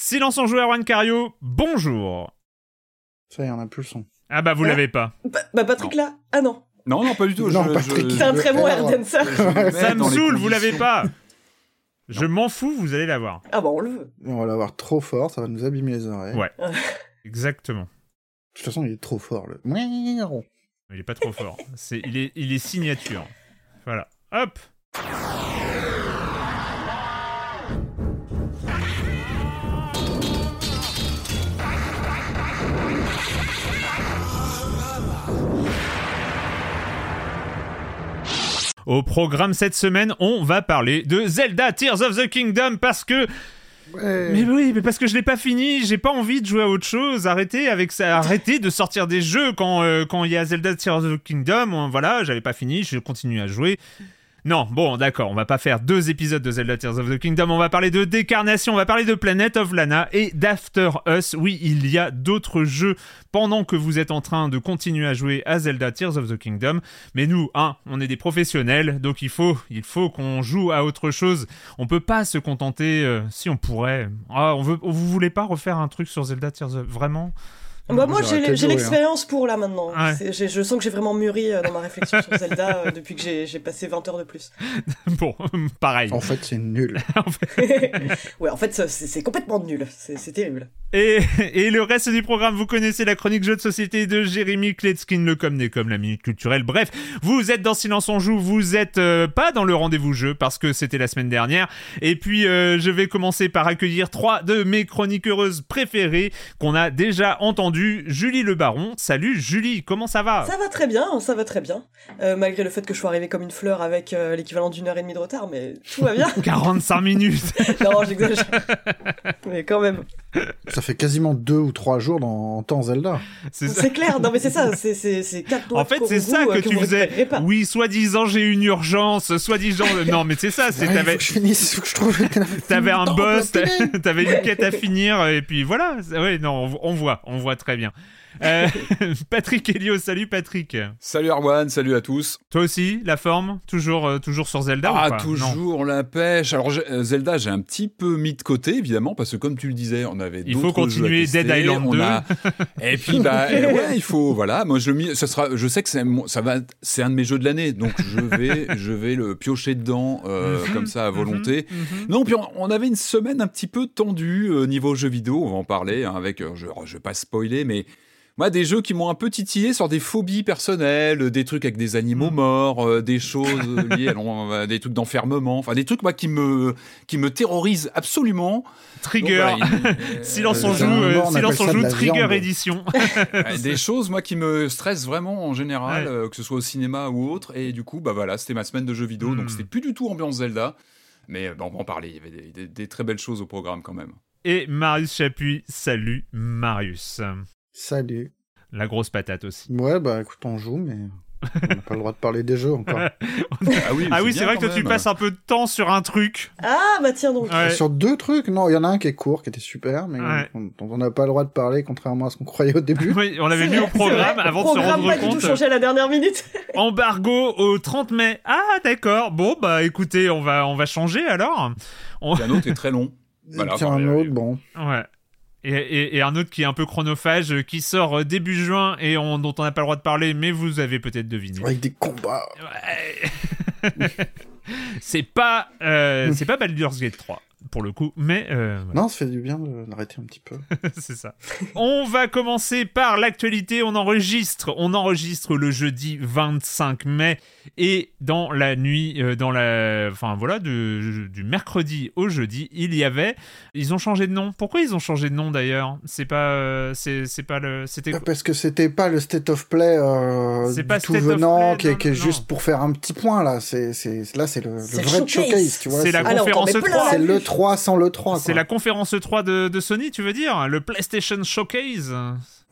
Silence en joueur Juan Cario, bonjour. Ça y est, on a plus le son. Ah bah vous Ouais. l'avez pas. Bah, bah, Patrick là Ah non. Non, non, pas du tout. Non, je- Patrick, C'est un très bon air dancer. Ça me saoule, vous l'avez pas. Je m'en fous, vous allez l'avoir. Ah bah on le veut. On va l'avoir trop fort, ça va nous abîmer les oreilles. Ouais. Exactement. De toute façon, il est trop fort, le. Il est pas trop fort. C'est, il, est, il est signature. Voilà. Hop Au programme cette semaine, on va parler de Zelda Tears of the Kingdom parce que Ouais. mais oui, mais parce que je l'ai pas fini, j'ai pas envie de jouer à autre chose. Arrêtez avec ça, arrêtez de sortir des jeux quand euh, quand il y a Zelda Tears of the Kingdom. on- voilà, j'avais pas fini, je continue à jouer. Non, bon, d'accord, on va pas faire deux épisodes de Zelda Tears of the Kingdom, on va parler de Décarnation, on va parler de Planet of Lana et d'After Us. Oui, il y a d'autres jeux pendant que vous êtes en train de continuer à jouer à Zelda Tears of the Kingdom, mais nous, hein, on est des professionnels, donc il faut, il faut qu'on joue à autre chose. On peut pas se contenter, euh, si on pourrait. Ah, on veut, vous voulez pas refaire un truc sur Zelda Tears of vraiment? Bah, moi j'ai joué, l'expérience pour là maintenant. Ouais. Je sens que j'ai vraiment mûri euh, dans ma réflexion sur Zelda euh, depuis que j'ai j'ai passé 20 heures de plus. Bon, pareil. En fait, c'est nul. ouais, en fait c'est c'est complètement nul. C'est terrible. Et, et le reste du programme, vous connaissez la chronique jeu de société de Jérémy Kletskin, le comme des comme la minute culturelle. Bref, vous êtes dans Silence on joue, vous êtes euh, pas dans le rendez-vous jeu parce que c'était la semaine dernière. Et puis euh, je vais commencer par accueillir trois de mes chroniqueuses préférées qu'on a déjà entendues. Julie Le Baron. Salut Julie, comment ça va? Ça va très bien, ça va très bien. Euh, malgré le fait que je sois arrivé comme une fleur avec euh, l'équivalent d'une heure et demie de retard, mais tout va bien. 45 minutes. non, j'exagère. mais quand même. Ça fait quasiment deux ou trois jours dans en temps Zelda. C'est clair, non mais c'est ça, c'est- c'est c'est quatre En fait, c'est ça que tu vous faisais. Oui, soi-disant j'ai une urgence, soi-disant. Non, mais c'est ça. C'est Ouais, t'avais. je finisse, faut que je trouve. T'avais un boss, t'avais une quête à finir, et puis voilà. Oui, non, on, on voit, on voit très bien. Euh, Patrick Helio, salut Patrick. Salut Arwan, salut à tous. Toi aussi, la forme Toujours, euh, toujours sur Zelda ou Ah, pas? Non. toujours la pêche. Alors, euh, Zelda, j'ai un petit peu mis de côté, évidemment, parce que comme tu le disais, on avait Il faut continuer jeux à tester. Dead Island on 2. a- Et puis, bah, euh, ouais, il faut, voilà. Moi, je le mis, ça sera, je sais que c'est, ça va, c'est un de mes jeux de l'année, donc je vais, je vais le piocher dedans, euh, Mhm, comme ça, à volonté. mhm, mhm. Non, puis on, on avait une semaine un petit peu tendue euh, niveau jeux vidéo, on va en parler, hein, avec, euh, je, je vais pas spoiler, mais moi, des jeux qui m'ont un peu titillé sur des phobies personnelles, euh, des trucs avec des animaux Mm. morts, euh, des choses liées à à des trucs d'enfermement, enfin des trucs moi qui me qui me terrorisent absolument. Trigger. Donc, voilà, il- Silence euh, on euh, joue, euh, on silence on joue, Trigger viande. édition. euh, des choses moi qui me stressent vraiment en général, Ouais. euh, que ce soit au cinéma ou autre. Et du coup, bah voilà, c'était ma semaine de jeux vidéo, Mm. donc c'était plus du tout ambiance Zelda. Mais euh, bon, on va en parler. Il y avait des, des- des très belles choses au programme quand même. Et Marius Chapuis, salut Marius. Salut. La grosse patate aussi. Ouais, bah écoute, on joue, mais on n'a pas le droit de parler des jeux encore. Ah oui, Ah oui, c'est vrai que toi, tu passes un peu de temps sur un truc. Ah bah tiens donc. Ouais. Sur deux trucs, non, il y en a un qui est court, qui était super, mais Ouais. on- dont on n'a pas le droit de parler, contrairement à ce qu'on croyait au début. Oui, on l'avait mis au vrai, c'est programme avant de se Programme rendre pas du tout compte. changé à la dernière minute. Embargo au 30 mai. Ah, d'accord. Bon, bah écoutez, on va, on va changer alors. On- un autre est très long. Voilà, enfin, un autre, bon. Ouais. Et, et- et un autre qui est un peu chronophage, euh, qui sort euh, début juin et on- dont on n'a pas le droit de parler, mais vous avez peut-être deviné. Avec des combats. Ouais. c'est pas, euh, c'est pas Baldur's Gate 3. Pour le coup, mais euh, voilà. Non, ça fait du bien de- d'arrêter un petit peu. c'est ça. On va commencer par l'actualité. On enregistre, on enregistre le jeudi 25 mai et dans la nuit, euh, dans la, enfin voilà, du, du mercredi au jeudi, il y avait, ils ont changé de nom. Pourquoi ils ont changé de nom d'ailleurs? C'est pas, euh, c'est c'est pas le, c'était. Parce que c'était pas le state of play euh, C'est du pas tout state of venant, play, qui est, non, qui est non. juste pour faire un petit point là. C'est, c'est, là, c'est le, vrai showcase. showcase, tu vois. C'est la Ah conférence t'en mets plein 3. la c'est le 3 sans le 3. C'est la conférence 3 de, de Sony, tu veux dire Le PlayStation Showcase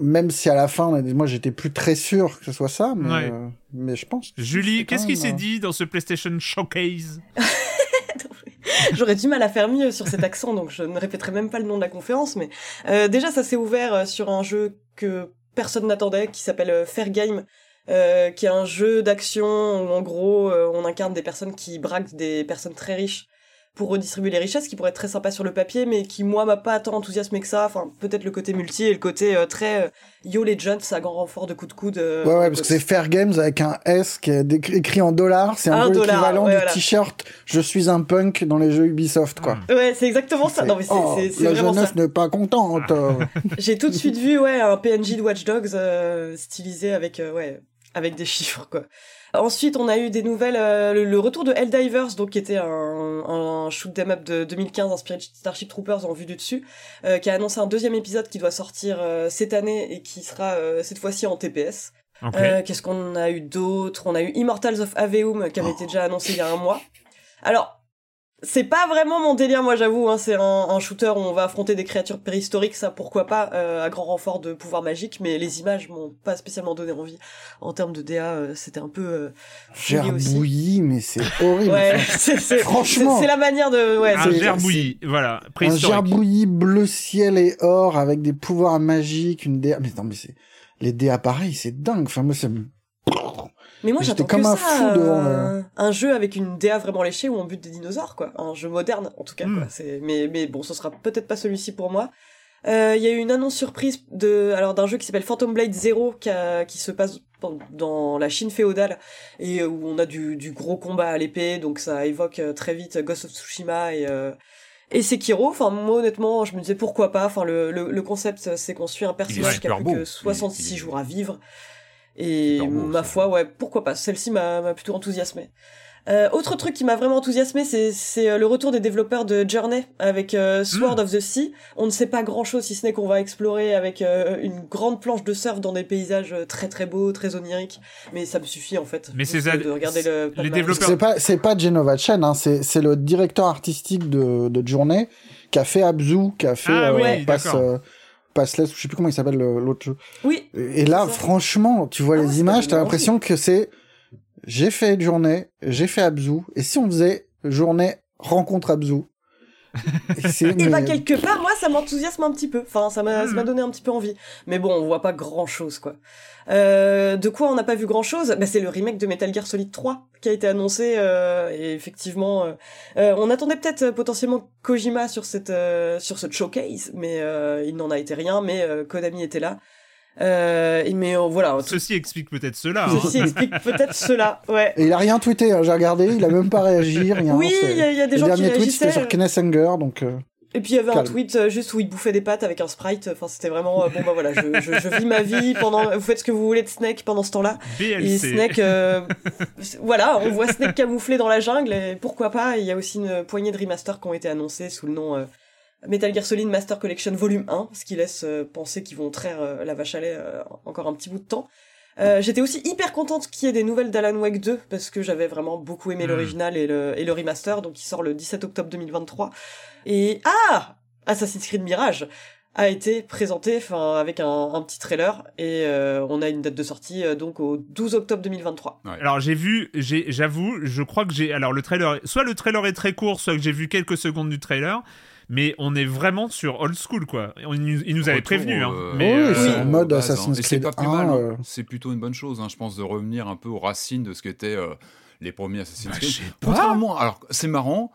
Même si à la fin, moi, j'étais plus très sûr que ce soit ça, mais, Ouais. euh, mais je pense. que Julie, qu'est-ce qui s'est euh, dit dans ce PlayStation Showcase? J'aurais du mal à faire mieux sur cet accent, donc je ne répéterai même pas le nom de la conférence. Mais euh, déjà, ça s'est ouvert sur un jeu que personne n'attendait, qui s'appelle Fair Game, euh, qui est un jeu d'action où en gros euh, on incarne des personnes qui braquent des personnes très riches pour redistribuer les richesses, qui pourrait être très sympa sur le papier, mais qui moi m'a pas tant enthousiasmé que ça. Enfin, peut-être le côté multi et le côté euh, très euh, Yo Legends à grand renfort de coups de coude. euh, Ouais, ouais, parce que c'est Fair Games avec un S qui est écrit en dollars. C'est un, Un peu dollar, l'équivalent ouais, du voilà. t-shirt Je suis un punk dans les jeux Ubisoft, quoi. Ouais, c'est exactement ça. Non mais c'est Oh, c'est- c'est la vraiment ça. jeunesse n'est pas contente. euh. J'ai tout de suite vu ouais un PNJ de Watch Dogs euh, stylisé avec euh, ouais avec des chiffres quoi. Ensuite, on a eu des nouvelles, euh, le, le retour de Helldivers, donc qui était un, un shoot 'em up de 2015 inspiré de Starship Troopers en vue du dessus, euh, qui a annoncé un deuxième épisode qui doit sortir euh, cette année et qui sera euh, cette fois-ci en TPS. Euh, Qu'est-ce qu'on a eu d'autre? On a eu Immortals of Aveum qui avait été déjà annoncé il y a un mois. Alors, c'est pas vraiment mon délire, moi j'avoue. Hein, c'est un, un shooter où on va affronter des créatures préhistoriques, ça pourquoi pas, euh, à grand renfort de pouvoir magique. Mais les images m'ont pas spécialement donné envie. En termes de DA, euh, c'était un peu euh. Gerbouillis, mais c'est horrible. Ouais, c'est- Franchement. c'est- c'est la manière de. Ouais, un c'est- gerbouillis, voilà, un gerbouillis bleu ciel et or avec des pouvoirs magiques, une DA. Mais non, mais c'est les DA pareils, c'est dingue. Enfin, moi, ça me. Mais moi j'attends comme que un ça, fou devant euh, un jeu avec une DA vraiment léchée où on bute des dinosaures quoi, un jeu moderne en tout cas Mm. quoi. C'est mais mais bon, ce sera peut-être pas celui-ci pour moi. Euh, Il y a eu une annonce surprise de alors d'un jeu qui s'appelle Phantom Blade Zero qui, a- qui se passe dans- la Chine féodale et où on a du, du gros combat à l'épée donc ça évoque euh, très vite Ghost of Tsushima et euh, et Sekiro, enfin moi honnêtement je me disais pourquoi pas, enfin le, le, le concept c'est qu'on suit un personnage qui a plus beau. que Il- 66 il est- jours à vivre et beau, ma foi ouais pourquoi pas, celle-ci m'a m'a plutôt enthousiasmé. Euh, autre truc qui m'a vraiment enthousiasmé, c'est c'est euh, le retour des développeurs de Journey avec euh, Sword Mm. of the Sea. On ne sait pas grand-chose si ce n'est qu'on va explorer avec euh, une grande planche de surf dans des paysages très très beaux, très oniriques. Mais ça me suffit en fait. Mais c'est de regarder le les développeurs- C'est pas, c'est pas Genova Chen, hein, c'est, c'est le directeur artistique de, de Journée qui a fait Abzu, qui a fait Ah euh, oui, Pass, d'accord. euh, Passless, je sais plus comment il s'appelle le- l'autre jeu. Oui, Et là, franchement, tu vois Ah les images, t'as l'impression que c'est j'ai fait Journée, j'ai fait Abzu, et si on faisait Journée rencontre Abzu Et Et bah quelque part, ça m'enthousiasme un petit peu. Enfin, ça m'a m'a donné un petit peu envie. Mais bon, on voit pas grand chose, quoi. Euh, de quoi on n'a pas vu grand chose bah, C'est le remake de Metal Gear Solid 3 qui a été annoncé. euh, et effectivement, euh, on attendait peut-être potentiellement Kojima sur cette euh, sur ce showcase, mais euh, il n'en a été rien. Mais euh, Konami était là. Euh, mais euh, voilà, Ceci explique peut-être cela. hein. ceci explique peut-être cela. Ouais. Et il a rien tweeté, hein, j'ai regardé, il a même pas réagi, rien. Oui, c'est- il y, a- il y a des Le gens qui dernier tweet, c'était réagissaient. sur Kenneth Anger, donc... euh, Et puis il y avait un tweet euh, juste où il bouffait des pâtes avec un sprite. Enfin, c'était vraiment euh, bon bah voilà, je, je, je vis ma vie pendant. Vous faites ce que vous voulez de Snake pendant ce temps-là. Et. Snake, euh, voilà, on voit Snake camouflé dans la jungle. Et pourquoi pas Il y a aussi une poignée de remasters qui ont été annoncés sous le nom euh, Metal Gear Solid Master Collection Volume 1, ce qui laisse euh, penser qu'ils vont traire euh, la vache à lait euh, encore un petit bout de temps. Euh, J'étais aussi hyper contente qu'il y ait des nouvelles d'Alan Wake 2 parce que j'avais vraiment beaucoup aimé Mm. l'original et le, et le remaster, donc il sort le 17 octobre 2023. Et ah Assassin's Creed Mirage a été présenté enfin avec un, un petit trailer et euh, on a une date de sortie euh, donc au 12 octobre 2023. Alors j'ai vu, j'avoue, je crois que j'ai. Alors le trailer, soit le trailer est très court, soit que j'ai vu quelques secondes du trailer, mais on est vraiment sur old school quoi. On- il nous, avait prévenu. Hein. euh, Mais Oui, euh, c'est en mode bases, Assassin's Creed pas plus 1, mal, hein. euh. c'est plutôt une bonne chose, hein, je pense, de revenir un peu aux racines de ce qu'étaient euh, les premiers Assassin's Bah, Creed. je sais pas. Contrairement, alors c'est marrant,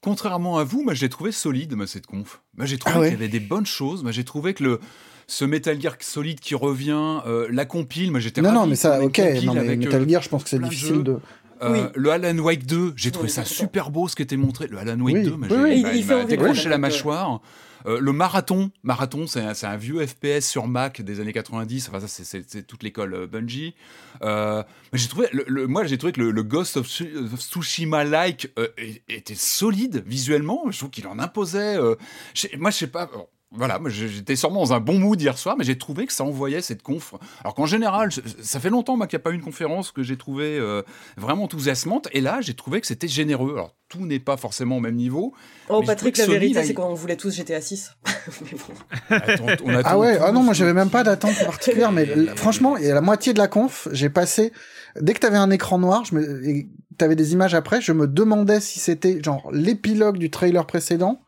contrairement à vous, moi j'ai trouvé solide moi, cette conf. Moi j'ai trouvé Ah ouais qu'il y avait des bonnes choses, moi j'ai trouvé que le ce Metal Gear Solid qui revient, euh, la compile, moi j'étais Non, ravi non, mais ça, ok, non, mais avec, Metal Gear, je pense que c'est plein de difficile jeux. de, Euh, Oui. Le Alan Wake 2, j'ai trouvé Oui, ça super beau ce qui était montré. Le Alan Wake Oui. 2, mais Oui, j'ai- oui, il il- m'a- décroché la mâchoire. Euh, le marathon, marathon, c'est un, c'est un vieux FPS sur Mac des années 90. Enfin, ça, c'est- toute l'école euh, Bungie. Euh, j'ai trouvé, le, le- moi, j'ai trouvé que le, le Ghost of Tsu- of Tsushima-like euh, é- était solide visuellement. Je trouve qu'il en imposait. euh, je- moi, je sais pas. Voilà, j'étais sûrement dans un bon mood hier soir, mais j'ai trouvé que ça envoyait cette conf. Alors qu'en général, ça fait longtemps moi, qu'il n'y a pas eu une conférence que j'ai trouvé euh, vraiment enthousiasmante, et là j'ai trouvé que c'était généreux. Alors tout n'est pas forcément au même niveau. Oh, Patrick, la Sony, vérité, là, c'est qu'on voulait tous GTA 6. Mais bon. Attends, on attend Ah ouais, ah non, moi j'avais même pas d'attente particulière, mais franchement, et à la moitié de la conf, j'ai passé, dès que t'avais un écran noir, je me, et t'avais des images après, je me demandais si c'était genre l'épilogue du trailer précédent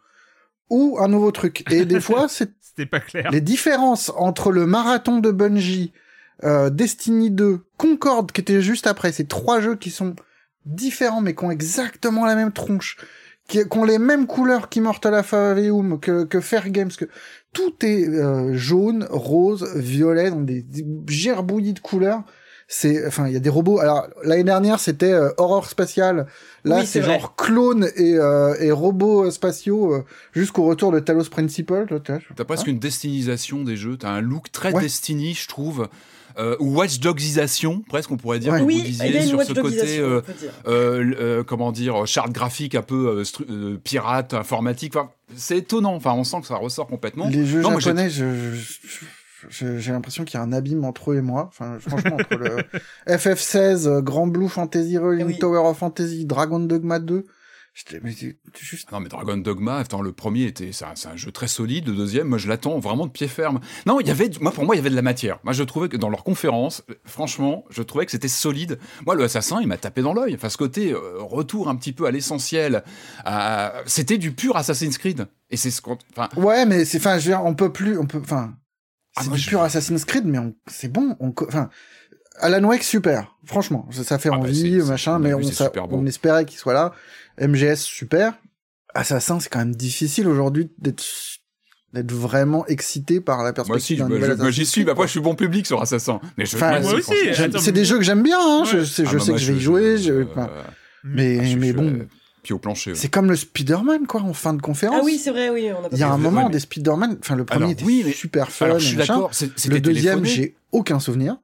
ou un nouveau truc. Et des fois, c'est C'était pas clair. les différences entre le marathon de Bungie, euh, Destiny 2, Concorde qui était juste après, ces trois jeux qui sont différents mais qui ont exactement la même tronche, qui, qui ont les mêmes couleurs qu'Immortal Aveum, que, que Fair Games, que tout est euh, jaune, rose, violet, dans des, des gerbouillis de couleurs. C'est, enfin, il y a des robots. Alors l'année dernière, c'était euh, horreur spatiale. Là, Oui, c'est genre clones et, euh, et robots spatiaux euh, jusqu'au retour de Talos Principle. T'as presque une destinisation des jeux. T'as un look très Ouais. Destiny, je trouve. Euh, ou watchdogisation, presque, on pourrait dire, Ouais. que Oui, vous disiez sur ce côté, euh, euh, euh, comment dire, charte graphique un peu euh, euh, pirate, informatique. Enfin, c'est étonnant. Enfin, on sent que ça ressort complètement. Les jeux Non, moi, j'ai- japonais, je, je- je- j'ai l'impression qu'il y a un abîme entre eux et moi. Enfin, franchement, entre le FF16, euh, Grand Blue Fantasy Rolling Eh oui. Tower of Fantasy, Dragon Dogma 2, j'étais, mais juste. Non mais Dragon Dogma, attends, le premier était, c'est un, jeu très solide. Le deuxième, moi je l'attends vraiment de pied ferme. Non, il y avait, moi pour moi il y avait de la matière. Moi je trouvais que dans leur conférence, franchement, je trouvais que c'était solide. Moi le assassin, il m'a tapé dans l'œil. Enfin ce côté euh, retour un petit peu à l'essentiel, c'était du pur Assassin's Creed. Et c'est ce qu'on, enfin, Ouais, mais c'est, enfin, je veux dire, on peut plus, on peut, enfin, Ah, c'est du je- pur Assassin's Creed, mais on- c'est bon, on, enfin, Alan Wake, super. Franchement, ça, ça fait Ah bah, envie, c'est- machin, mais on, ça- on espérait qu'il soit là. MGS, super. Assassin, c'est quand même difficile aujourd'hui d'être, d'être vraiment excité par la perspective aussi, je- d'un moi, je- moi, j'y suis. Bah, après quoi. je suis bon public sur Assassin. Mais je, Enfin, moi aussi, C'est des jeux que j'aime bien, hein. Je, Ouais. sais, ah, je bah, sais moi, que je vais y jouer. je- euh, enfin, mais, ah, je mais bon, au plancher. ouais. c'est comme le Spider-Man, quoi, en fin de conférence. Ah oui, c'est vrai, oui, on a pas Il y a un moment ouais, mais- des Spider-Man, enfin, le premier Alors, était oui, mais- super fun. Alors je suis et d'accord. Le deuxième, j'ai aucun souvenir.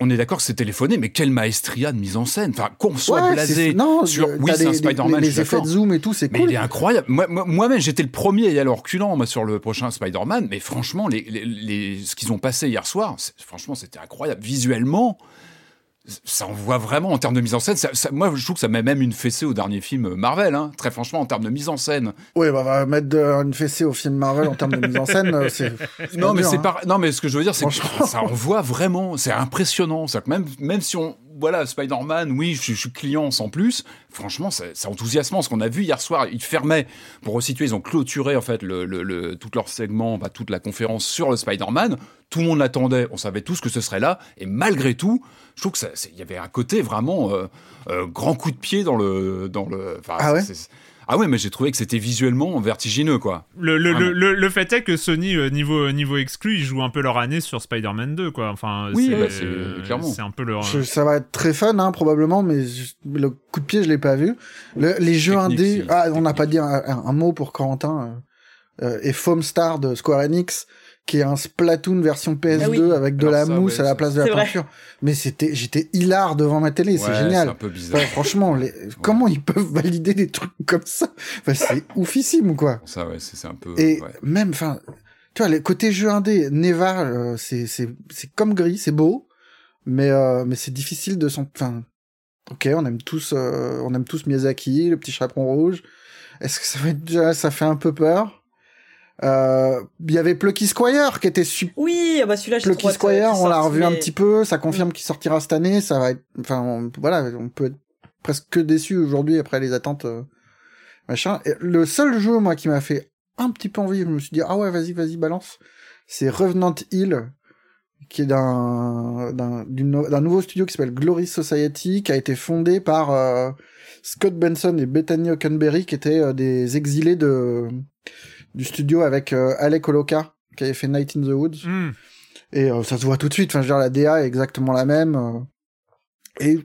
On- est d'accord que c'est téléphoné, mais quelle maestria de mise en scène. Enfin, qu'on soit Ouais, blasé non, sur euh, oui, c'est un Spider-Man, les, je effets de zoom et tout, c'est Mais cool. il est incroyable. Moi- moi- Moi-même, j'étais le premier à y aller en reculant moi, sur le prochain Spider-Man, mais franchement, les, les- les- ce qu'ils ont passé hier soir, c'est- franchement, c'était incroyable. Visuellement, ça envoie vraiment en termes de mise en scène. Ça- ça- moi, je trouve que ça met même une fessée au dernier film Marvel. hein. Très franchement, en termes de mise en scène. Ouais, bah, va mettre de- une fessée au film Marvel en termes de mise en scène, euh, c'est. Non, mais c'est hein. Non, mais ce que je veux dire, c'est que ça envoie vraiment. C'est impressionnant. Que même, même si on. Voilà, Spider-Man, oui, je, suis- je suis client sans plus. Franchement, c'est enthousiasmant. Ce qu'on a vu hier soir, ils fermaient, pour resituer, ils ont clôturé, en fait, le, le, le- tout leur segment, bah, toute la conférence sur le Spider-Man. Tout le monde l'attendait. On savait tous que ce serait là. Et malgré tout, je trouve que ça- c'est- il y avait un côté vraiment euh, euh, grand coup de pied dans le. Dans le Ah ouais? Ah ouais, mais j'ai trouvé que c'était visuellement vertigineux, quoi. Le, le, Ah le, le, le fait est que Sony, euh, niveau, niveau exclu, ils jouent un peu leur année sur Spider-Man 2, quoi. Enfin, Oui, c'est bah, c'est- clairement. c'est un peu leur. Je- ça va être très fun, hein, probablement, mais je- le coup de pied, je l'ai pas vu. Le- les jeux Technique, indés, ah, on n'a pas dit un, un- un mot pour Corentin, euh, euh, et Foam Star de Square Enix, qui est un Splatoon version PS2 Ah oui. avec de Alors la ça, mousse ouais, à la place de la vrai. peinture. Mais c'était, j'étais hilar devant ma télé, c'est génial. C'est un peu bizarre. Enfin, franchement, les... comment ils peuvent valider des trucs comme ça? Enfin, C'est oufissime, quoi. Ça, ouais, c'est c'est un peu. Et ouais. même, enfin, tu vois, les côtés jeux indé, Neva, euh, c'est c'est c'est comme gris, c'est beau, mais euh, mais c'est difficile de s'en. Enfin, ok, on aime tous, euh, on aime tous Miyazaki, le petit chaperon rouge. Est-ce que ça va être déjà, ça fait un peu peur? Euh, Il y avait Plucky Squire qui était super. Oui, ah bah celui-là, Plucky Squire, on l'a revu un petit peu, ça confirme qu'il sortira cette année, ça va être, enfin, on- voilà, on peut être presque déçu aujourd'hui après les attentes, euh, machin. Et le seul jeu, moi, qui m'a fait un petit peu envie, je me suis dit, ah ouais, vas-y, vas-y, balance, c'est Revenant Hill, qui est d'un, d'un, d'un nouveau studio qui s'appelle Glory Society, qui a été fondé par, euh, Scott Benson et Bethany Hockenberry, qui étaient euh, des exilés de, du studio avec euh, Alec Oloka, qui avait fait Night in the Woods. Hmm. Et euh, ça se voit tout de suite. Enfin, je veux dire, la DA est exactement la même. euh. Et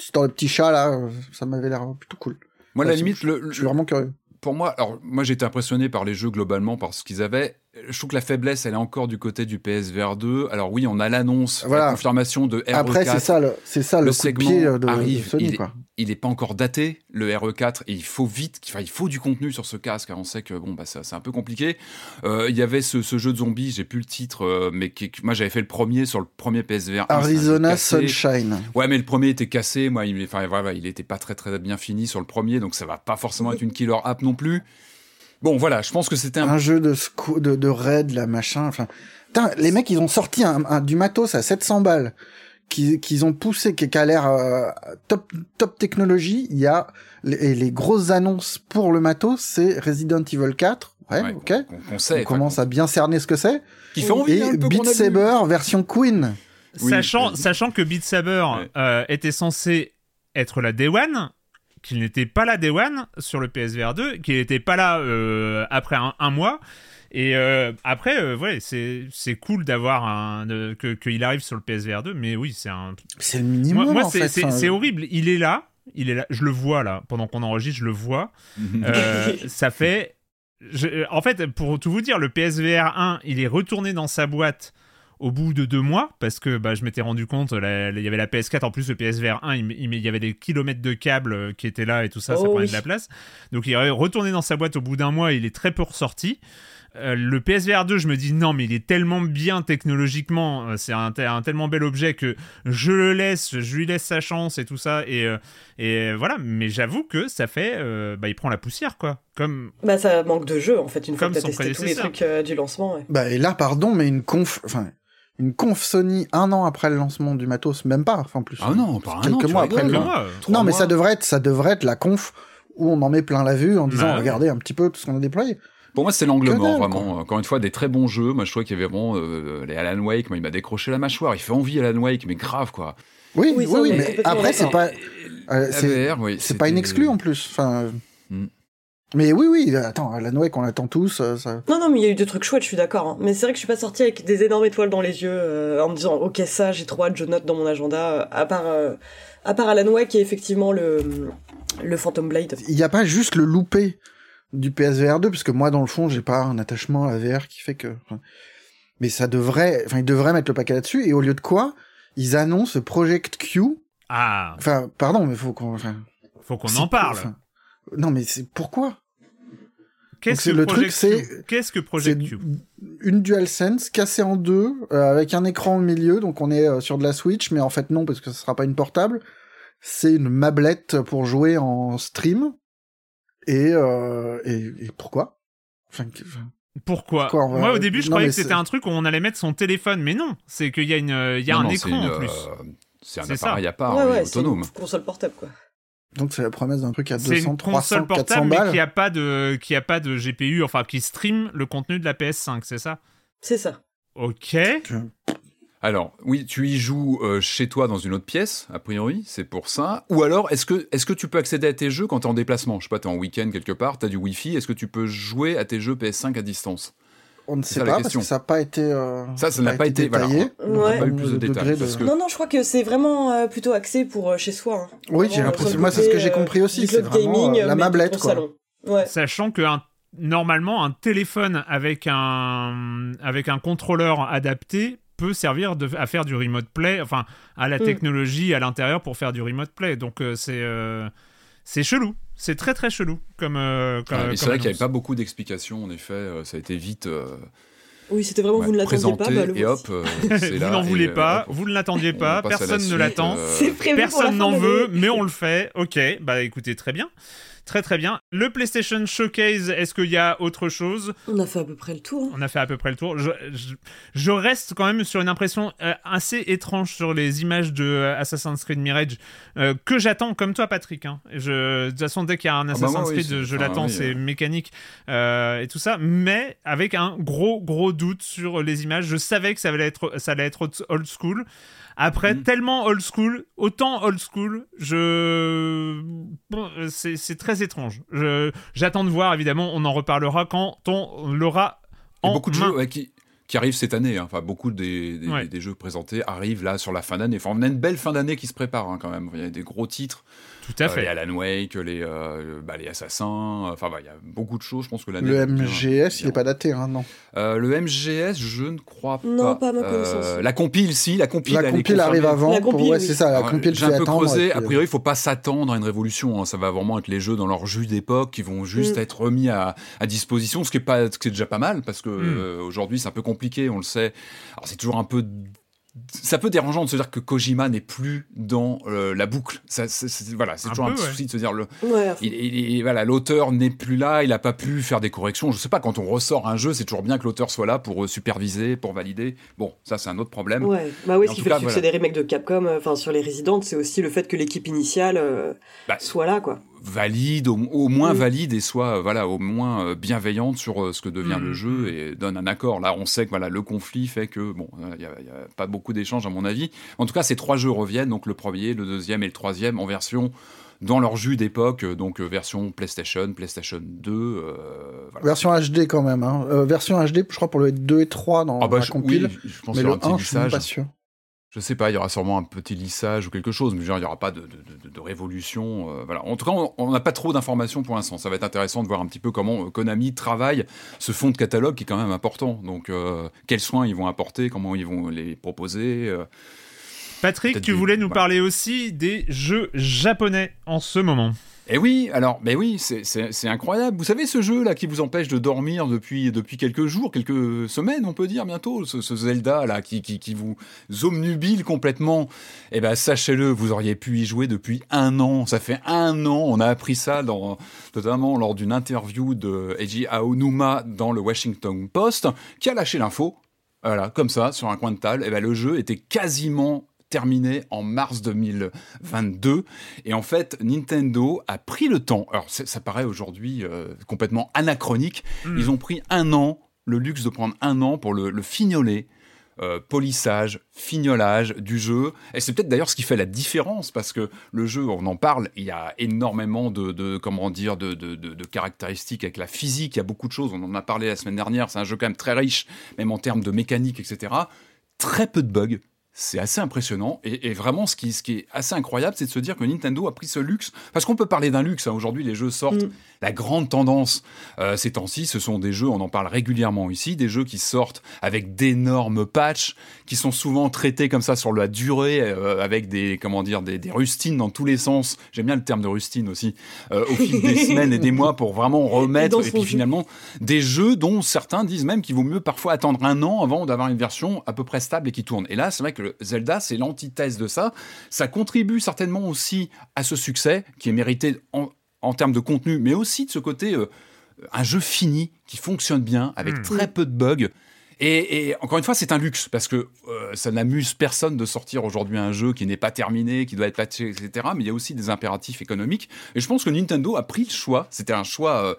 histoire de petit chat là, ça m'avait l'air plutôt cool. Moi, à la limite, le, Je suis vraiment curieux. pour moi, alors moi j'étais impressionné par les jeux globalement par ce qu'ils avaient. Je trouve que la faiblesse, elle est encore du côté du PSVR 2. Alors oui, on a l'annonce, Voilà. la confirmation de RE4. Après, c'est ça, le, c'est ça le, le coup de segment pied euh, de, de arrive, Sony, il est- quoi. Il n'est pas encore daté, le RE4, et il faut vite, enfin, il faut du contenu sur ce casque. On sait que bon, bah, c'est un peu compliqué. Euh, il y avait ce, ce jeu de zombies, j'ai plus le titre, euh, mais qui- moi j'avais fait le premier sur le premier PSVR. 1, c'est un jeu Arizona. Sunshine. Ouais, mais le premier était cassé. Moi, il, enfin, voilà, il était pas très très bien fini sur le premier, donc ça va pas forcément être une killer app non plus. Bon, voilà, je pense que c'était un. Un jeu de, de, de raid, la machin. Enfin, putain, les mecs, ils ont sorti un, un- du matos à 700 balles, qu'ils qu'ils ont poussé, qui, a l'air euh, top, top technologie. Il y a les, et les grosses annonces pour le matos, c'est Resident Evil 4. Ouais, Ouais, ok. qu'on sait, On commence à bien cerner ce que c'est. qui fait envie Et un peu Beat. Saber version Queen. Oui, sachant, sachant que Beat Saber Ouais. euh, était censé être la Day One, qu'il n'était pas la Day One sur le PSVR 2, qu'il n'était pas là euh, après un, un mois. Et euh, après, euh, ouais, c'est c'est cool d'avoir un de- que qu'il arrive sur le PSVR 2, mais oui, c'est un. C'est le minimum, Moi, moi, en c'est fait. c'est- Enfin, c'est horrible. Il est là, il est là. Je le vois là pendant qu'on enregistre, je le vois. Mhm. Ça fait. je- en fait, pour tout vous dire, le PSVR 1, il est retourné dans sa boîte au bout de deux mois parce que bah, je m'étais rendu compte, il y avait la PS4 en plus, le PSVR 1, il, y avait des kilomètres de câbles euh, qui étaient là et tout ça, ça Oh prenait oui. de la place. Donc il est retourné dans sa boîte au bout d'un mois, il est très peu ressorti. Euh, le PSVR 2, je me dis non, mais il est tellement bien technologiquement, euh, c'est un, un tellement bel objet que je le laisse, je lui laisse sa chance et tout ça. Et, euh, et voilà, mais j'avoue que ça fait. euh, bah, il prend la poussière, quoi. Comme. Bah ça manque de jeu en fait une fois que son testé tous les trucs euh, du lancement. Ouais. Bah, et là, pardon, mais une conf, enfin, une conf Sony un an après le lancement du matos, même pas, enfin, en plus. Ah non, pas un Quelques an, mois après le- Trois Non, mais mois. ça devrait être, ça devrait être la conf où on en met plein la vue en disant, Bah ouais. regardez un petit peu tout ce qu'on a déployé. Pour moi, c'est l'angle mort, vraiment. Encore une fois, des très bons jeux. Moi, je trouvais qu'il y avait vraiment euh, les Alan Wake. Moi, il m'a décroché la mâchoire. Il fait envie, Alan Wake, mais grave, quoi. Oui, Oui, oui, mais après, c'est pas, euh, c'est, oui. c'est pas exclue en plus. Enfin, Hmm. Mais oui, oui, attends, Alan Wake, on l'attend tous, euh, ça. Non non mais il y a eu des trucs chouettes, je suis d'accord. hein. Mais c'est vrai que je suis pas sortie avec des énormes étoiles dans les yeux euh, en me disant ok ça j'ai trop hâte, je note dans mon agenda. euh, À part euh, à part Alan Wake et effectivement le le Phantom Blade. Il n'y a pas juste le loupé du PSVR 2, parce que moi, dans le fond, j'ai pas un attachement à la VR qui fait que. enfin, Mais ça devrait, enfin, ils devraient mettre le paquet là-dessus, et au lieu de quoi, ils annoncent Project Q. Ah, Enfin, pardon, mais faut qu'on. Enfin, faut qu'on en parle. enfin, non, mais c'est pourquoi? Qu'est-ce c'est- que le truc, Project c'est- Cube Qu'est-ce que Project C'est Cube une DualSense cassée en deux, euh, avec un écran au milieu, donc on est euh, sur de la Switch, mais en fait non, parce que ce sera pas une portable. C'est une mablette pour jouer en stream. Et, euh, et, et pourquoi? Enfin, que- enfin, Pourquoi? Quoi, on va- Moi, au début, je Non, croyais que c'était c'est- un truc où on allait mettre son téléphone, mais non, c'est qu'il y a, une, il y a Non, un non, écran c'est une, en plus. euh, C'est un C'est ça. appareil à part, ouais ouais, c'est autonome. une console portable quoi. Donc c'est la promesse d'un truc à C'est 200, une 300, console 400 portable, mais balles. qui a pas de, qui a pas de GPU, enfin qui stream le contenu de la PS5, c'est ça? C'est ça. Ok. Alors, oui, tu y joues euh, chez toi dans une autre pièce, a priori, c'est pour ça. Ou alors, est-ce que, est que tu peux accéder à tes jeux quand tu es en déplacement? Je sais pas, tu es en week-end quelque part, tu as du Wi-Fi, est-ce que tu peux jouer à tes jeux PS5 à distance? On ne sait pas parce que ça n'a pas été. euh, Ça, ça n'a pas été- voilà. détaillé. On Ouais. pas eu plus de détails. degré de- Parce que... Non non, je crois que c'est vraiment euh, plutôt axé pour euh, chez soi. hein. Oui, j'ai l'impression. Moi, c'est ce que j'ai compris aussi. C'est vraiment gaming, euh, la mablette, quoi. salon. Ouais. Sachant que un- normalement, un téléphone avec un, avec un contrôleur adapté peut servir de, à faire du remote play, enfin, à la Mm. technologie à l'intérieur pour faire du remote play. Donc, euh, c'est euh, c'est chelou. C'est très très chelou comme. euh, comme mais c'est vrai qu'il n'y avait pas beaucoup d'explications, en effet, euh, ça a été vite euh, Oui, c'était vraiment ouais, vous ne l'attendiez pas, bah, et hop, euh, c'est vous n'en voulez pas, hop, vous ne l'attendiez pas, à la personne ne l'attend. euh, Personne n'en veut, mais on le fait. Ok, bah écoutez, très bien. Très très bien. Le PlayStation Showcase, est-ce qu'il y a autre chose On a fait à peu près le tour. hein. On a fait à peu près le tour. Je, je- je reste quand même sur une impression euh, assez étrange sur les images de euh, Assassin's Creed Mirage euh, que j'attends comme toi, Patrick. hein. Je, de toute façon, dès qu'il y a un bah Assassin's oui, Creed, je l'attends, oui, c'est mécanique euh, et tout ça, mais avec un gros gros doute sur les images. Je savais que ça allait être, ça allait être old school. Après, Mhm. tellement old school, autant old school, je. Bon, c'est très étrange. Je- J'attends de voir, évidemment, on en reparlera quand on l'aura en beaucoup de main. jeux ouais, qui, qui arrive cette année. hein. Enfin, beaucoup des, des, Ouais. des jeux présentés arrivent là sur la fin d'année. Enfin, on a une belle fin d'année qui se prépare hein, quand même. Il y a des gros titres. Tout à Euh, fait. les Alan Wake, les, euh, bah, les Assassins. Enfin, bah, il y a beaucoup de choses. Je pense que l'année. Le bien- MGS, il bien. est pas daté, hein, non. Euh, le MGS, je ne crois pas. Non, pas à ma connaissance. Euh, la compile, si. La compile, La compile arrive avant. La compile, ouais, oui. c'est ça, la Alors, compile J'ai un peu creusé. A priori, il faut pas s'attendre à une révolution. hein. Ça va vraiment être les jeux dans leur jus d'époque qui vont juste Mm. être remis à, à disposition, ce qui est pas, ce qui est déjà pas mal parce que Mm. euh, aujourd'hui c'est un peu compliqué, on le sait. Alors c'est toujours un peu ça peut dérangeant de se dire que Kojima n'est plus dans euh, la boucle. Ça, c'est- c'est- voilà, c'est Un toujours un petit ouais. souci de se dire le, Ouais, à fond. il, il- il- voilà, l'auteur n'est plus là, il a pas pu faire des corrections. Je sais pas, quand on ressort un jeu, c'est toujours bien que l'auteur soit là pour euh, superviser, pour valider. Bon, ça c'est un autre problème. Ouais, bah oui, ce qui fait cas, le succès voilà. des remakes de Capcom, euh, enfin sur les Resident, c'est aussi le fait que l'équipe initiale euh, Bah, soit là, quoi. Valide, au, au moins Mm. valide et soit euh, voilà au moins euh, bienveillante sur euh, ce que devient Mm. le jeu et donne un accord. Là, on sait que voilà le conflit fait que bon, il n'y a, y a pas beaucoup d'échanges à mon avis. En tout cas, ces trois jeux reviennent, donc le premier, le deuxième et le troisième en version dans leur jus d'époque, donc version PlayStation, PlayStation 2. euh, voilà. Version HD quand même. Hein. Euh, version HD, je crois, pour le 2 et 3 dans Ah bah, la je, compile. oui, je pense mais le aura un 1, petit je suis pas sûr. Je sais pas, il y aura sûrement un petit lissage ou quelque chose, mais genre, il n'y aura pas de, de, de- de révolution. euh, voilà. En tout cas, on- n'a pas trop d'informations pour l'instant. Ça va être intéressant de voir un petit peu comment euh, Konami travaille ce fond de catalogue qui est quand même important. Donc, euh, quels soins ils vont apporter, comment ils vont les proposer. euh. Patrick, tu des- voulais nous voilà. parler aussi des jeux japonais en ce moment. Et oui, alors, mais oui, c'est- incroyable. Vous savez ce jeu là qui vous empêche de dormir depuis depuis quelques jours, quelques semaines, on peut dire bientôt, ce, Zelda là qui, qui vous omnubile complètement? Eh ben sachez-le, vous auriez pu y jouer depuis un an. Ça fait un an. On a appris ça dans notamment lors d'une interview de Eiji Aonuma dans le Washington Post, qui a lâché l'info. Voilà, comme ça, sur un coin de table. Eh ben le jeu était quasiment terminé en mars 2022. Et en fait, Nintendo a pris le temps. Alors, ça paraît aujourd'hui euh, complètement anachronique. Mm. Ils ont pris un an, le luxe de prendre un an pour le, le fignoler. euh, polissage, fignolage du jeu. Et c'est peut-être d'ailleurs ce qui fait la différence, parce que le jeu, on en parle, il y a énormément de, de comment dire, de- de caractéristiques avec la physique, il y a beaucoup de choses, on en a parlé la semaine dernière, c'est un jeu quand même très riche, même en termes de mécanique, etc. Très peu de bugs, c'est assez impressionnant. Et, vraiment, ce qui, ce qui est assez incroyable, c'est de se dire que Nintendo a pris ce luxe. Parce qu'on peut parler d'un luxe. hein. Aujourd'hui, les jeux sortent. Mm. La grande tendance euh, ces temps-ci, ce sont des jeux, on en parle régulièrement ici, des jeux qui sortent avec d'énormes patchs, qui sont souvent traités comme ça sur la durée, euh, avec des, comment dire, des, des rustines dans tous les sens. J'aime bien le terme de rustine aussi. euh, au fil des semaines et des mois pour vraiment remettre. Et, puis finalement, des jeux dont certains disent même qu'il vaut mieux parfois attendre un an avant d'avoir une version à peu près stable et qui tourne. Et là, c'est vrai que Zelda, c'est l'antithèse de ça. Ça contribue certainement aussi à ce succès qui est mérité en, en termes de contenu, mais aussi de ce côté euh, un jeu fini qui fonctionne bien avec Mm. très peu de bugs. Et, et encore une fois, c'est un luxe parce que euh, ça n'amuse personne de sortir aujourd'hui un jeu qui n'est pas terminé, qui doit être patché, etc. Mais il y a aussi des impératifs économiques. Et je pense que Nintendo a pris le choix. C'était un choix euh,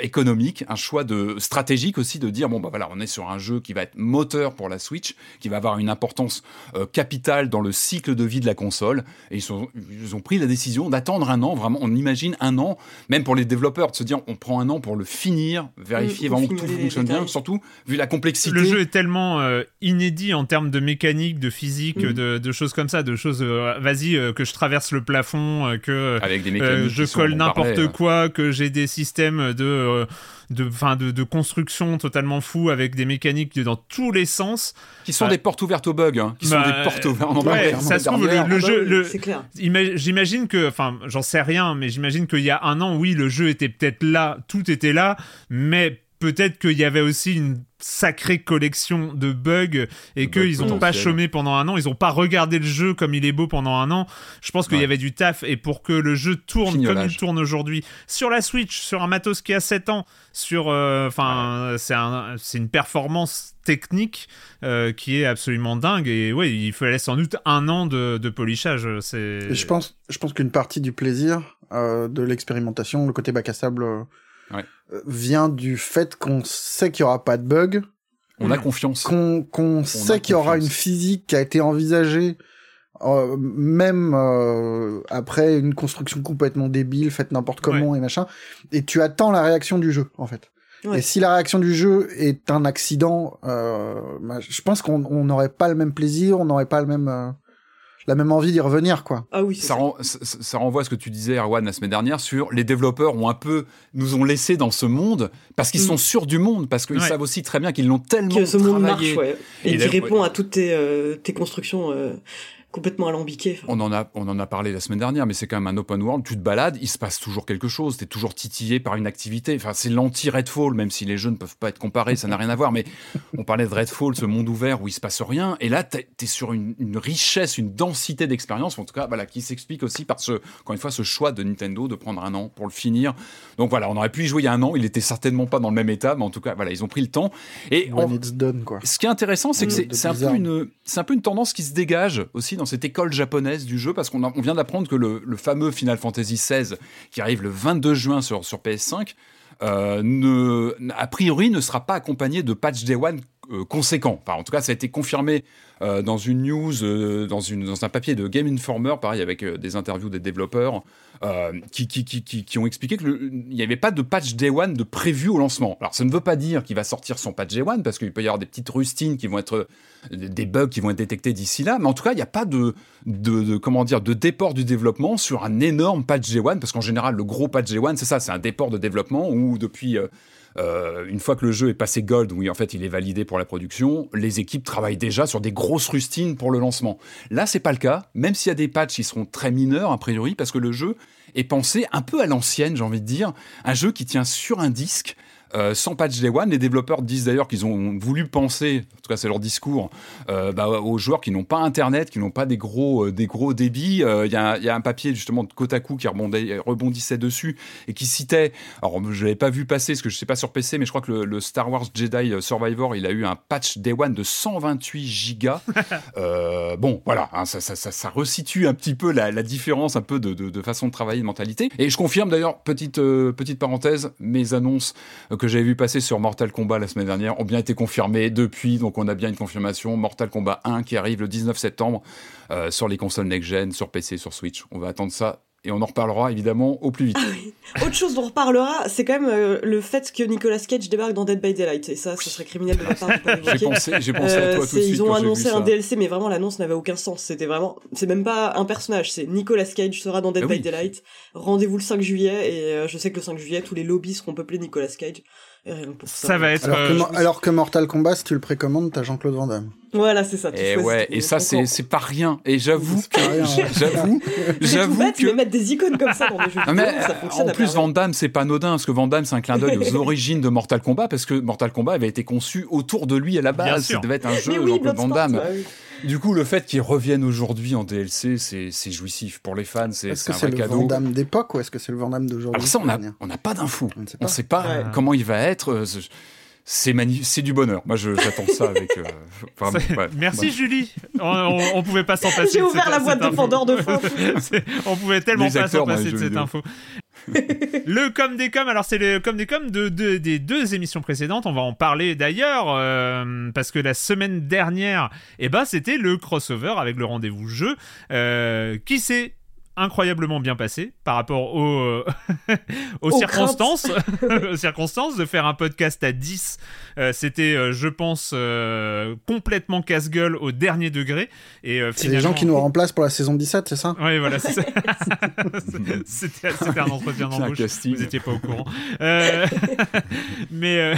économique, un choix de stratégique aussi de dire bon bah voilà, on est sur un jeu qui va être moteur pour la Switch, qui va avoir une importance euh, capitale dans le cycle de vie de la console. Et ils, sont, ils ont pris la décision d'attendre un an. Vraiment, on imagine un an, même pour les développeurs, de se dire on prend un an pour le finir, vérifier vraiment que tout fonctionne bien. Surtout vu la complexité. Le jeu est tellement euh, inédit en termes de mécanique, de physique, Mm. de, de choses comme ça, de choses. euh, Vas-y, euh, que je traverse le plafond, euh, que avec des euh, mécaniques. je colle n'importe euh, quoi, que j'ai des systèmes de. Euh, de, fin, de, de construction totalement fous avec des mécaniques de- dans tous les sens. qui sont Ouais. des portes ouvertes aux bugs, hein, qui Bah, sont des portes ouvertes. Ouais, ça se trouve, le bah jeu- oui, le- C'est clair. Ima- J'imagine que, enfin, j'en sais rien, mais j'imagine qu'il y a un an, oui, le jeu était peut-être là, tout était là, mais peut-être qu'il y avait aussi une sacrée collection de bugs et qu'ils n'ont pas chômé pendant un an, ils n'ont pas regardé le jeu comme il est beau pendant un an. Je pense qu'il y avait du taf et pour que le jeu tourne comme il tourne aujourd'hui sur la Switch, sur un matos qui a 7 ans, sur, euh, enfin, c'est un, c'est une performance technique euh, qui est absolument dingue et oui, il fallait sans doute un an de, de polissage. C'est. Et je pense, je pense qu'une partie du plaisir euh, de l'expérimentation, le côté bac à sable, euh, Ouais. euh, vient du fait qu'on sait qu'il y aura pas de bug, On a confiance. qu'on qu'on sait qu'il y aura une physique qui a été envisagée, euh, même euh, après une construction complètement débile, faite n'importe comment et machin, et tu attends la réaction du jeu, en fait. Ouais. Et si la réaction du jeu est un accident, euh, bah, je pense qu'on on n'aurait pas le même plaisir, on n'aurait pas le même, euh, la même envie d'y revenir, quoi. Ah oui, c'est Ça, ça. ren- ça- ça- ça renvoie à ce que tu disais, Erwan, la semaine dernière, sur les développeurs ont un peu, nous ont laissé dans ce monde parce qu'ils Mm. sont sûrs du monde, parce qu'ils Ouais. savent aussi très bien qu'ils l'ont tellement Que ce monde travaillé. marche, ouais. Et, Et qui répond ouais. à toutes tes, euh, tes constructions euh, complètement alambiquées. Enfin, On en, a, on en a parlé la semaine dernière, mais c'est quand même un open world. Tu te balades, il se passe toujours quelque chose. Tu es toujours titillé par une activité. Enfin, c'est l'anti-Redfall, même si les jeux ne peuvent pas être comparés, ça n'a rien à voir. Mais on parlait de Redfall, ce monde ouvert où il se passe rien. Et là, tu es sur une, une richesse, une densité d'expérience, en tout cas, voilà, qui s'explique aussi par ce, encore une fois, ce choix de Nintendo de prendre un an pour le finir. Donc voilà, on aurait pu y jouer il y a un an. Il était certainement pas dans le même état, mais en tout cas, voilà, ils ont pris le temps. Et on- it's done, quoi. ce qui est intéressant, c'est que c'est un, peu une- c'est un peu une tendance qui se dégage aussi dans cette école japonaise du jeu, parce qu'on vient d'apprendre que le, fameux Final Fantasy XVI, qui arrive le 22 juin sur, sur PS5, euh, a priori ne sera pas accompagné de patch Day One conséquent. Enfin, en tout cas, ça a été confirmé euh, dans une news, euh, dans, un papier de Game Informer, pareil, avec euh, des interviews des développeurs, euh, qui, qui, qui, qui, ont expliqué qu'il n'y avait pas de patch Day One de prévu au lancement. Alors, ça ne veut pas dire qu'il va sortir son patch Day One, parce qu'il peut y avoir des petites rustines qui vont être des bugs qui vont être détectés d'ici là, mais en tout cas, il n'y a pas de, de, comment dire de déport du développement sur un énorme patch G1 parce qu'en général, le gros patch G1, c'est ça, c'est un déport de développement où depuis euh, une fois que le jeu est passé gold, oui, en fait, il est validé pour la production, les équipes travaillent déjà sur des grosses rustines pour le lancement. Là, c'est pas le cas, même s'il y a des patchs qui seront très mineurs a priori parce que le jeu est pensé un peu à l'ancienne, j'ai envie de dire, un jeu qui tient sur un disque. Euh, sans patch day one, les développeurs disent d'ailleurs qu'ils ont voulu penser, en tout cas c'est leur discours, euh, bah, aux joueurs qui n'ont pas internet, qui n'ont pas des gros, euh, des gros débits. Il y, a, il y a un papier justement de Kotaku qui rebondait- rebondissait dessus et qui citait, alors je l'avais pas vu passer parce que je sais pas sur PC, mais je crois que le, le Star Wars Jedi Survivor, il a eu un patch day one de 128 gigas. Bon, voilà, hein, ça, ça, ça, ça resitue un petit peu la, la différence un peu de, de, de façon de travailler, de mentalité. Et je confirme d'ailleurs, petite, petite parenthèse, mes annonces que j'avais vu passer sur Mortal Kombat la semaine dernière ont bien été confirmées depuis, donc on a bien une confirmation. Mortal Kombat 1 qui arrive le 19 septembre euh, sur les consoles next-gen, sur PC, sur Switch. On va attendre ça et on en reparlera évidemment au plus vite. Autre chose dont on reparlera, c'est quand même euh, le fait que Nicolas Cage débarque dans Dead by Daylight. Et ça, ce serait criminel de ma part de J'ai pensé, j'ai pensé à Euh, toi tout de suite. ils ont annoncé ça. un DLC, mais vraiment l'annonce n'avait aucun sens. C'était vraiment, c'est même pas un personnage, c'est Nicolas Cage sera dans Dead Ah by oui. Daylight. Rendez-vous le 5 juillet et euh, je sais que le 5 juillet tous les lobbies seront peuplés Nicolas Cage. Et rien que pour ça. Ça va être. Alors que, euh, alors que Mortal Kombat, si tu le précommandes, t'as Jean-Claude Van Damme. Voilà, c'est ça. tu Et choisis ouais, et ça c'est pas rien. Et j'avoue C'est pas que rien. j'avoue j'avoue que mettre des icônes comme ça dans des jeux vidéo, mais, ça fonctionne en plus. Van Damme, c'est pas anodin, parce que Van Damme, c'est un clin d'œil aux origines de Mortal Kombat, parce que Mortal Kombat avait été conçu autour de lui à la Bien base. sûr. Ça devait être un jeu Jean-Claude Van Damme. Du coup, le fait qu'il revienne aujourd'hui en DLC, c'est c'est jouissif pour les fans, c'est Est-ce c'est que un c'est vrai le cadeau. Van Damme d'époque ou est-ce que c'est le Van Damme d'aujourd'hui Alors ça, on n'a pas d'infos. On ne sait pas. sait pas Ouais. comment il va être. euh, c'est- C'est c'est du bonheur. Moi, je- j'attends ça avec. euh, vraiment, C'est- ouais. Merci Ouais. Julie. On, on, on pouvait pas s'en passer. J'ai ouvert la boîte de Pandore de. C'est- on pouvait tellement Les pas s'en passer de cette vidéo. info. Le com des com, alors c'est le com des com de, de- des deux émissions précédentes. On va en parler d'ailleurs euh, parce que la semaine dernière, eh ben c'était le crossover avec le rendez-vous jeu euh, qui s'est incroyablement bien passé par rapport aux, euh, aux, Aux circonstances. aux circonstances de faire un podcast à 10 euh, c'était euh, je pense euh, complètement casse-gueule au dernier degré. Et euh, C'est les gens qui nous remplacent pour la saison 17, c'est ça? Oui, voilà, c'était, un entretien d'embauche. Vous étiez pas au courant. Euh, mais, euh,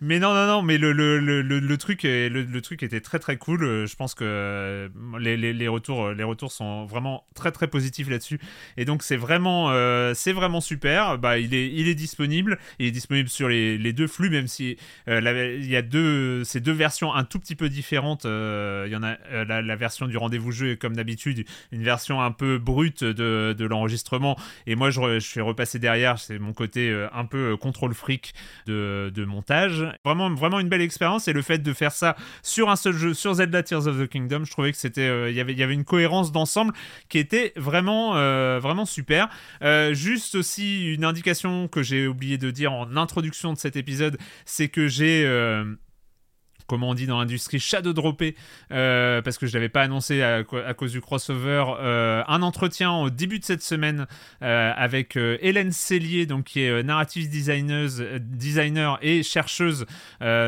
mais non, non, non, mais le, le, le, le, truc, le, truc était très très cool. Euh, Je pense que euh, les, les, les retours, euh, les retours sont vraiment très très positifs là-dessus. Et donc c'est vraiment, c'est vraiment super. Bah, il est, il est disponible. Il est disponible sur les, les deux flux, même si il y a deux, ces deux versions un tout petit peu différentes. Il y en a la, la version du rendez-vous jeu comme d'habitude une version un peu brute de, de l'enregistrement. Et moi, je, je suis repassé derrière. C'est mon côté un peu contrôle fric de, de montage. Vraiment, vraiment une belle expérience. Et le fait de faire ça sur un seul jeu, sur Zelda Tears of the Kingdom, je trouvais que c'était, euh, il y avait, une cohérence d'ensemble qui était vraiment, euh, vraiment super. Euh, juste aussi une indication que j'ai oublié de dire en introduction de cet épisode, c'est que j'ai comment on dit dans l'industrie, shadow dropper, euh, parce que je l'avais pas annoncé à, à cause du crossover, euh, un entretien au début de cette semaine euh, avec Hélène Cellier, donc qui est narrative designer et chercheuse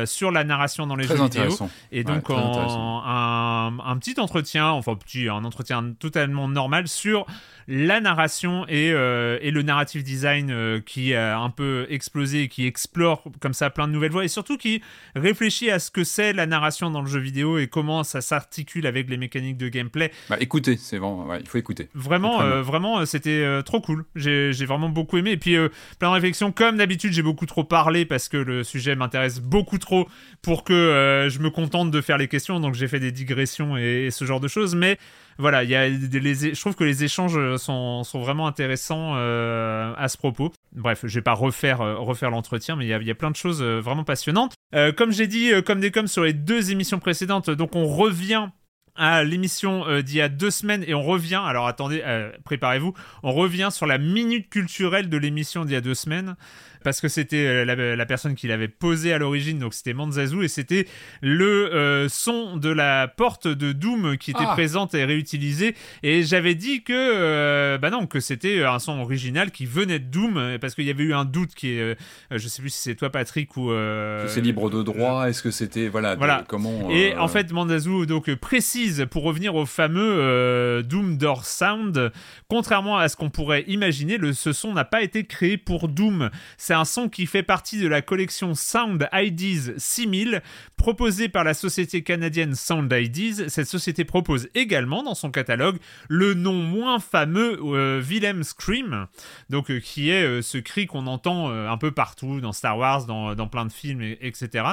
sur la narration dans les Très jeux vidéo. Et donc en- un petit entretien, enfin petit, un entretien totalement normal sur la narration et, euh, et le narrative design euh, qui a un peu explosé qui explore comme ça plein de nouvelles voies et surtout qui réfléchit à ce que c'est la narration dans le jeu vidéo et comment ça s'articule avec les mécaniques de gameplay. Bah, écoutez, c'est vraiment, ouais, il faut écouter. Vraiment, euh, vraiment, c'était trop cool. J'ai vraiment beaucoup aimé. Et puis, plein de réflexions. Comme d'habitude, j'ai beaucoup trop parlé parce que le sujet m'intéresse beaucoup trop pour que je me contente de faire les questions. Donc, j'ai fait des digressions et, et ce genre de choses. Mais voilà, il y a je trouve que les échanges euh, sont, sont vraiment intéressants euh, à ce propos. Bref, je vais pas refaire, euh, refaire l'entretien, mais il y a, y a plein de choses vraiment passionnantes. Comme j'ai dit, comme des coms sur les deux émissions précédentes, donc on revient à l'émission d'il y a deux semaines et on revient, alors attendez, préparez-vous, on revient sur la minute culturelle de l'émission d'il y a deux semaines parce que c'était euh, la, la personne qui l'avait posé à l'origine, donc c'était Manzazu et c'était le euh, son de la porte de Doom qui était Ah. présente et réutilisée et j'avais dit que euh, bah non que c'était un son original qui venait de Doom parce qu'il y avait eu un doute qui est, euh, je sais plus si c'est toi Patrick ou euh, c'est libre de droit. Est-ce que c'était voilà, de- comment et en fait, Mandazu donc précise pour revenir au fameux euh, Doom Door Sound, contrairement à ce qu'on pourrait imaginer, le, ce son n'a pas été créé pour Doom. C'est un son qui fait partie de la collection Sound IDs 6000 proposée par la société canadienne Sound IDs. Cette société propose également dans son catalogue le non moins fameux euh, Willem Scream, donc euh, qui est euh, ce cri qu'on entend euh, un peu partout dans Star Wars, dans, plein de films, et- etc.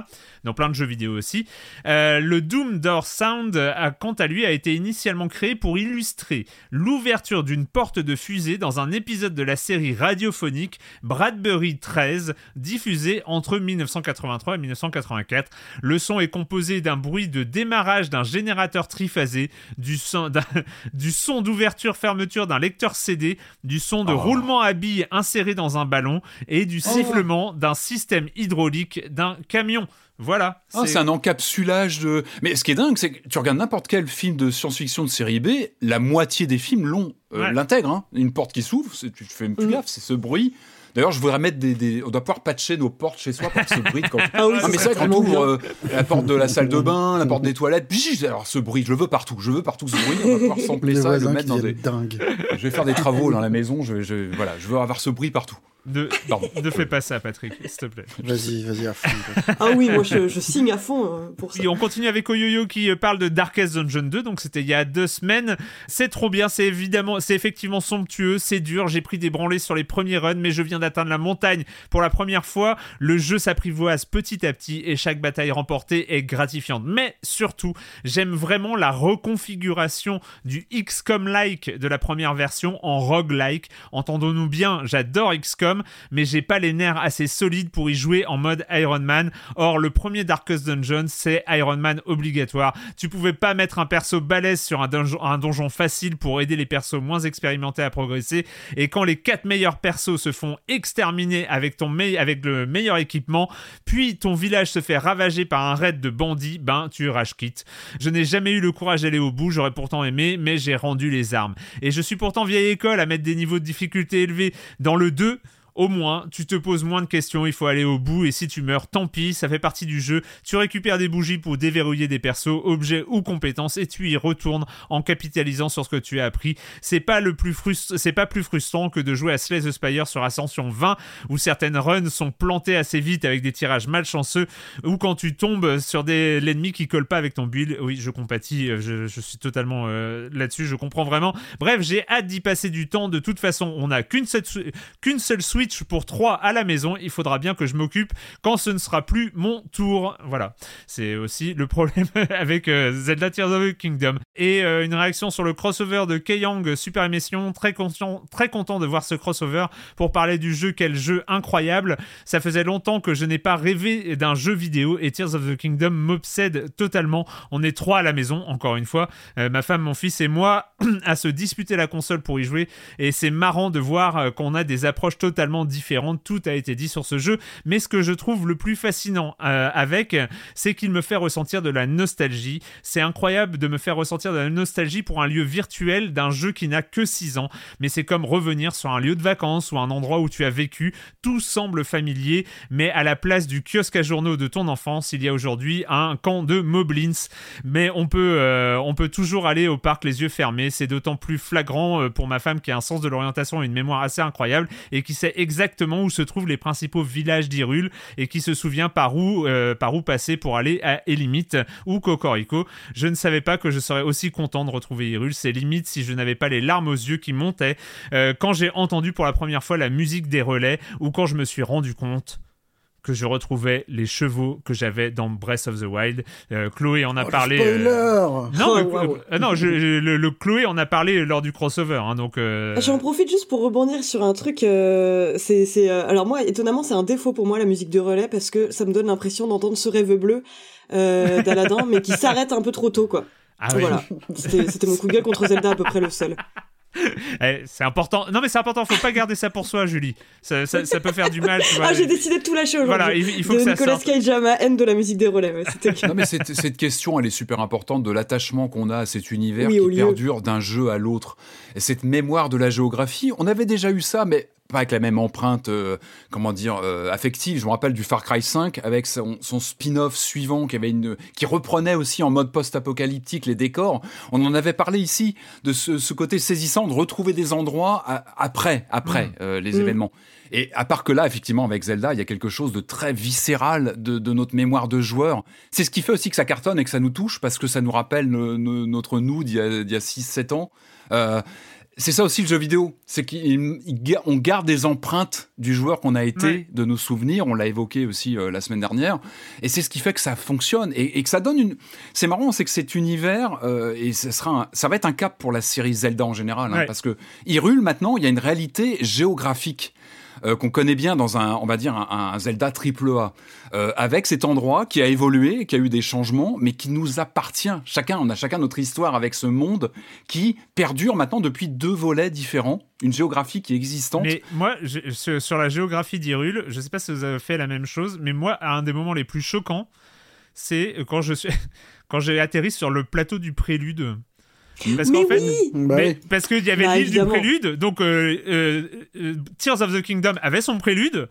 Dans plein de jeux vidéo aussi. Le Doom Door Sound, a, quant à lui, a été initialement créé pour illustrer l'ouverture d'une porte de fusée dans un épisode de la série radiophonique Bradbury 13, diffusée entre 1983 et 1984. Le son est composé d'un bruit de démarrage d'un générateur triphasé, du son, d'un- du son d'ouverture-fermeture d'un lecteur CD, du son de Oh. roulement à billes inséré dans un ballon et du sifflement d'un système hydraulique d'un camion. Voilà. Ah, c'est un encapsulage de. Mais ce qui est dingue, c'est que tu regardes n'importe quel film de science-fiction de série B, la moitié des films l'ont, euh, Ouais. l'intègrent. hein. Une porte qui s'ouvre, c'est- tu fais plus Mm. gaffe, c'est ce bruit. D'ailleurs, je voudrais mettre des, des- On doit pouvoir patcher nos portes chez soi pour que ce bruit. Quand... Ah oui, Ah, ça mais c'est vrai, quand vraiment on ouvre euh, la porte de la salle de bain, la porte des toilettes, puis, alors ce bruit, je le veux partout. Je veux partout ce bruit. On va pouvoir sampler ça et le mettre dans des. dingues. Je vais faire des travaux dans la maison. Je, je- voilà, je veux avoir ce bruit partout. Ne, ne fais pas ça, Patrick, s'il te plaît. Vas-y, vas-y à fond. Ah oui, moi je, je signe à fond euh, pour ça. Oui, on continue avec Oyoyo qui euh, parle de Darkest Dungeon 2, donc c'était il y a deux semaines. C'est trop bien, c'est évidemment, c'est effectivement somptueux, c'est dur. J'ai pris des branlées sur les premiers runs, mais je viens d'atteindre la montagne pour la première fois. Le jeu s'apprivoise petit à petit et chaque bataille remportée est gratifiante. Mais surtout, j'aime vraiment la reconfiguration du XCOM-like de la première version en roguelike. Entendons-nous bien, j'adore XCOM, mais j'ai pas les nerfs assez solides pour y jouer en mode Iron Man. Or, le premier Darkest Dungeon, c'est Iron Man obligatoire. Tu pouvais pas mettre un perso balèze sur un donjon, facile pour aider les persos moins expérimentés à progresser. Et quand les quatre meilleurs persos se font exterminer avec, ton le meilleur équipement, puis ton village se fait ravager par un raid de bandits, ben tu rage quittes. Je n'ai jamais eu le courage d'aller au bout, j'aurais pourtant aimé, mais j'ai rendu les armes. Et je suis pourtant vieille école à mettre des niveaux de difficulté élevés dans le 2. Au moins, tu te poses moins de questions, il faut aller au bout, et si tu meurs, tant pis, ça fait partie du jeu. Tu récupères des bougies pour déverrouiller des persos, objets ou compétences, et tu y retournes en capitalisant sur ce que tu as appris. C'est pas le plus pas plus frustrant que de jouer à Slay the Spire sur Ascension 20, où certaines runs sont plantées assez vite avec des tirages malchanceux, ou quand tu tombes sur des l'ennemi qui colle pas avec ton build. Oui, je compatis, euh, je, suis totalement euh, là-dessus, je comprends vraiment. Bref, j'ai hâte d'y passer du temps. De toute façon, on n'a qu'une seule, qu'une seule Switch pour 3 à la maison. Il faudra bien que je m'occupe quand ce ne sera plus mon tour. Voilà. C'est aussi le problème avec euh, Zelda Tears of the Kingdom. Et euh, une réaction sur le crossover de Keyang Super Émission. Très content, très content de voir ce crossover pour parler du jeu. Quel jeu incroyable. Ça faisait longtemps que je n'ai pas rêvé d'un jeu vidéo et Tears of the Kingdom m'obsède totalement. On est trois à la maison, encore une fois. Euh, ma femme, mon fils et moi à se disputer la console pour y jouer. Et c'est marrant de voir euh, qu'on a des approches totalement totalement différente. Tout a été dit sur ce jeu, mais ce que je trouve le plus fascinant euh, avec, c'est qu'il me fait ressentir de la nostalgie. C'est incroyable de me faire ressentir de la nostalgie pour un lieu virtuel d'un jeu qui n'a que 6 ans, mais c'est comme revenir sur un lieu de vacances ou un endroit où tu as vécu. Tout semble familier, mais à la place du kiosque à journaux de ton enfance, il y a aujourd'hui un camp de Moblins. Mais on peut, euh, on peut toujours aller au parc les yeux fermés. C'est d'autant plus flagrant euh, pour ma femme qui a un sens de l'orientation et une mémoire assez incroyable et qui sait exactement où se trouvent les principaux villages d'Irul et qui se souvient par où, euh, par où passer pour aller à Elimite ou Cocorico. Je ne savais pas que je serais aussi content de retrouver Hyrule. C'est limite si je n'avais pas les larmes aux yeux qui montaient euh, quand j'ai entendu pour la première fois la musique des relais ou quand je me suis rendu compte que je retrouvais les chevaux que j'avais dans Breath of the Wild. Euh, Chloé en a Oh, le parlé. spoiler Non, Oh, waouh. euh, non, je- je- le, le Chloé en a parlé lors du crossover, hein, donc. euh, J'en profite juste pour rebondir sur un truc. euh, c'est, c'est, euh, alors moi, étonnamment, c'est un défaut pour moi la musique de relais parce que ça me donne l'impression d'entendre ce rêve bleu euh, d'Aladin, mais qui s'arrête un peu trop tôt, quoi. ah oui. Voilà, c'était, c'était mon coup de gueule contre Zelda, à peu près le seul. Eh, c'est important. Non, mais c'est important. Faut pas garder ça pour soi, Julie. Ça, ça- ça peut faire du mal. Tu vois. Ah, j'ai décidé de tout lâcher aujourd'hui. Voilà, il, il faut de que ça Nicolas sorte. Cage à ma haine de la musique des relais. Ouais. Non mais cette, cette question, elle est super importante de l'attachement qu'on a à cet univers Oui, qui perdure d'un jeu à l'autre. Et cette mémoire de la géographie, on avait déjà eu ça, mais pas avec la même empreinte, euh, comment dire, euh, affective. Je me rappelle du Far Cry 5 avec son, son spin-off suivant qui avait une, qui reprenait aussi en mode post-apocalyptique les décors. On en avait parlé ici de ce, ce côté saisissant de retrouver des endroits à- après, après Mm. euh, les Mm. événements. Et à part que là, effectivement, avec Zelda, il y a quelque chose de très viscéral de, de notre mémoire de joueur. C'est ce qui fait aussi que ça cartonne et que ça nous touche, parce que ça nous rappelle no- no- notre nous d'il y a, a 6-7 ans. Euh, c'est ça aussi le jeu vidéo, c'est qu'on garde des empreintes du joueur qu'on a été, de nos souvenirs, on l'a évoqué aussi euh, la semaine dernière, et c'est ce qui fait que ça fonctionne et, et que ça donne une... C'est marrant, c'est que cet univers, euh, et ça, sera un- ça va être un cap pour la série Zelda en général, hein, parce que Hyrule, maintenant, il y a une réalité géographique euh, qu'on connaît bien dans un, on va dire, un, Zelda triple A, euh, avec cet endroit qui a évolué, qui a eu des changements, mais qui nous appartient. Chacun, on a chacun notre histoire avec ce monde qui perdure maintenant depuis deux volets différents, une géographie qui est existante. Mais moi, sur, la géographie d'Hyrule, je sais pas si vous avez fait la même chose, mais moi, un des moments les plus choquants, c'est quand je suis, quand j'ai atterri sur le plateau du Prélude. Parce Mais qu'en fait, oui Bah mais- oui. parce qu'il y avait Bah, l'île du. Prélude, donc euh, euh, euh, Tears of the Kingdom avait son Prélude,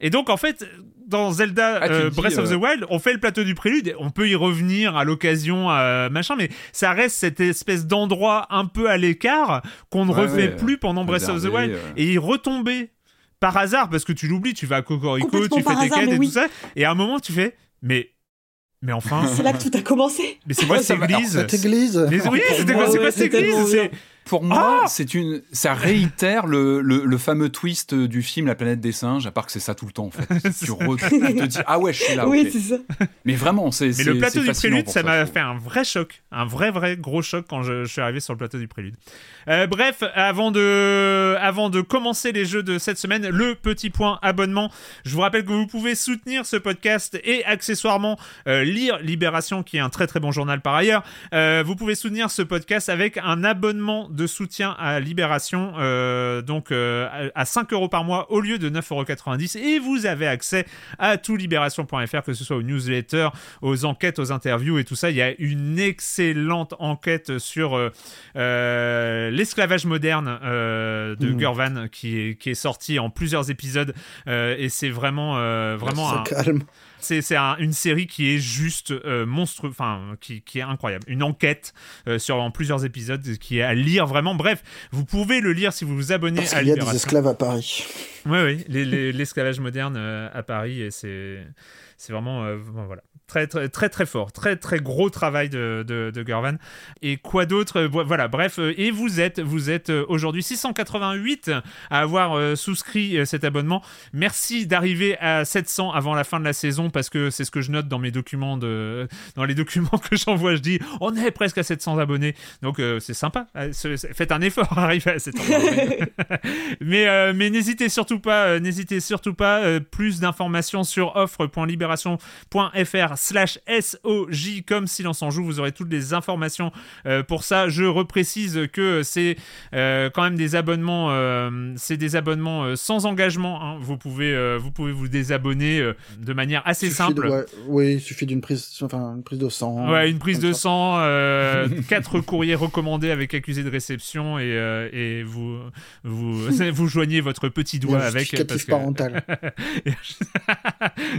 et donc en fait, dans Zelda Ah, euh, dis, Breath of euh, the Wild, on fait le plateau du Prélude, et on peut y revenir à l'occasion, euh, machin, mais ça reste cette espèce d'endroit un peu à l'écart qu'on ne Ouais, refait ouais, plus pendant Breath of the Wild, euh. et y retomber par hasard, parce que tu l'oublies, tu vas à Cocorico, tu fais tes hasard, quêtes et oui. tout ça, et à un moment tu fais, mais, mais enfin, C'est là que tout a commencé. mais c'est Ouais, ça cette église Cette église. Mais oui, c'était quoi, moi, c'est quoi cette église? Pour moi, Ah c'est une, ça réitère le, le, le fameux twist du film La planète des singes, à part que c'est ça tout le temps en fait. tu, re- tu te dis ah ouais, je suis là. oui, c'est ça. Mais vraiment, c'est. Mais le plateau du prélude, ça m'a fait un vrai choc, un vrai vrai gros choc quand je, je suis arrivé sur le plateau du prélude. Euh, bref, avant de, avant de commencer les jeux de cette semaine, le petit point abonnement. Je vous rappelle que vous pouvez soutenir ce podcast et accessoirement euh, lire Libération, qui est un très très bon journal par ailleurs. Euh, vous pouvez soutenir ce podcast avec un abonnement de soutien à Libération, euh, donc euh, à à 5 euros par mois au lieu de 9,90 euros. Et vous avez accès à tout libération.fr, que ce soit aux newsletters, aux enquêtes, aux interviews et tout ça. Il y a une excellente enquête sur euh, l'esclavage moderne de Mhm. Gurvan qui est, qui est sortie en plusieurs épisodes. et c'est vraiment, vraiment un, calme. C'est c'est un- une série qui est juste euh, monstre, enfin qui, qui est incroyable. Une enquête euh, sur en plusieurs épisodes qui est à lire vraiment. Bref, vous pouvez le lire si vous vous abonnez Parce à qu'il y a des esclaves à Paris. Oui, oui, les- les- l'esclavage moderne euh, à Paris, et c'est vraiment, bon, voilà. Très, très, très, très fort. Très, très gros travail de, de, de Gurvan. Et quoi d'autre? Vo- Voilà, bref. euh, Et vous êtes, vous êtes euh, aujourd'hui 688 à avoir euh, souscrit cet abonnement. Merci d'arriver à 700 avant la fin de la saison parce que c'est ce que je note dans mes documents de, dans les documents que j'envoie. Je dis, on est presque à 700 abonnés. Donc, euh, c'est sympa. Faites un effort à arriver à 700 abonnés mais euh, mais n'hésitez surtout pas, n'hésitez surtout pas. euh, plus d'informations sur offre.libération.fr slash SOJ comme silence en joue. Vous aurez toutes les informations euh, pour ça. Je reprécise que c'est euh, quand même des abonnements, euh, c'est des abonnements sans engagement. hein. Vous pouvez, vous pouvez vous désabonner de manière assez de- simple. ouais, oui, il suffit d'une prise, enfin, une prise de sang. Ouais, une prise de sang, quatre courriers recommandés avec accusé de réception et, et vous, vous, vous joignez votre petit Et doigt avec. parce que- parental.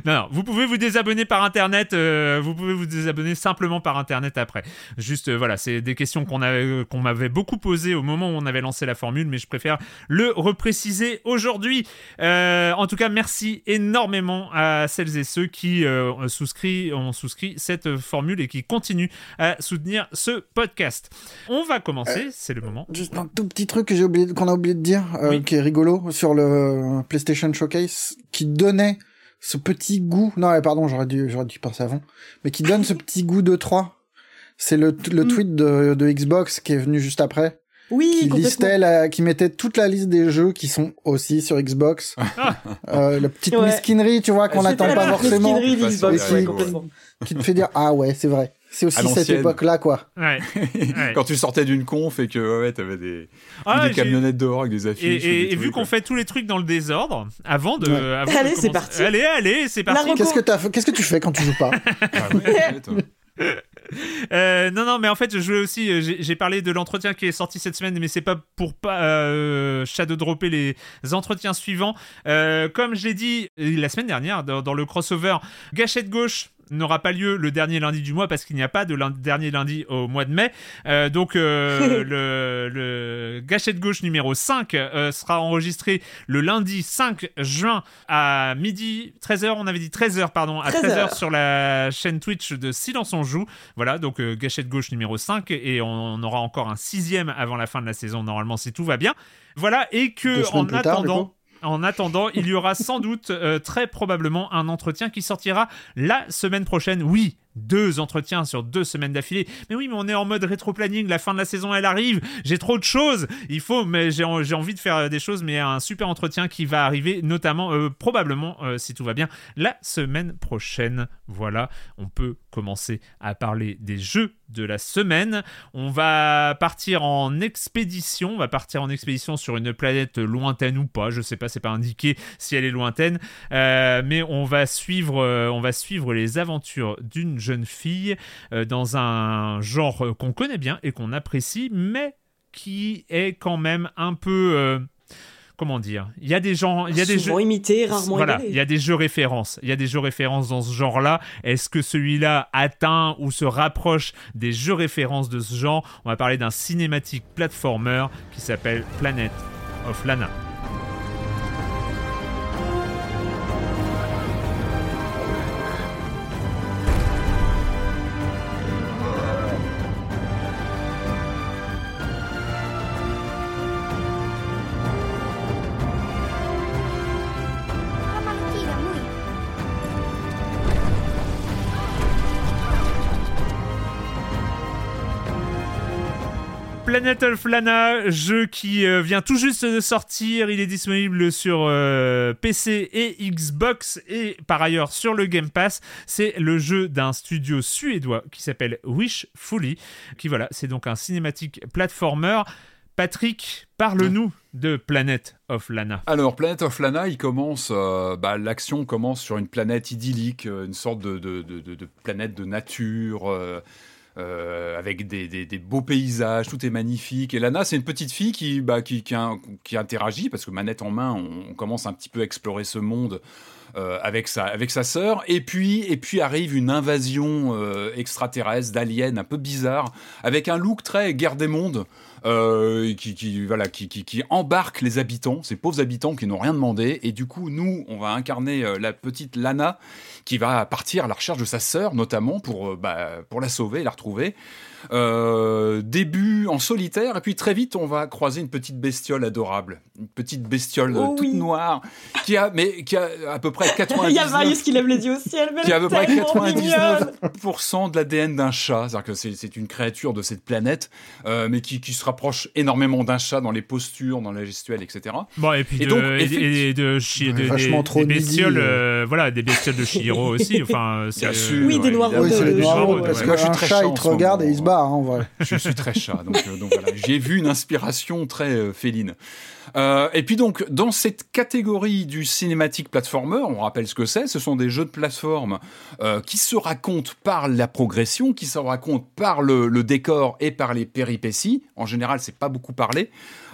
non, non, vous pouvez vous désabonner par internet. Euh, vous pouvez vous désabonner simplement par internet après. Juste, euh, voilà, c'est des questions qu'on avait, qu'on m'avait beaucoup posées au moment où on avait lancé la formule, mais je préfère le repréciser aujourd'hui. Euh, en tout cas, merci énormément à celles et ceux qui euh, ont souscrit, ont souscrit cette formule et qui continuent à soutenir ce podcast. On va commencer, c'est le moment. Juste un tout petit truc que j'ai oublié, qu'on a oublié de dire, euh, Oui. qui est rigolo sur le PlayStation Showcase, qui donnait ce petit goût. Non, pardon, j'aurais dû, j'aurais dû y penser avant. Mais qui donne ce petit goût de 3. C'est le, le Mm. tweet de, de Xbox qui est venu juste après, Oui, qui listait la, qui mettait toute la liste des jeux qui sont aussi sur Xbox. euh, la petite Ouais. mesquinerie, tu vois, qu'on n'attend la pas forcément, mesquinerie d'Xbox, Façon, ouais, complètement. qui te fait dire, ah ouais, c'est vrai. C'est aussi cette époque-là, quoi. Ouais. Ouais. Quand tu sortais d'une conf et que ouais, t'avais des, Ah, des camionnettes dehors avec des Et, affiches. et- ou des et vu qu'on ouais. fait tous les trucs dans le désordre, avant de. Ouais. avant de Allez, c'est commencer- parti. Allez, allez, c'est parti. Qu'est-ce que qu'est-ce que tu fais quand tu joues pas? Ah. Euh, non, non, mais en fait, je voulais aussi. euh, J'ai parlé de l'entretien qui est sorti cette semaine, mais c'est pas pour pas euh, shadow dropper les entretiens suivants. Euh, comme je l'ai dit euh, la semaine dernière dans, dans le crossover, Gâchette Gauche n'aura pas lieu le dernier lundi du mois parce qu'il n'y a pas de dernier lundi au mois de mai. Euh, donc euh, le, le Gâchette Gauche numéro 5 euh, sera enregistré le lundi 5 juin à midi 13h, on avait dit 13h pardon, à 13h 13h. sur la chaîne Twitch de Silence on joue. Voilà, donc Gâchette Gauche numéro 5 et on, on aura encore un sixième avant la fin de la saison normalement si tout va bien. Voilà, et que en tard, attendant... En attendant, il y aura sans doute, euh, très probablement, un entretien qui sortira la semaine prochaine. Oui, deux entretiens sur deux semaines d'affilée. Mais oui, mais on est en mode rétro-planning, la fin de la saison, elle arrive. J'ai trop de choses. Il faut, mais j'ai en- j'ai envie de faire euh, des choses, mais un super entretien qui va arriver, notamment, euh, probablement, euh, si tout va bien, la semaine prochaine. Voilà, on peut commencer à parler des jeux de la semaine. On va partir en expédition. On va partir en expédition sur une planète lointaine ou pas. Je sais pas, c'est pas indiqué si elle est lointaine. Mais on va suivre, on va suivre les aventures d'une jeune fille euh, dans un genre euh, qu'on connaît bien et qu'on apprécie, mais qui est quand même un peu. euh, Comment dire Il y a des gens, il y a des Souvent jeux, imité, rarement voilà, égalé. il y a des jeux références. Il y a des jeux références dans ce genre-là. Est-ce que celui-là atteint ou se rapproche des jeux références de ce genre? On va parler d'un cinématique platformer qui s'appelle Planet of Lana. Planet of Lana, jeu qui euh, vient tout juste de sortir. Il est disponible sur euh, PC et Xbox et par ailleurs sur le Game Pass. C'est le jeu d'un studio suédois qui s'appelle Wishfully. Qui voilà, c'est donc un cinématique platformer. Patrick, parle-nous de Planet of Lana. Alors, Planet of Lana, il commence, euh, bah, l'action commence sur une planète idyllique, une sorte de planète de nature, euh, avec des, des- beaux paysages, tout est magnifique. Et Lana, c'est une petite fille qui, bah, qui, qui, in- qui interagit, parce que manette en main, on, on commence un petit peu à explorer ce monde. euh, avec sa avec sa sœur et puis et puis arrive une invasion euh, extraterrestre d'aliens un peu bizarre avec un look très guerre des mondes euh, qui, qui, voilà, qui, qui, qui embarque les habitants, ces pauvres habitants qui n'ont rien demandé. Et du coup, nous, on va incarner euh, la petite Lana qui va partir à la recherche de sa sœur, notamment pour, euh, bah, pour la sauver et la retrouver. Euh, début en solitaire, et puis très vite, on va croiser une petite bestiole adorable. Une petite bestiole Oh toute oui. noire, qui a, mais qui a à peu près près 99... Il y a Marius qui lève les yeux au ciel, mais qui est à peu près tellement mignonne. 99% de l'ADN d'un chat. C'est-à-dire que c'est c'est une créature de cette planète, euh, mais qui, qui se rapproche énormément d'un chat dans les postures, dans la gestuelle, etc. Bon, et puis Et de, donc, et- de, Ouais, de- vachement des, trop des bestioles, euh. euh, voilà, des bestioles de Chihiro aussi. Enfin, c'est, Bien sûr. euh, Oui, des noirs. Oui, c'est de- les de noirs, parce qu'un chat, il te regarde et il se bat, hein. Je suis très chat, donc, euh, donc voilà. J'ai vu une inspiration très euh, féline. Euh, et puis donc, dans cette catégorie du cinématique platformer, on rappelle ce que c'est, ce sont des jeux de plateforme euh, qui se racontent par la progression, qui se racontent par le, décor et par les péripéties. En général, c'est pas beaucoup parlé.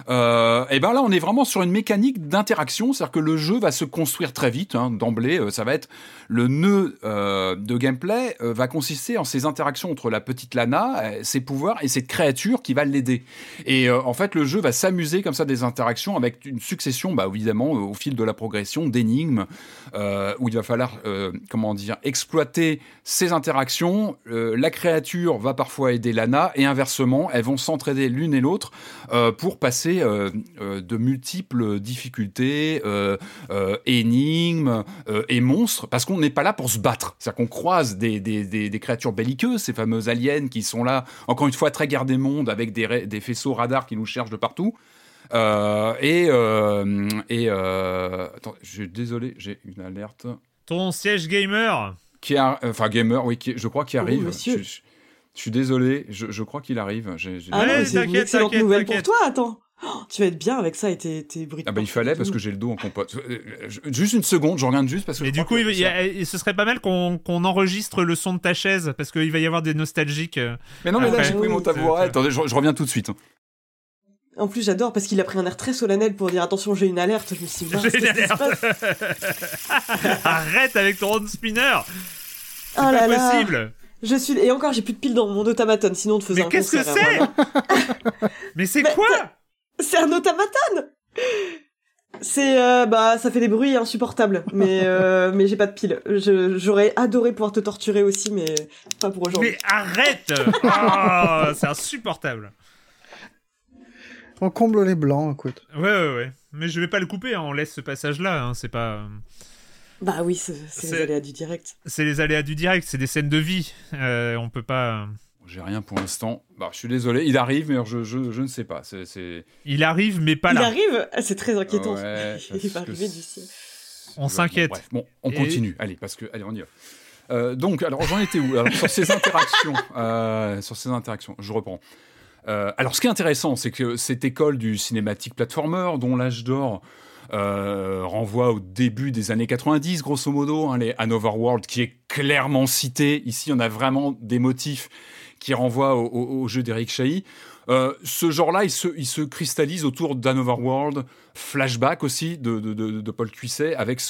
Euh, et ben là, on est vraiment sur une mécanique d'interaction, c'est-à-dire que le jeu va se construire très vite, hein, d'emblée. ça va être le nœud de gameplay va consister en ces interactions entre la petite Lana, ses pouvoirs et cette créature qui va l'aider. Et en fait, le jeu va s'amuser comme ça des interactions avec une succession, bah, évidemment, euh, au fil de la progression, d'énigmes euh, où il va falloir, euh, comment dire, exploiter ces interactions. La créature va parfois aider Lana et inversement, elles vont s'entraider l'une et l'autre pour passer de multiples difficultés, énigmes et monstres, parce qu'on n'est pas là pour se battre. C'est-à-dire qu'on croise des, créatures belliqueuses, ces fameuses aliens qui sont là, encore une fois, très garde des mondes, avec des, des faisceaux radars qui nous cherchent de partout. Euh, et euh, et euh, attends, je suis désolé, j'ai une alerte Ton siège gamer. qui a, enfin gamer, oui, qui, je crois qu'il Oh, arrive. monsieur. Je, je- je suis désolé, je, je crois qu'il arrive. J'ai- j'ai- Ah non, Ouais, mais c'est une excellente nouvelle pour toi, attends. Oh, tu vas être bien avec ça et tes, tes Ah bah il fallait parce que j'ai le dos en compote. Juste une seconde, je regarde juste parce que. Et je du crois coup, que il, y ça- a- et ce serait pas mal qu'on qu'on enregistre le son de ta chaise, parce qu'il va y avoir des nostalgiques. Mais non, mais là j'ai pris mon tabouret. Attendez, je, je reviens tout de suite. En plus, j'adore parce qu'il a pris un air très solennel pour dire attention, j'ai une alerte. Je me suis dit, J'ai une alerte. Arrête avec ton round spinner Oh Pas là là. possible Je suis et encore, j'ai plus de piles dans mon automaton. Sinon, on te faisait Mais qu'est-ce que c'est. Mais c'est Mais quoi C'est un automaton. C'est euh, bah ça fait des bruits insupportables, mais euh, mais j'ai pas de piles. Je- J'aurais adoré pouvoir te torturer aussi, mais pas pour aujourd'hui. Mais arrête Ah, C'est insupportable On comble les blancs, écoute. Ouais, ouais, ouais. Mais je vais pas le couper, hein, on laisse ce passage-là, hein, c'est pas... Bah oui, c'est les aléas du direct. C'est les aléas du direct, c'est des scènes de vie. Euh, on peut pas... J'ai rien pour l'instant. Bah, je suis désolé, il arrive, mais je, je, je ne sais pas. C'est. c'est- Il arrive, mais pas Il là. arrive, Ah, c'est très inquiétant. Ouais, Il va arriver ciel. On s'inquiète. Bref, bon, on Et- continue. Allez, parce que, allez, on y va. Euh, donc, alors j'en étais où? Alors sur ces interactions, euh, sur ces interactions, je reprends. Euh, alors, ce qui est intéressant, c'est que cette école du cinématique platformer, dont l'âge d'or euh, renvoie au début des années 90, grosso modo, hein, les Hanover World, qui est clairement cité. Ici, on a vraiment des motifs qui renvoient au, jeu d'Eric Chahi. Euh, ce genre-là, il se, cristallise autour d'Hanover World, Flashback aussi de, Paul Cuisset, avec,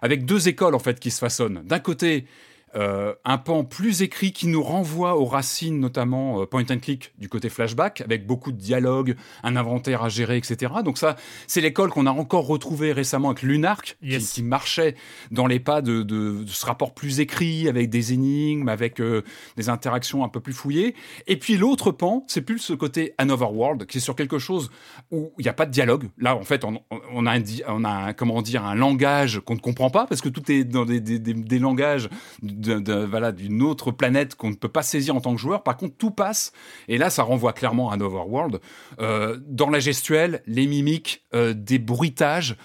avec deux écoles en fait qui se façonnent. D'un côté, euh, un pan plus écrit qui nous renvoie aux racines, notamment euh, point and click du côté flashback, avec beaucoup de dialogues, un inventaire à gérer, etc. Donc ça, c'est l'école qu'on a encore retrouvée récemment avec Lunark, qui- Yes. qui, marchait dans les pas de, de- de ce rapport plus écrit, avec des énigmes, avec euh, des interactions un peu plus fouillées. Et puis l'autre pan, c'est plus ce côté Another World, qui est sur quelque chose où il n'y a pas de dialogue. Là, en fait, on, on a, un, di- on a un, comment dire, un langage qu'on ne comprend pas, parce que tout est dans des, des- des- des langages de- d'une autre planète qu'on ne peut pas saisir en tant que joueur. Par contre, tout passe. Et là, ça renvoie clairement à Another World. Euh, dans la gestuelle, les mimiques, euh, des bruitages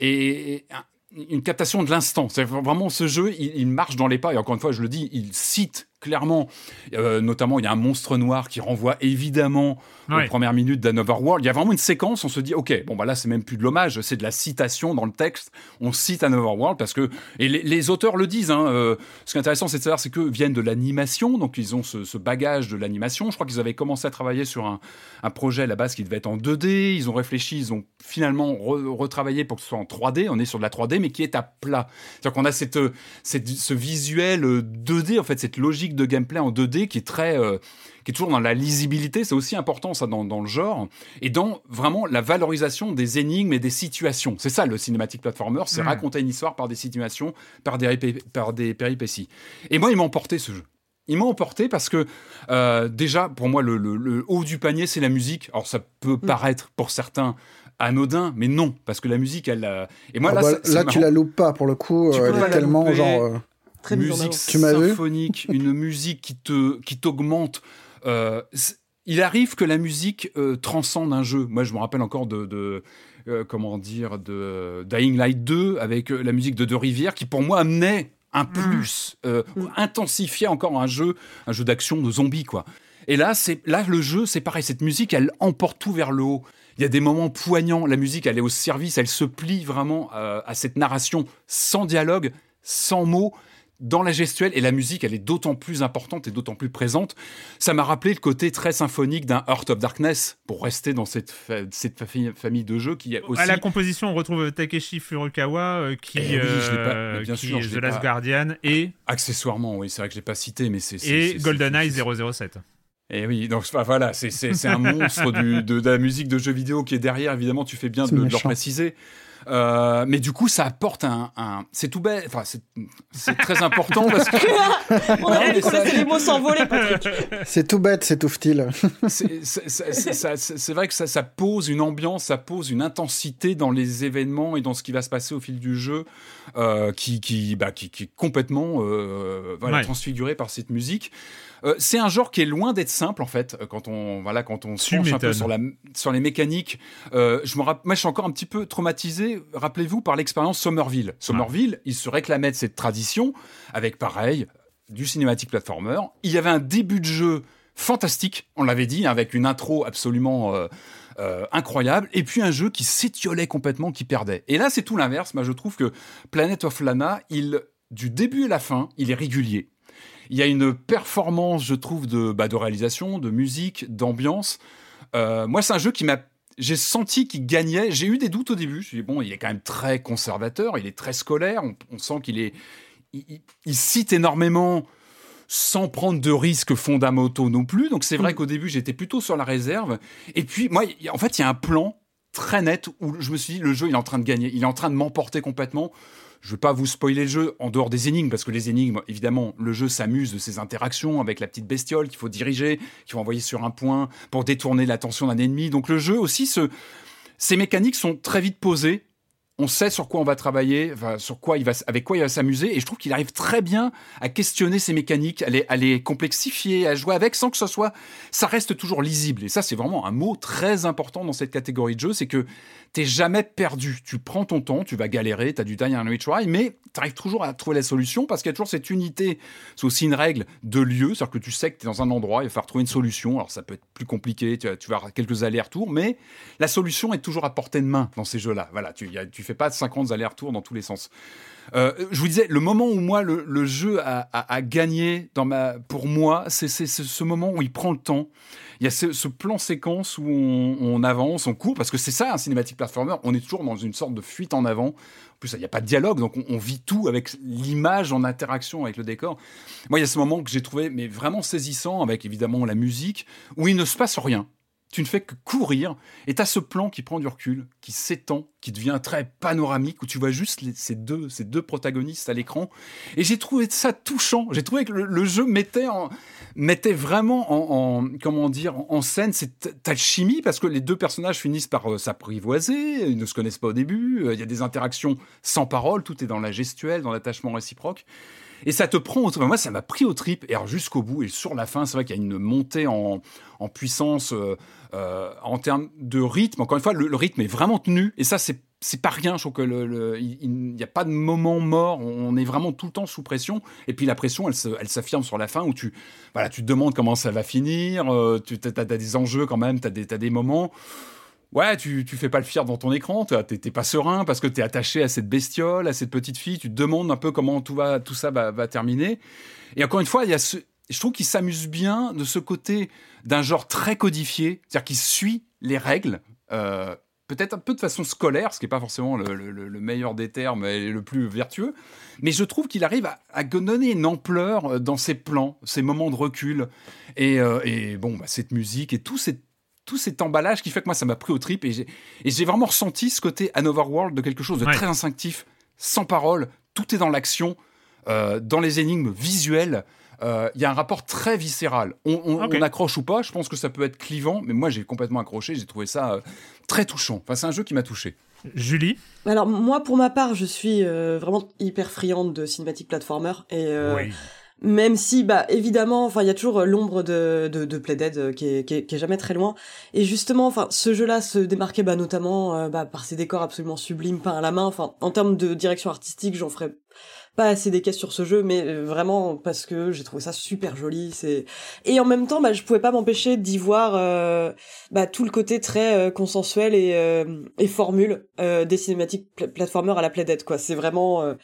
et, un- une captation de l'instant. C'est vraiment ce jeu, il marche dans les pas. Et encore une fois, je le dis, il cite clairement, euh, notamment, il y a un monstre noir qui renvoie évidemment Ouais. aux premières minutes d'Another World. Il y a vraiment une séquence, on se dit, ok, bon, bah là, c'est même plus de l'hommage, c'est de la citation dans le texte. On cite Another World parce que, et les, les auteurs le disent, hein, euh, ce qui est intéressant, c'est de savoir, c'est qu'eux viennent de l'animation, donc ils ont ce, ce bagage de l'animation. Je crois qu'ils avaient commencé à travailler sur un, un projet à la base qui devait être en 2D. Ils ont réfléchi, ils ont finalement re- retravaillé pour que ce soit en 3D. On est sur de la 3D, mais qui est à plat. C'est-à-dire qu'on a cette, euh, cette, ce visuel euh, 2D, en fait, cette logique de gameplay en 2D qui est très. euh, qui est toujours dans la lisibilité, c'est aussi important ça dans, dans le genre, et dans vraiment la valorisation des énigmes et des situations. C'est ça le cinématique platformer, c'est Mm. raconter une histoire par des situations, par des, par des péripéties. Et moi, il m'a emporté ce jeu. Il m'a emporté parce que euh, déjà, pour moi, le, le- le haut du panier, c'est la musique. Alors ça peut paraître pour certains anodin, mais non, parce que la musique, elle. euh, Et moi, Ah là, bah, là, tu la loupes pas pour le coup. Tu euh, peux elle pas est tellement louper. genre. euh, Très musique symphonique, une musique qui te qui t'augmente. Euh, il arrive que la musique euh, transcende un jeu. Moi, je me rappelle encore de, de, euh, comment dire de Dying Light 2 avec euh, la musique de De Rivière qui pour moi amenait un plus, euh, Mm. intensifiait encore un jeu, un jeu d'action de zombies quoi. Et là, c'est là le jeu, c'est pareil. Cette musique, elle emporte tout vers le haut. Il y a des moments poignants. La musique, elle est au service. Elle se plie vraiment euh, à cette narration sans dialogue, sans mots, dans la gestuelle. Et la musique, elle est d'autant plus importante et d'autant plus présente. Ça m'a rappelé le côté très symphonique d'un Heart of Darkness, pour rester dans cette, fa- cette fa- famille de jeux qui est aussi. À la composition, on retrouve Takeshi Furukawa euh, qui, Eh oui, je l'ai pas- euh, bien qui sûr, est je The Last pas- Guardian et, Accessoirement, oui, c'est vrai que je l'ai pas cité, mais c'est. et GoldenEye c'est- 007. Et oui, donc voilà, c'est c'est- c'est un monstre du- de, de la musique de jeux vidéo qui est derrière, évidemment, tu fais bien de, de le préciser. Euh, mais du coup, ça apporte un. un- c'est tout bête, enfin, c'est c'est très important parce que. On a vu qu'on ça- laissait les mots s'envoler, Patrick. C'est tout bête, c'est tout futile. c'est- c'est c'est- c'est- ça- c'est- c'est vrai que ça, ça pose une ambiance, ça pose une intensité dans les événements et dans ce qui va se passer au fil du jeu, euh, qui, qui, bah, qui, qui est complètement euh, voilà, Ouais. transfiguré par cette musique. Euh, c'est un genre qui est loin d'être simple en fait euh, quand on voilà quand on se penche un peu sur la sur les mécaniques. Euh, je me rapp- moi je suis encore un petit peu traumatisé. Rappelez-vous par l'expérience Somerville. Somerville, il se réclamait de cette tradition avec pareil du cinématique platformer. Il y avait un début de jeu fantastique, on l'avait dit, avec une intro absolument euh, euh, incroyable, et puis un jeu qui s'étiolait complètement, qui perdait. Et là, c'est tout l'inverse. Moi, je trouve que Planet of Lana, il, du début à la fin, il est régulier. Il y a une performance, je trouve, de, bah, de réalisation, de musique, d'ambiance. Euh, moi, c'est un jeu qui m'a. J'ai senti qu'il gagnait. J'ai eu des doutes au début. Je me suis dit, bon, il est quand même très conservateur, il est très scolaire. On, on sent qu'il est. Il, il- il cite énormément sans prendre de risques fondamentaux non plus. Donc c'est vrai qu'au début, j'étais plutôt sur la réserve. Et puis, moi, y en fait, il y a un plan très net où je me suis dit, le jeu, il est en train de gagner. Il est en train de m'emporter complètement. Je ne veux pas vous spoiler le jeu en dehors des énigmes, parce que les énigmes, évidemment, le jeu s'amuse de ces interactions avec la petite bestiole qu'il faut diriger, qu'il faut envoyer sur un point pour détourner l'attention d'un ennemi. Donc le jeu aussi, se... ces mécaniques sont très vite posées. On sait sur quoi on va travailler, sur quoi il va, avec quoi il va s'amuser, et je trouve qu'il arrive très bien à questionner ces mécaniques, à les, à les complexifier, à jouer avec, sans que ce soit, ça reste toujours lisible. Et ça, c'est vraiment un mot très important dans cette catégorie de jeu, c'est que t'es jamais perdu. Tu prends ton temps, tu vas galérer, tu as du die and retry, mais tu arrives toujours à trouver la solution parce qu'il y a toujours cette unité. C'est aussi une règle de lieu, c'est-à-dire que tu sais que tu es dans un endroit, il va falloir trouver une solution. Alors ça peut être plus compliqué, tu, vas- avoir quelques allers-retours, mais la solution est toujours à portée de main dans ces jeux-là. Voilà, tu, y a- tu fais pas 50 allers-retours dans tous les sens. Euh, je vous disais, le moment où moi, le, jeu a, gagné pour moi, c'est ce moment où il prend le temps. Il y a ce, plan séquence où on, on avance, on court, parce que c'est ça un cinématique platformer. On est toujours dans une sorte de fuite en avant. En plus, il n'y a pas de dialogue, donc on, on vit tout avec l'image en interaction avec le décor. Moi, il y a ce moment que j'ai trouvé mais vraiment saisissant, avec évidemment la musique, où il ne se passe rien. Tu ne fais que courir, et tu as ce plan qui prend du recul, qui s'étend, qui devient très panoramique, où tu vois juste ces, deux, ces deux protagonistes à l'écran. Et j'ai trouvé ça touchant. J'ai trouvé que le, jeu mettait, mettait vraiment en, en- comment dire, en, en scène cette alchimie, parce que les deux personnages finissent par euh, s'apprivoiser, ils ne se connaissent pas au début, euh, il y a des interactions sans parole, tout est dans la gestuelle, dans l'attachement réciproque. Et ça te prend au trip. Moi, ça m'a pris au trip. Et alors, jusqu'au bout, et sur la fin, c'est vrai qu'il y a une montée en, en puissance euh, euh, en termes de rythme. Encore une fois, le, rythme est vraiment tenu. Et ça, c'est c'est pas rien. Je trouve que il n'y a pas de moment mort. On est vraiment tout le temps sous pression. Et puis la pression, elle elle s'affirme sur la fin où tu, voilà, tu te demandes comment ça va finir. euh, tu as, des enjeux quand même. Tu as, t'as des moments. Ouais, tu, tu fais pas le fier dans ton écran, t'es pas serein parce que t'es attaché à cette bestiole, à cette petite fille, tu te demandes un peu comment tout, va, tout ça va, va terminer. Et encore une fois, il y a ce, je trouve qu'il s'amuse bien de ce côté d'un genre très codifié, c'est-à-dire qu'il suit les règles, euh, peut-être un peu de façon scolaire, ce qui n'est pas forcément le, le- le meilleur des termes et le plus vertueux, mais je trouve qu'il arrive à, donner une ampleur euh, dans ses plans, ses moments de recul, et, euh, et bon, bah, cette musique et tout cet, tout cet emballage qui fait que moi, ça m'a pris au trip, et j'ai vraiment ressenti ce côté An Overworld de quelque chose de Ouais. très instinctif, sans parole, tout est dans l'action, euh, dans les énigmes visuelles. euh, il y a un rapport très viscéral. On, on- Ok. on accroche ou pas, je pense que ça peut être clivant, mais moi j'ai complètement accroché, j'ai trouvé ça euh, très touchant. Enfin, c'est un jeu qui m'a touché. Julie? Alors moi, pour ma part, je suis euh, vraiment hyper friande de cinématique platformer et euh, même si, bah évidemment, enfin il y a toujours euh, l'ombre de de, de euh, qui est, qui est jamais très loin. Et justement, enfin ce jeu-là se démarquait bah, notamment euh, bah, par ses décors absolument sublimes peints à la main. Enfin en termes de direction artistique, j'en ferais pas assez des caisses sur ce jeu, mais vraiment parce que j'ai trouvé ça super joli. C'est et en même temps, bah je pouvais pas m'empêcher d'y voir euh, bah, tout le côté très consensuel et et formule des cinématiques platformers à la Playdead quoi. C'est vraiment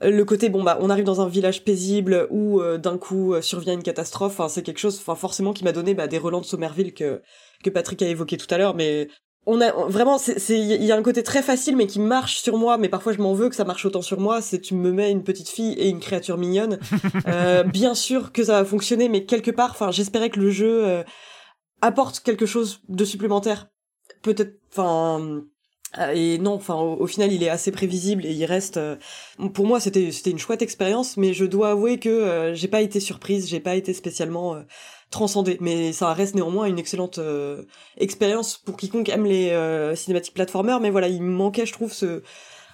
le côté bon bah on arrive dans un village paisible où euh, d'un coup euh, survient une catastrophe. Enfin c'est quelque chose, enfin forcément qui m'a donné bah, des relents de Somerville que que Patrick a évoqué tout à l'heure, mais on a on- vraiment c'est il y a un côté très facile mais qui marche sur moi mais parfois je m'en veux que ça marche autant sur moi. C'est tu me mets une petite fille et une créature mignonne. Euh, bien sûr que ça va fonctionner mais quelque part enfin j'espérais que le jeu euh, apporte quelque chose de supplémentaire. Peut-être enfin et non enfin au, final il est assez prévisible et il reste euh, pour moi c'était c'était une chouette expérience mais je dois avouer que euh, j'ai pas été surprise j'ai pas été spécialement euh, transcendée. Mais ça reste néanmoins une excellente euh, expérience pour quiconque aime les euh, cinématiques platformers mais voilà il manquait je trouve ce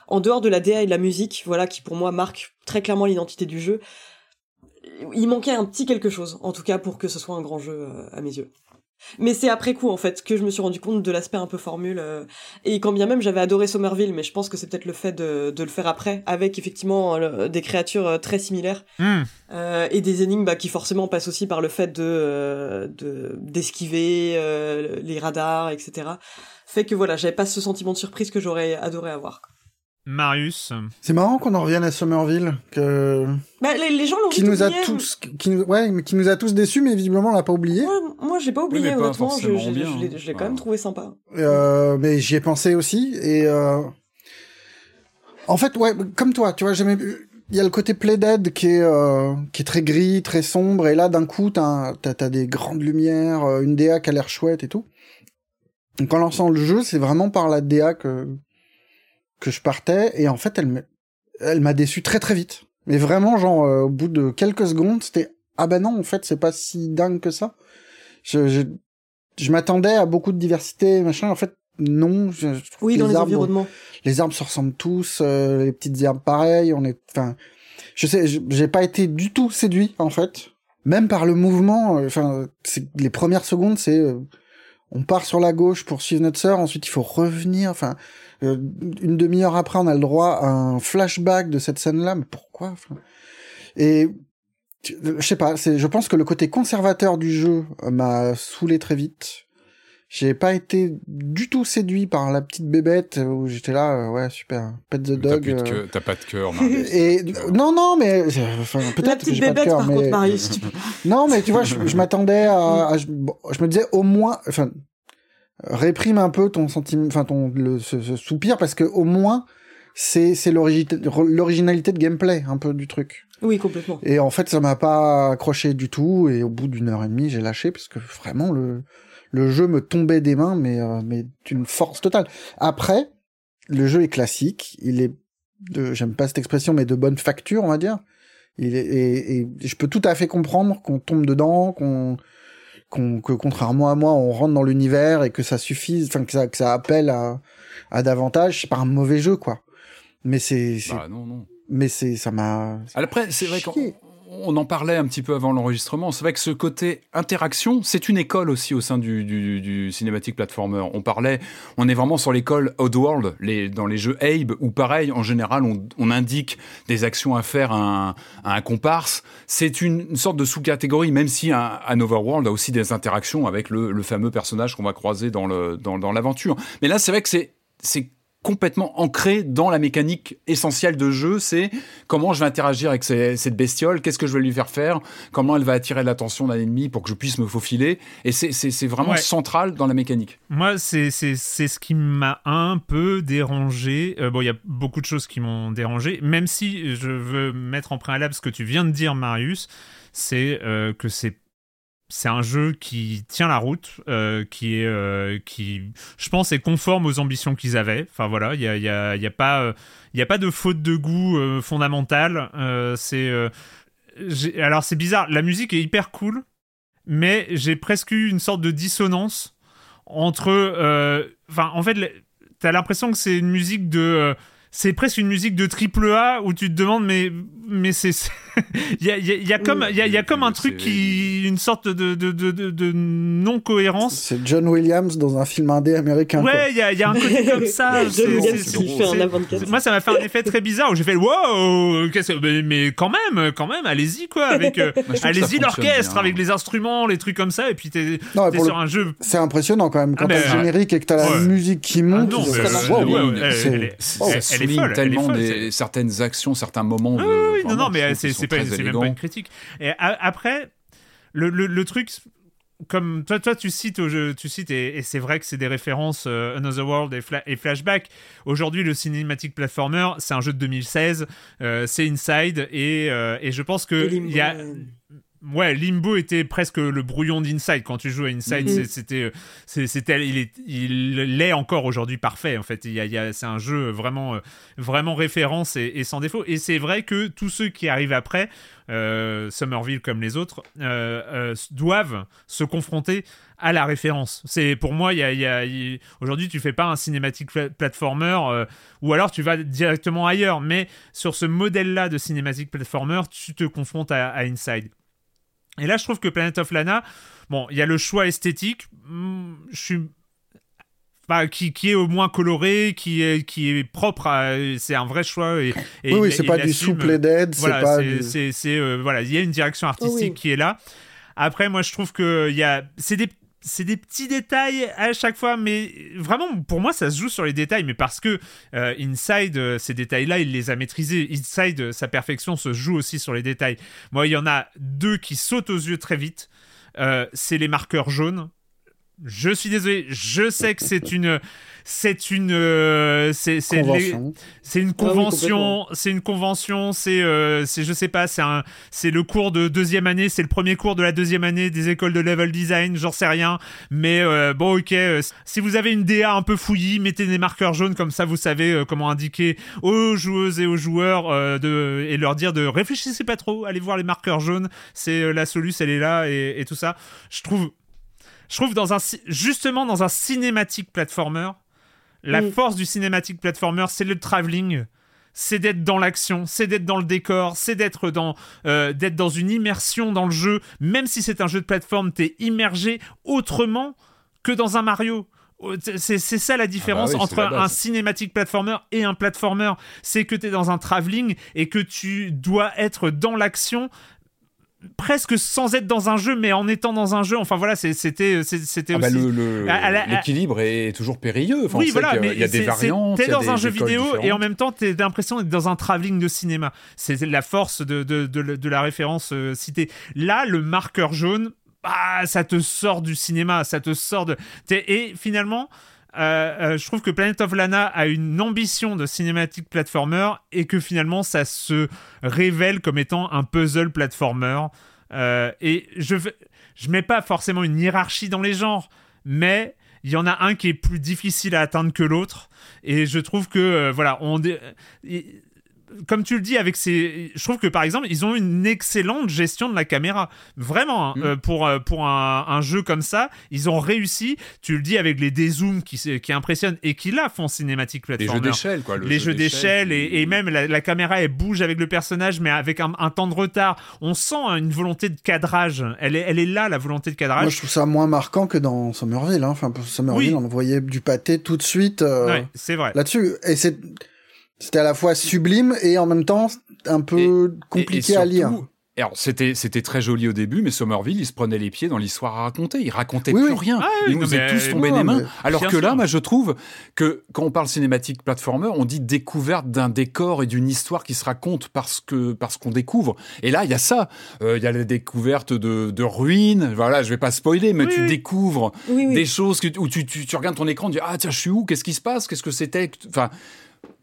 en dehors de la DA et de la musique voilà qui pour moi marque très clairement l'identité du jeu il manquait un petit quelque chose en tout cas pour que ce soit un grand jeu euh, à mes yeux mais c'est après coup en fait que je me suis rendu compte de l'aspect un peu formule euh, et quand bien même j'avais adoré Somerville mais je pense que c'est peut-être le fait de, de le faire après avec effectivement des créatures euh, très similaires Hmm. euh, et des énigmes bah, qui forcément passent aussi par le fait de euh, de d'esquiver les radars etc fait que voilà j'avais pas ce sentiment de surprise que j'aurais adoré avoir Marius. C'est marrant qu'on en revienne à Somerville, que bah, les, les gens l'ont qui nous a tous, qui nous, ouais, mais qui nous a tous déçus, mais visiblement on l'a pas oublié. moi, moi j'ai pas oublié pas honnêtement je, forcément je- bien, je l'ai hein. je l'ai quand même trouvé sympa Euh, mais j'y ai pensé aussi et euh... en fait ouais comme toi tu vois j'aimais il y a le côté Playdead qui est euh, qui est très gris très sombre et là d'un coup t'as t'as t'as des grandes lumières une DA qui a l'air chouette et tout donc en lançant le jeu c'est vraiment par la DA que que je partais et en fait elle m'a elle m'a déçu très très vite mais vraiment genre euh, au bout de quelques secondes c'était ah ben non en fait c'est pas si dingue que ça je, je je m'attendais à beaucoup de diversité, machin. En fait, non. Je, je trouve oui que dans les arbres, environnements les arbres se ressemblent tous, euh, les petites herbes pareilles. On est, enfin, je sais, je- j'ai pas été du tout séduit en fait, même par le mouvement. euh, Enfin, les premières secondes, c'est euh, on part sur la gauche pour suivre notre sœur, ensuite il faut revenir. Enfin, euh, une demi-heure après, on a le droit à un flashback de cette scène-là. Mais pourquoi Et je sais pas. C'est, je pense que le côté conservateur du jeu m'a saoulé très vite. J'ai pas été du tout séduit par la petite bébête où j'étais là, euh, ouais, super, pet the dog. euh, t'as pas de cœur, et non, non, mais enfin, la peut-être que petite j'ai pas de bébête cœur, par mais contre Marius tu- non, mais tu vois, je, je m'attendais à, à- je, bon, je me disais au moins, enfin, réprime un peu ton sentiment, enfin ton le, ce, ce soupir parce que au moins c'est c'est l'origi- l'originalité de gameplay un peu du truc. oui complètement Et en fait, ça m'a pas accroché du tout. Et au bout d'une heure et demie, j'ai lâché parce que vraiment le le jeu me tombait des mains, mais euh, mais d'une force totale. Après, le jeu est classique. Il est de, j'aime pas cette expression, mais de bonne facture, on va dire. Il est, et, et je peux tout à fait comprendre qu'on tombe dedans, qu'on que contrairement à moi, on rentre dans l'univers et que ça suffise, enfin que ça que ça appelle à à davantage. C'est pas un mauvais jeu, quoi. Mais c'est Bah, non, non. mais c'est ça m'a Après, c'est vrai Chier. On en parlait un petit peu avant l'enregistrement. C'est vrai que ce côté interaction, c'est une école aussi au sein du, cinématique platformer. On parlait, on est vraiment sur l'école Oddworld, les, dans les jeux Abe, où pareil, en général, on, indique des actions à faire à un, comparse. C'est une, sorte de sous-catégorie, même si un, un Overworld a aussi des interactions avec le, fameux personnage qu'on va croiser dans l'aventure. Mais là, c'est vrai que c'est complètement ancré dans la mécanique essentielle de jeu, c'est comment je vais interagir avec ces- cette bestiole, qu'est-ce que je vais lui faire faire, comment elle va attirer l'attention d'un ennemi pour que je puisse me faufiler. Et c'est- vraiment Ouais. central dans la mécanique. Moi, c'est ce qui m'a un peu dérangé. Euh, bon, il y a beaucoup de choses qui m'ont dérangé, même si je veux mettre en préalable ce que tu viens de dire, Marius, c'est euh, que c'est c'est un jeu qui tient la route, euh, qui est euh, qui, je pense, est conforme aux ambitions qu'ils avaient. Enfin voilà, il y a a y a pas euh, il a pas de faute de goût fondamentale. C'est alors c'est bizarre, la musique est hyper cool, mais j'ai presque eu une sorte de dissonance entre. Enfin, en fait, t'as l'impression que c'est une musique de. Euh, c'est presque une musique de triple A où tu te demandes, mais, mais c'est. Il y a, il y a- il y a comme, il y a, y a comme un truc qui. Une sorte de, de, de, de, de non-cohérence. C'est John Williams dans un film indé américain. Ouais, il y a, il y a un côté comme ça. John Williams qui fait un moi, ça m'a fait un effet très bizarre où j'ai fait wow, mais, mais quand même, quand même, allez-y quoi, avec euh, allez-y l'orchestre avec les instruments, les trucs comme ça, et puis t'es Non, pour sur le- un jeu. C'est impressionnant quand même. Quand Ah, t'as le générique et que t'as la musique qui Ah monte. non, mais, euh, wow, ouais, ouais, elle- elle elle- souligne folle, tellement folle, des- c'est- certaines actions, certains moments. Ah de- oui, oui, non, non, mais c'est même pas une critique. Et a- après, le, le, le truc, comme toi, toi tu cites, au jeu- tu cites, et, et c'est vrai que c'est des références euh, Another World et, Fla- et Flashback. Aujourd'hui, le cinématique platformer, c'est un jeu de 2016, euh, c'est Inside, et, euh, et je pense que Et Limbo, il y a, Ouais, Limbo était presque le brouillon d'Inside. Quand tu joues à Inside, c'est- c'était, euh, c'était, il est, il l'est encore aujourd'hui parfait. En fait, il y a, il y a- c'est un jeu vraiment, euh, vraiment référence et, et sans défaut. Et c'est vrai que tous ceux qui arrivent après, euh, Somerville comme les autres, euh, euh, doivent se confronter à la référence. C'est pour moi, il y a, y aujourd'hui, tu fais pas un cinématique pla- platformer, ou alors tu vas directement ailleurs. Mais sur ce modèle-là de cinématique platformer, tu te confrontes à, à Inside. Et là, je trouve que Planet of Lana, bon, il y a le choix esthétique, hmm, je suis. Enfin, qui, qui est au moins coloré, qui est, qui est propre, à- c'est un vrai choix. Et, et Oui, oui, c'est il pas du souple et d'aide, c'est voilà, pas c'est, du... c'est- c'est, euh, voilà, il y a une direction artistique oui. qui est là. Après, moi, je trouve que il y a, c'est des, c'est des petits détails à chaque fois, mais vraiment, pour moi, ça se joue sur les détails, mais parce que euh, Inside, euh, ces détails-là, il les a maîtrisés. Inside, euh, sa perfection se joue aussi sur les détails. Moi, il y en a deux qui sautent aux yeux très vite. C'est les marqueurs jaunes. Je suis désolé, je sais que c'est une, c'est une, euh, c'est, c'est les- Convention. c'est une Ah oui, c'est une convention, c'est, euh, c'est, je sais pas, c'est un, c'est le cours de deuxième année, c'est le premier cours de la deuxième année des écoles de level design, j'en sais rien, mais euh, bon, ok, euh, si vous avez une DA un peu fouillie, mettez des marqueurs jaunes comme ça, vous savez euh, comment indiquer aux joueuses et aux joueurs euh, de et leur dire de réfléchissez pas trop, allez voir les marqueurs jaunes, c'est la soluce, elle est là et, et tout ça. Je trouve, je trouve dans un, ci- justement dans un cinématique platformer. La Mm. force du cinématique platformer, c'est le travelling, c'est d'être dans l'action, c'est d'être dans le décor, c'est d'être dans, euh, d'être dans une immersion dans le jeu. Même si c'est un jeu de plateforme, t'es immergé autrement que dans un Mario. Oh, C'est c'est ça la différence oui, c'est entre la un cinématique platformer et un platformer. C'est que tu es dans un travelling et que tu dois être dans l'action presque sans être dans un jeu, mais en étant dans un jeu. Enfin voilà, c'était c'était Ah bah, aussi. à- L'équilibre est toujours périlleux. Enfin, oui, voilà, qu'il y a- mais il y a des variantes. T'es dans des un jeu vidéo et en même temps, t'as l'impression d'être dans un travelling de cinéma. C'est la force de, de, de, de la référence euh, citée. Là, le marqueur jaune, ah, ça te sort du cinéma, ça te sort de. t'es- Et finalement. Euh, euh, je trouve que Planet of Lana a une ambition de cinématique platformer et que finalement ça se révèle comme étant un puzzle platformer. Euh, et je je mets pas forcément une hiérarchie dans les genres, mais il y en a un qui est plus difficile à atteindre que l'autre. Et je trouve que, voilà, on. Comme tu le dis, avec ces. Je trouve que par exemple, ils ont une excellente gestion de la caméra. Vraiment, hein, Mm. euh, pour, euh, pour un, un jeu comme ça, ils ont réussi. Tu le dis avec les dézooms qui, qui impressionnent et qui là font cinématique Les platformer jeux d'échelle, quoi. le les jeu jeux d'échelle et, et même la, la caméra elle bouge avec le personnage mais avec un, un temps de retard on sent une volonté de cadrage elle est, elle est là la volonté de Moi, cadrage je trouve ça moins marquant que dans Somerville. Hein. Enfin, pour Somerville, Oui. on voyait du pâté tout de suite euh, Ouais, c'est vrai là-dessus. Et c'est c'était à la fois sublime et en même temps un peu Et- compliqué et à lire. alors, c'était, c'était très joli au début, mais Somerville, il se prenait les pieds dans l'histoire à raconter. Il racontait Oui, plus oui. rien. Ah il nous est tous tombé des mains. mais- Alors que là, moi, je trouve que quand on parle cinématique platformer, on dit découverte d'un décor et d'une histoire qui se raconte parce que, parce qu'on découvre. Et là, il y a ça. Euh, Il y a la découverte de, de ruines. Voilà, je vais pas spoiler, mais Oui, tu découvres Oui, oui. des choses que, où tu, tu, tu regardes ton écran, tu dis ah tiens je suis où, qu'est-ce qui se passe, qu'est-ce que c'était, enfin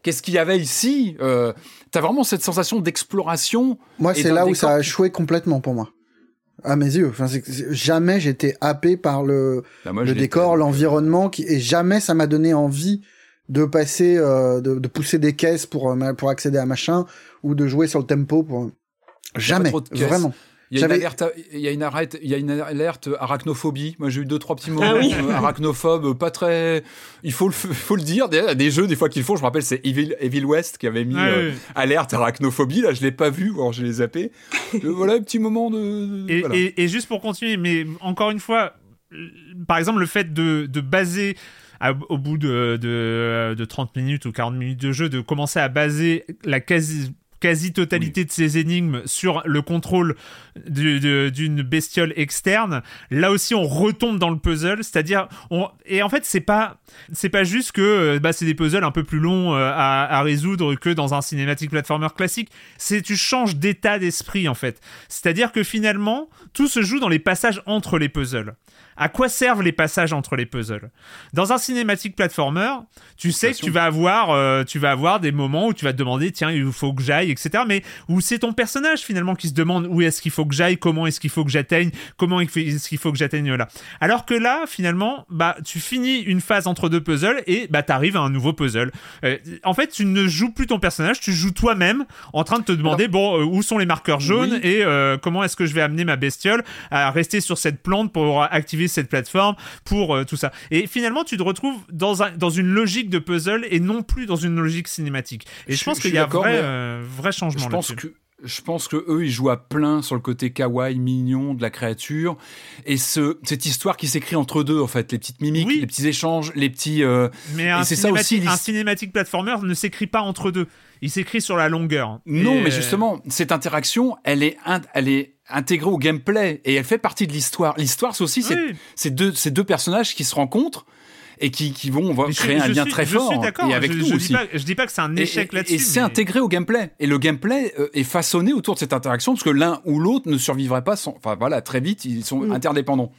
qu'est-ce qu'il y avait ici. Euh, T'as vraiment cette sensation d'exploration. Moi, c'est là où ça a échoué complètement pour moi. À mes yeux. Enfin, jamais j'étais happé par le, Bah, moi, le décor, l'environnement, qui... et jamais ça m'a donné envie de passer, euh, de, de pousser des caisses pour, euh, pour accéder à machin, ou de jouer sur le tempo pour... Jamais, trop de caisse. vraiment. Il y a une alerte, il y a une arrête, il y a une alerte arachnophobie. Moi, j'ai eu deux trois petits moments Ah oui. euh, arachnophobe, pas très. Il faut le, faut le dire. Des, des jeux, des fois qu'ils font. Je me rappelle, c'est Evil, Evil West qui avait mis Ouais, euh, alerte arachnophobie. Là, je l'ai pas vu, alors je l'ai zappé. Euh, voilà, un petit moment de. Et, voilà. et- et juste pour continuer, mais encore une fois, euh, par exemple, le fait de, de baser au bout de, de, de 30 minutes ou 40 minutes de jeu, de commencer à baser la quasi quasi-totalité de ces énigmes sur le contrôle du- d'une bestiole externe. Là aussi on retombe dans le puzzle c'est-à-dire on et en fait c'est pas c'est pas juste que euh, bah, c'est des puzzles un peu plus longs euh, à, à résoudre que dans un cinématique platformer classique. C'est tu changes d'état d'esprit en fait. C'est-à-dire que finalement tout se joue dans les passages entre les puzzles à quoi servent les passages entre les puzzles? Dans un cinématique platformer, tu sais que tu vas avoir, euh, tu vas avoir des moments où tu vas te demander, tiens, il faut que j'aille, etc. Mais où c'est ton personnage finalement qui se demande où est-ce qu'il faut que j'aille, comment est-ce qu'il faut que j'atteigne, comment est-ce qu'il faut que j'atteigne là. Alors que là, finalement, bah, tu finis une phase entre deux puzzles et bah, t'arrives à un nouveau puzzle. Euh, en fait, tu ne joues plus ton personnage, tu joues toi-même en train de te demander, bon, euh, où sont les marqueurs jaunes Oui. et euh, comment est-ce que je vais amener ma bestiole à rester sur cette plante pour activer cette plateforme, pour euh, tout ça. Et finalement, tu te retrouves dans, un, dans une logique de puzzle et non plus dans une logique cinématique. Et je, Je- pense qu'il y a d'accord, vrai, euh, vrai changement je pense que je pense que eux ils jouent à plein sur le côté kawaii mignon de la créature et ce cette histoire qui s'écrit entre deux en fait les petites mimiques Oui. les petits échanges les petits euh, Mais un, c'est ça aussi, cinématique, un cinématique platformer ne s'écrit pas entre deux. Il s'écrit sur la longueur. non Et, mais euh, justement cette interaction elle est elle est intégrée au gameplay et elle fait partie de l'histoire l'histoire c'est aussi ces- oui. ces deux ces deux personnages qui se rencontrent et qui, qui vont va créer un lien suis- très fort et avec je, nous je aussi Dis pas, je dis pas que c'est un échec et, là-dessus. et c'est mais- intégré au gameplay. Et le gameplay euh, est façonné autour de cette interaction parce que l'un ou l'autre ne survivrait pas sans. Enfin voilà, très vite, ils sont Mm. interdépendants.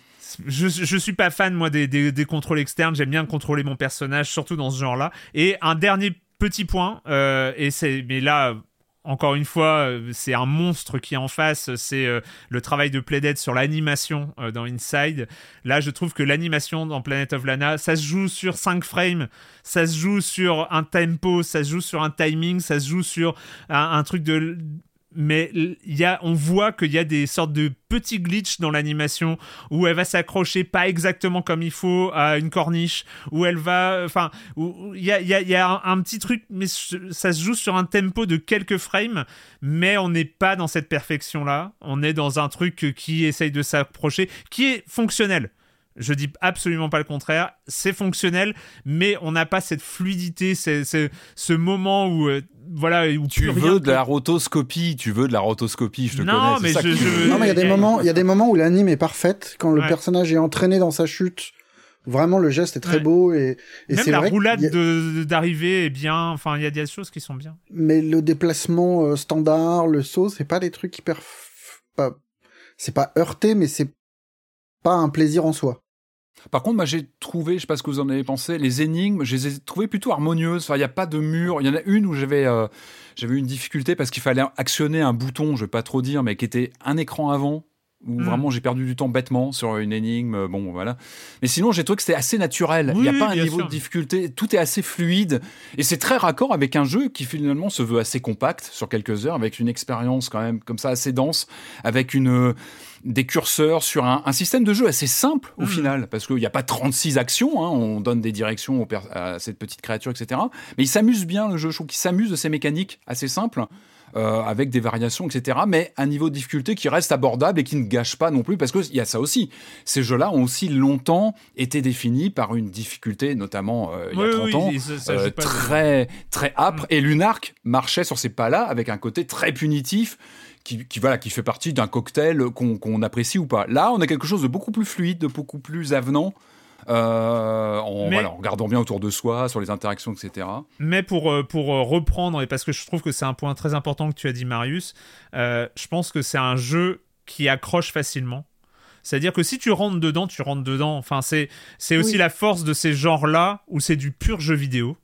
je, je suis pas fan moi des, des, des contrôles externes. J'aime bien contrôler mon personnage, surtout dans ce genre-là. Et un dernier petit point, euh, et c'est mais là encore une fois, euh, c'est un monstre qui est en face. C'est euh, le travail de Playdead sur l'animation euh, dans Inside. Là, je trouve que l'animation dans Planet of Lana, ça se joue sur 5 frames, ça se joue sur un tempo, ça se joue sur un timing, ça se joue sur un, un truc de mais y a, on voit qu'il y a des sortes de petits glitches dans l'animation où elle va s'accrocher pas exactement comme il faut à une corniche, où elle va, enfin, il y a, y a- un, un petit truc, mais ça se joue sur un tempo de quelques frames, mais on n'est pas dans cette perfection-là. On est dans un truc qui essaye de s'approcher, qui est fonctionnel. Je dis absolument pas le contraire, c'est fonctionnel, mais on n'a pas cette fluidité, c'est, c'est- ce moment où, euh, voilà, où Tu veux de la rotoscopie, tu veux de la rotoscopie, je te Non, connais. mais ça je- que tu je- veux. Non, mais il y a des Eh, moments, il y a des moments où l'anime est parfaite quand le Ouais. personnage est entraîné dans sa chute. Vraiment, le geste est très Ouais. beau et, et Même c'est la vrai. roulade a- de- d'arrivée est bien. Enfin, il y a des choses qui sont bien. Mais le déplacement euh, standard, le saut, c'est pas des trucs hyper, f- pas, c'est pas heurté, mais c'est pas un plaisir en soi. Par contre, moi j'ai trouvé, je sais pas ce que vous en avez pensé, les énigmes, je les ai trouvées plutôt harmonieuses. Enfin, il n'y a pas de mur. Il y en a une où j'avais euh, j'avais eu une difficulté parce qu'il fallait actionner un bouton, je vais pas trop dire, mais qui était un écran avant. Où Mm. vraiment j'ai perdu du temps bêtement sur une énigme, bon voilà. Mais sinon j'ai trouvé que c'était assez naturel. Il Oui, n'y a pas un niveau sûr. de difficulté, tout est assez fluide et c'est très raccord avec un jeu qui finalement se veut assez compact sur quelques heures, avec une expérience quand même comme ça assez dense, avec une euh, des curseurs sur un, un système de jeu assez simple au Mhm. final, parce qu'il n'y a pas 36 actions, hein, on donne des directions à cette petite créature, etc. Mais il s'amuse bien le jeu, je trouve qu'il s'amuse de ces mécaniques assez simples, euh, avec des variations, etc. Mais un niveau de difficulté qui reste abordable et qui ne gâche pas non plus, parce qu'il y a ça aussi. Ces jeux-là ont aussi longtemps été définis par une difficulté, notamment euh, il y a Oui, 30 ans, ça- ça euh, de- très très âpre Mm. et Lunark marchait sur ces pas-là avec un côté très punitif qui, qui, voilà qui fait partie d'un cocktail qu'on apprécie ou pas. Là, on a quelque chose de beaucoup plus fluide, de beaucoup plus avenant. euh, en, Mais- voilà, en regardant bien autour de soi, sur les interactions, etc. Mais pour, euh, pour euh, reprendre, et parce que je trouve que c'est un point très important que tu as dit, Marius, euh, je pense que c'est un jeu qui accroche facilement. C'est-à-dire que si tu rentres dedans, tu rentres dedans. Enfin, c'est c'est aussi Oui. la force de ces genres-là où c'est du pur jeu vidéo.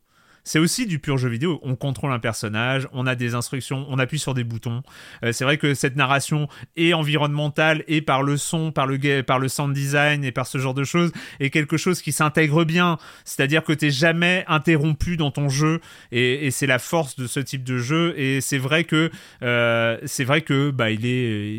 C'est aussi du pur jeu vidéo. On contrôle un personnage, on a des instructions, on appuie sur des boutons. Euh, c'est vrai que cette narration est environnementale et par le son, par le, par le sound design et par ce genre de choses est quelque chose qui s'intègre bien. C'est-à-dire que t'es jamais interrompu dans ton jeu et, c'est la force de ce type de jeu. Et c'est vrai que euh, c'est vrai que bah il est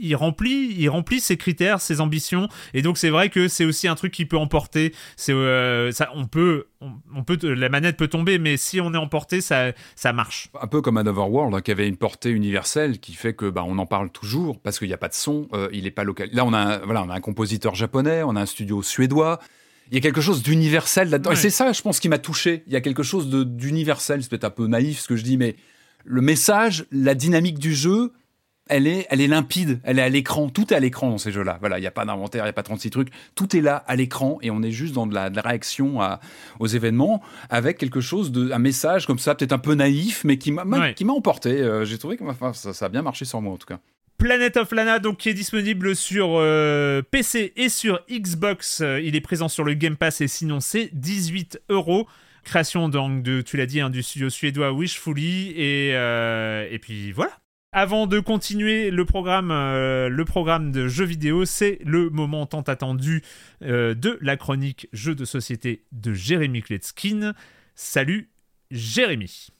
il, remplit il remplit ses critères, ses ambitions. Et donc c'est vrai que c'est aussi un truc qui peut emporter. C'est euh, ça on peut on, peut la manette peut tomber, mais si on est emporté, ça, ça marche. Un peu comme Another World, hein, qui avait une portée universelle, qui fait que bah, on en parle toujours parce qu'il n'y a pas de son, euh, il n'est pas local. Là, on a, un, voilà, on a un compositeur japonais, on a un studio suédois. Il y a quelque chose d'universel là-dedans. Et c'est ça, je pense, qui m'a touché. Il y a quelque chose d'universel. C'est peut-être un peu naïf ce que je dis, mais le message, la dynamique du jeu, elle est, elle est limpide, elle est à l'écran, tout est à l'écran dans ces jeux-là. Voilà, il n'y a pas d'inventaire, il n'y a pas 36 trucs, tout est là à l'écran et on est juste dans de la, réaction aux événements avec quelque chose de, un message comme ça, peut-être un peu naïf, mais qui m'a, emporté. Euh, j'ai trouvé que ça, ça, a bien marché sur moi en tout cas. Planet of Lana, donc qui est disponible sur euh, PC et sur Xbox. Euh, il est présent sur le Game Pass et sinon c'est 18 euros. Création donc de, tu l'as dit, hein, du studio suédois Wishfully et et puis voilà. Avant de continuer le programme, euh, le programme de jeux vidéo, c'est le moment tant attendu euh, de la chronique jeux de société de Jérémy Kletskin. Salut Jérémy.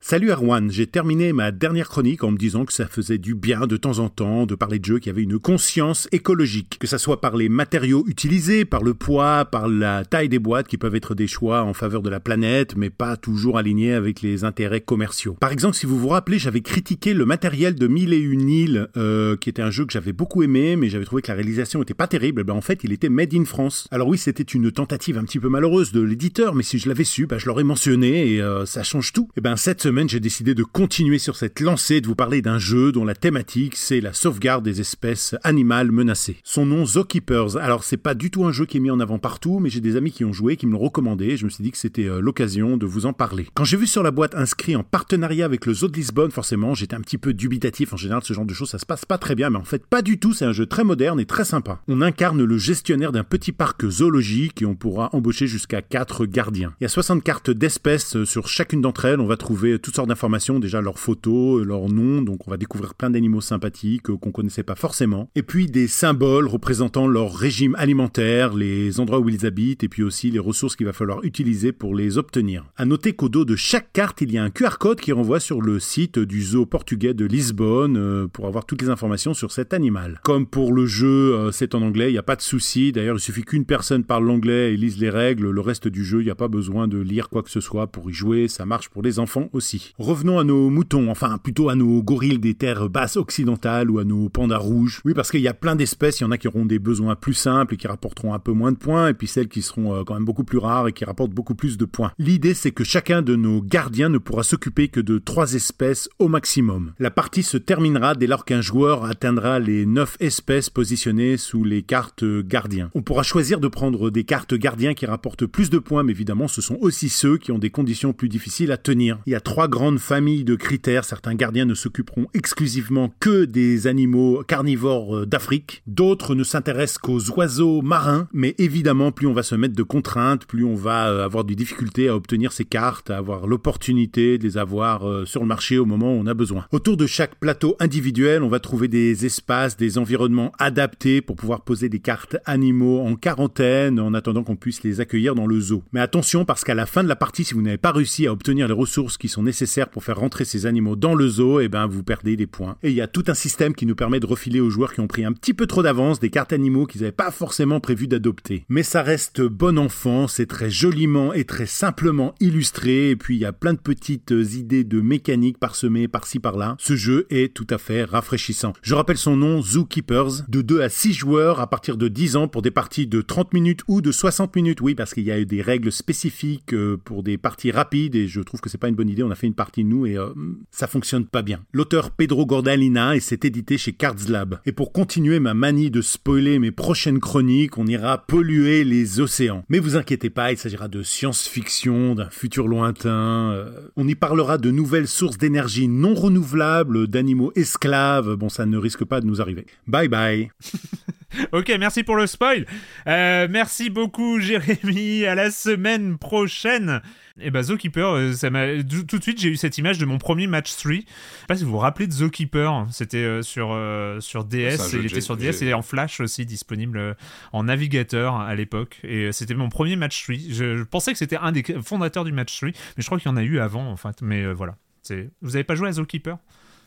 Salut Erwan, j'ai terminé ma dernière chronique en me disant que ça faisait du bien de temps en temps de parler de jeux qui avaient une conscience écologique, que ça soit par les matériaux utilisés, par le poids, par la taille des boîtes qui peuvent être des choix en faveur de la planète, mais pas toujours alignés avec les intérêts commerciaux. Par exemple, si vous vous rappelez, j'avais critiqué le matériel de Mille et une îles, euh, qui était un jeu que j'avais beaucoup aimé, mais j'avais trouvé que la réalisation était pas terrible. Ben, en fait, il était made in France. Alors oui, c'était une tentative un petit peu malheureuse de l'éditeur, mais si je l'avais su, ben, je l'aurais mentionné et euh, ça change tout. Et ben cette semaine, j'ai décidé de continuer sur cette lancée, de vous parler d'un jeu dont la thématique c'est la sauvegarde des espèces animales menacées. Son nom Zookeepers. Alors c'est pas du tout un jeu qui est mis en avant partout, mais j'ai des amis qui ont joué, qui me l'ont recommandé, et je me suis dit que c'était euh, l'occasion de vous en parler. Quand j'ai vu sur la boîte inscrit en partenariat avec le Zoo de Lisbonne, forcément, j'étais un petit peu dubitatif. En général, ce genre de choses, ça se passe pas très bien, mais en fait, pas du tout. C'est un jeu très moderne et très sympa. On incarne le gestionnaire d'un petit parc zoologique et on pourra embaucher jusqu'à 4 gardiens. Il y a 60 cartes d'espèces euh, sur chacune d'entre elles. On va trouver toutes sortes d'informations, déjà leurs photos, leurs noms, donc on va découvrir plein d'animaux sympathiques euh, qu'on connaissait pas forcément. Et puis des symboles représentant leur régime alimentaire, les endroits où ils habitent, et puis aussi les ressources qu'il va falloir utiliser pour les obtenir. À noter qu'au dos de chaque carte, il y a un QR code qui renvoie sur le site du zoo portugais de Lisbonne euh, pour avoir toutes les informations sur cet animal. Comme pour le jeu, c'est en anglais, il n'y a pas de souci. D'ailleurs, il suffit qu'une personne parle l'anglais et lise les règles. Le reste du jeu, il n'y a pas besoin de lire quoi que ce soit pour y jouer. Ça marche pour les enfants aussi. Revenons à nos moutons, enfin plutôt à nos gorilles des terres basses occidentales ou à nos pandas rouges. Oui, parce qu'il y a plein d'espèces, il y en a qui auront des besoins plus simples et qui rapporteront un peu moins de points, et puis celles qui seront euh, quand même beaucoup plus rares et qui rapportent beaucoup plus de points. L'idée, c'est que chacun de nos gardiens ne pourra s'occuper que de trois espèces au maximum. La partie se terminera dès lors qu'un joueur atteindra les 9 espèces positionnées sous les cartes gardiens. On pourra choisir de prendre des cartes gardiens qui rapportent plus de points, mais évidemment, ce sont aussi ceux qui ont des conditions plus difficiles à tenir. Il y a trois grandes familles de critères. Certains gardiens ne s'occuperont exclusivement que des animaux carnivores euh, d'Afrique. D'autres ne s'intéressent qu'aux oiseaux marins. Mais évidemment, plus on va se mettre de contraintes, plus on va euh, avoir des difficultés à obtenir ces cartes, à avoir l'opportunité de les avoir euh, sur le marché au moment où on a besoin. Autour de chaque plateau individuel, on va trouver des espaces, des environnements adaptés pour pouvoir poser des cartes animaux en quarantaine en attendant qu'on puisse les accueillir dans le zoo. Mais attention parce qu'à la fin de la partie, si vous n'avez pas réussi à obtenir les ressources qui sont nécessaires pour faire rentrer ces animaux dans le zoo, et eh ben vous perdez des points. Et il y a tout un système qui nous permet de refiler aux joueurs qui ont pris un petit peu trop d'avance des cartes animaux qu'ils n'avaient pas forcément prévu d'adopter. Mais ça reste bon enfant, c'est très joliment et très simplement illustré, et puis il y a plein de petites idées de mécanique parsemées par-ci par-là. Ce jeu est tout à fait rafraîchissant. Je rappelle son nom, Zookeepers, de 2 à 6 joueurs à partir de 10 ans pour des parties de 30 minutes ou de 60 minutes, oui, parce qu'il y a eu des règles spécifiques euh, pour des parties rapides, et je trouve que c'est pas une bonne idée, on a fait une partie nous, et euh, ça fonctionne pas bien. L'auteur Pedro Gordalina et c'est édité chez Cards Lab. Et pour continuer ma manie de spoiler mes prochaines chroniques, on ira polluer les océans. Mais vous inquiétez pas, il s'agira de science-fiction, d'un futur lointain. Euh, on y parlera de nouvelles sources d'énergie non renouvelables, d'animaux esclaves. Bon, ça ne risque pas de nous arriver. Bye bye Ok, merci pour le spoil. Euh, merci beaucoup, Jérémy. À la semaine prochaine. Et bah, Zookeeper, euh, ça m'a tout de suite j'ai eu cette image de mon premier match 3. Je sais pas si vous vous rappelez de Zookeeper. C'était euh, sur euh, sur DS. Il était sur DS et en Flash aussi disponible en navigateur à l'époque. Et c'était mon premier match 3. Je, je pensais que c'était un des fondateurs du match 3, mais je crois qu'il y en a eu avant en fait. Mais euh, voilà. C'est. Vous avez pas joué à Zookeeper?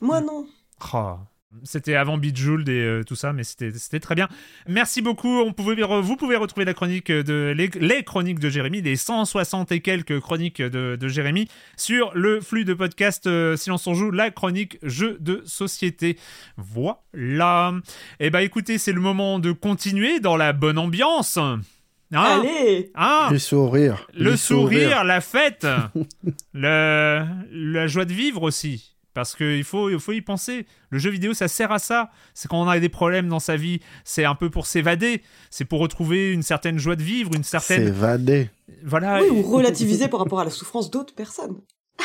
Moi non. Oh. C'était avant Bejeweled et euh, tout ça, mais c'était c'était très bien. Merci beaucoup. On pouvait, vous pouvez retrouver la chronique de les, les chroniques de Jérémy, les 160 et quelques chroniques de, de Jérémy sur le flux de podcast euh, Silence on joue, la chronique jeu de société. Voilà. Et bah écoutez, c'est le moment de continuer dans la bonne ambiance. Hein Allez Hein Les sourires. le les sourire, sourires. la fête, le, la joie de vivre aussi. Parce qu'il faut, il faut y penser. Le jeu vidéo, ça sert à ça. C'est quand on a des problèmes dans sa vie. C'est un peu pour s'évader. C'est pour retrouver une certaine joie de vivre, une certaine. vadé. Voilà. Oui, ou relativiser par rapport à la souffrance d'autres personnes.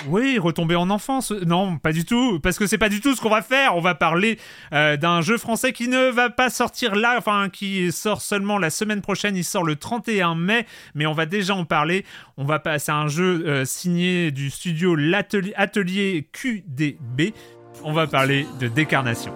Oui, retomber en enfance. Non, pas du tout. Parce que c'est pas du tout ce qu'on va faire. On va parler euh, d'un jeu français qui ne va pas sortir là, enfin, qui sort seulement la semaine prochaine. Il sort le 31 mai, mais on va déjà en parler. On va passer un jeu euh, signé du studio Atelier QDB. On va parler de Décarnation.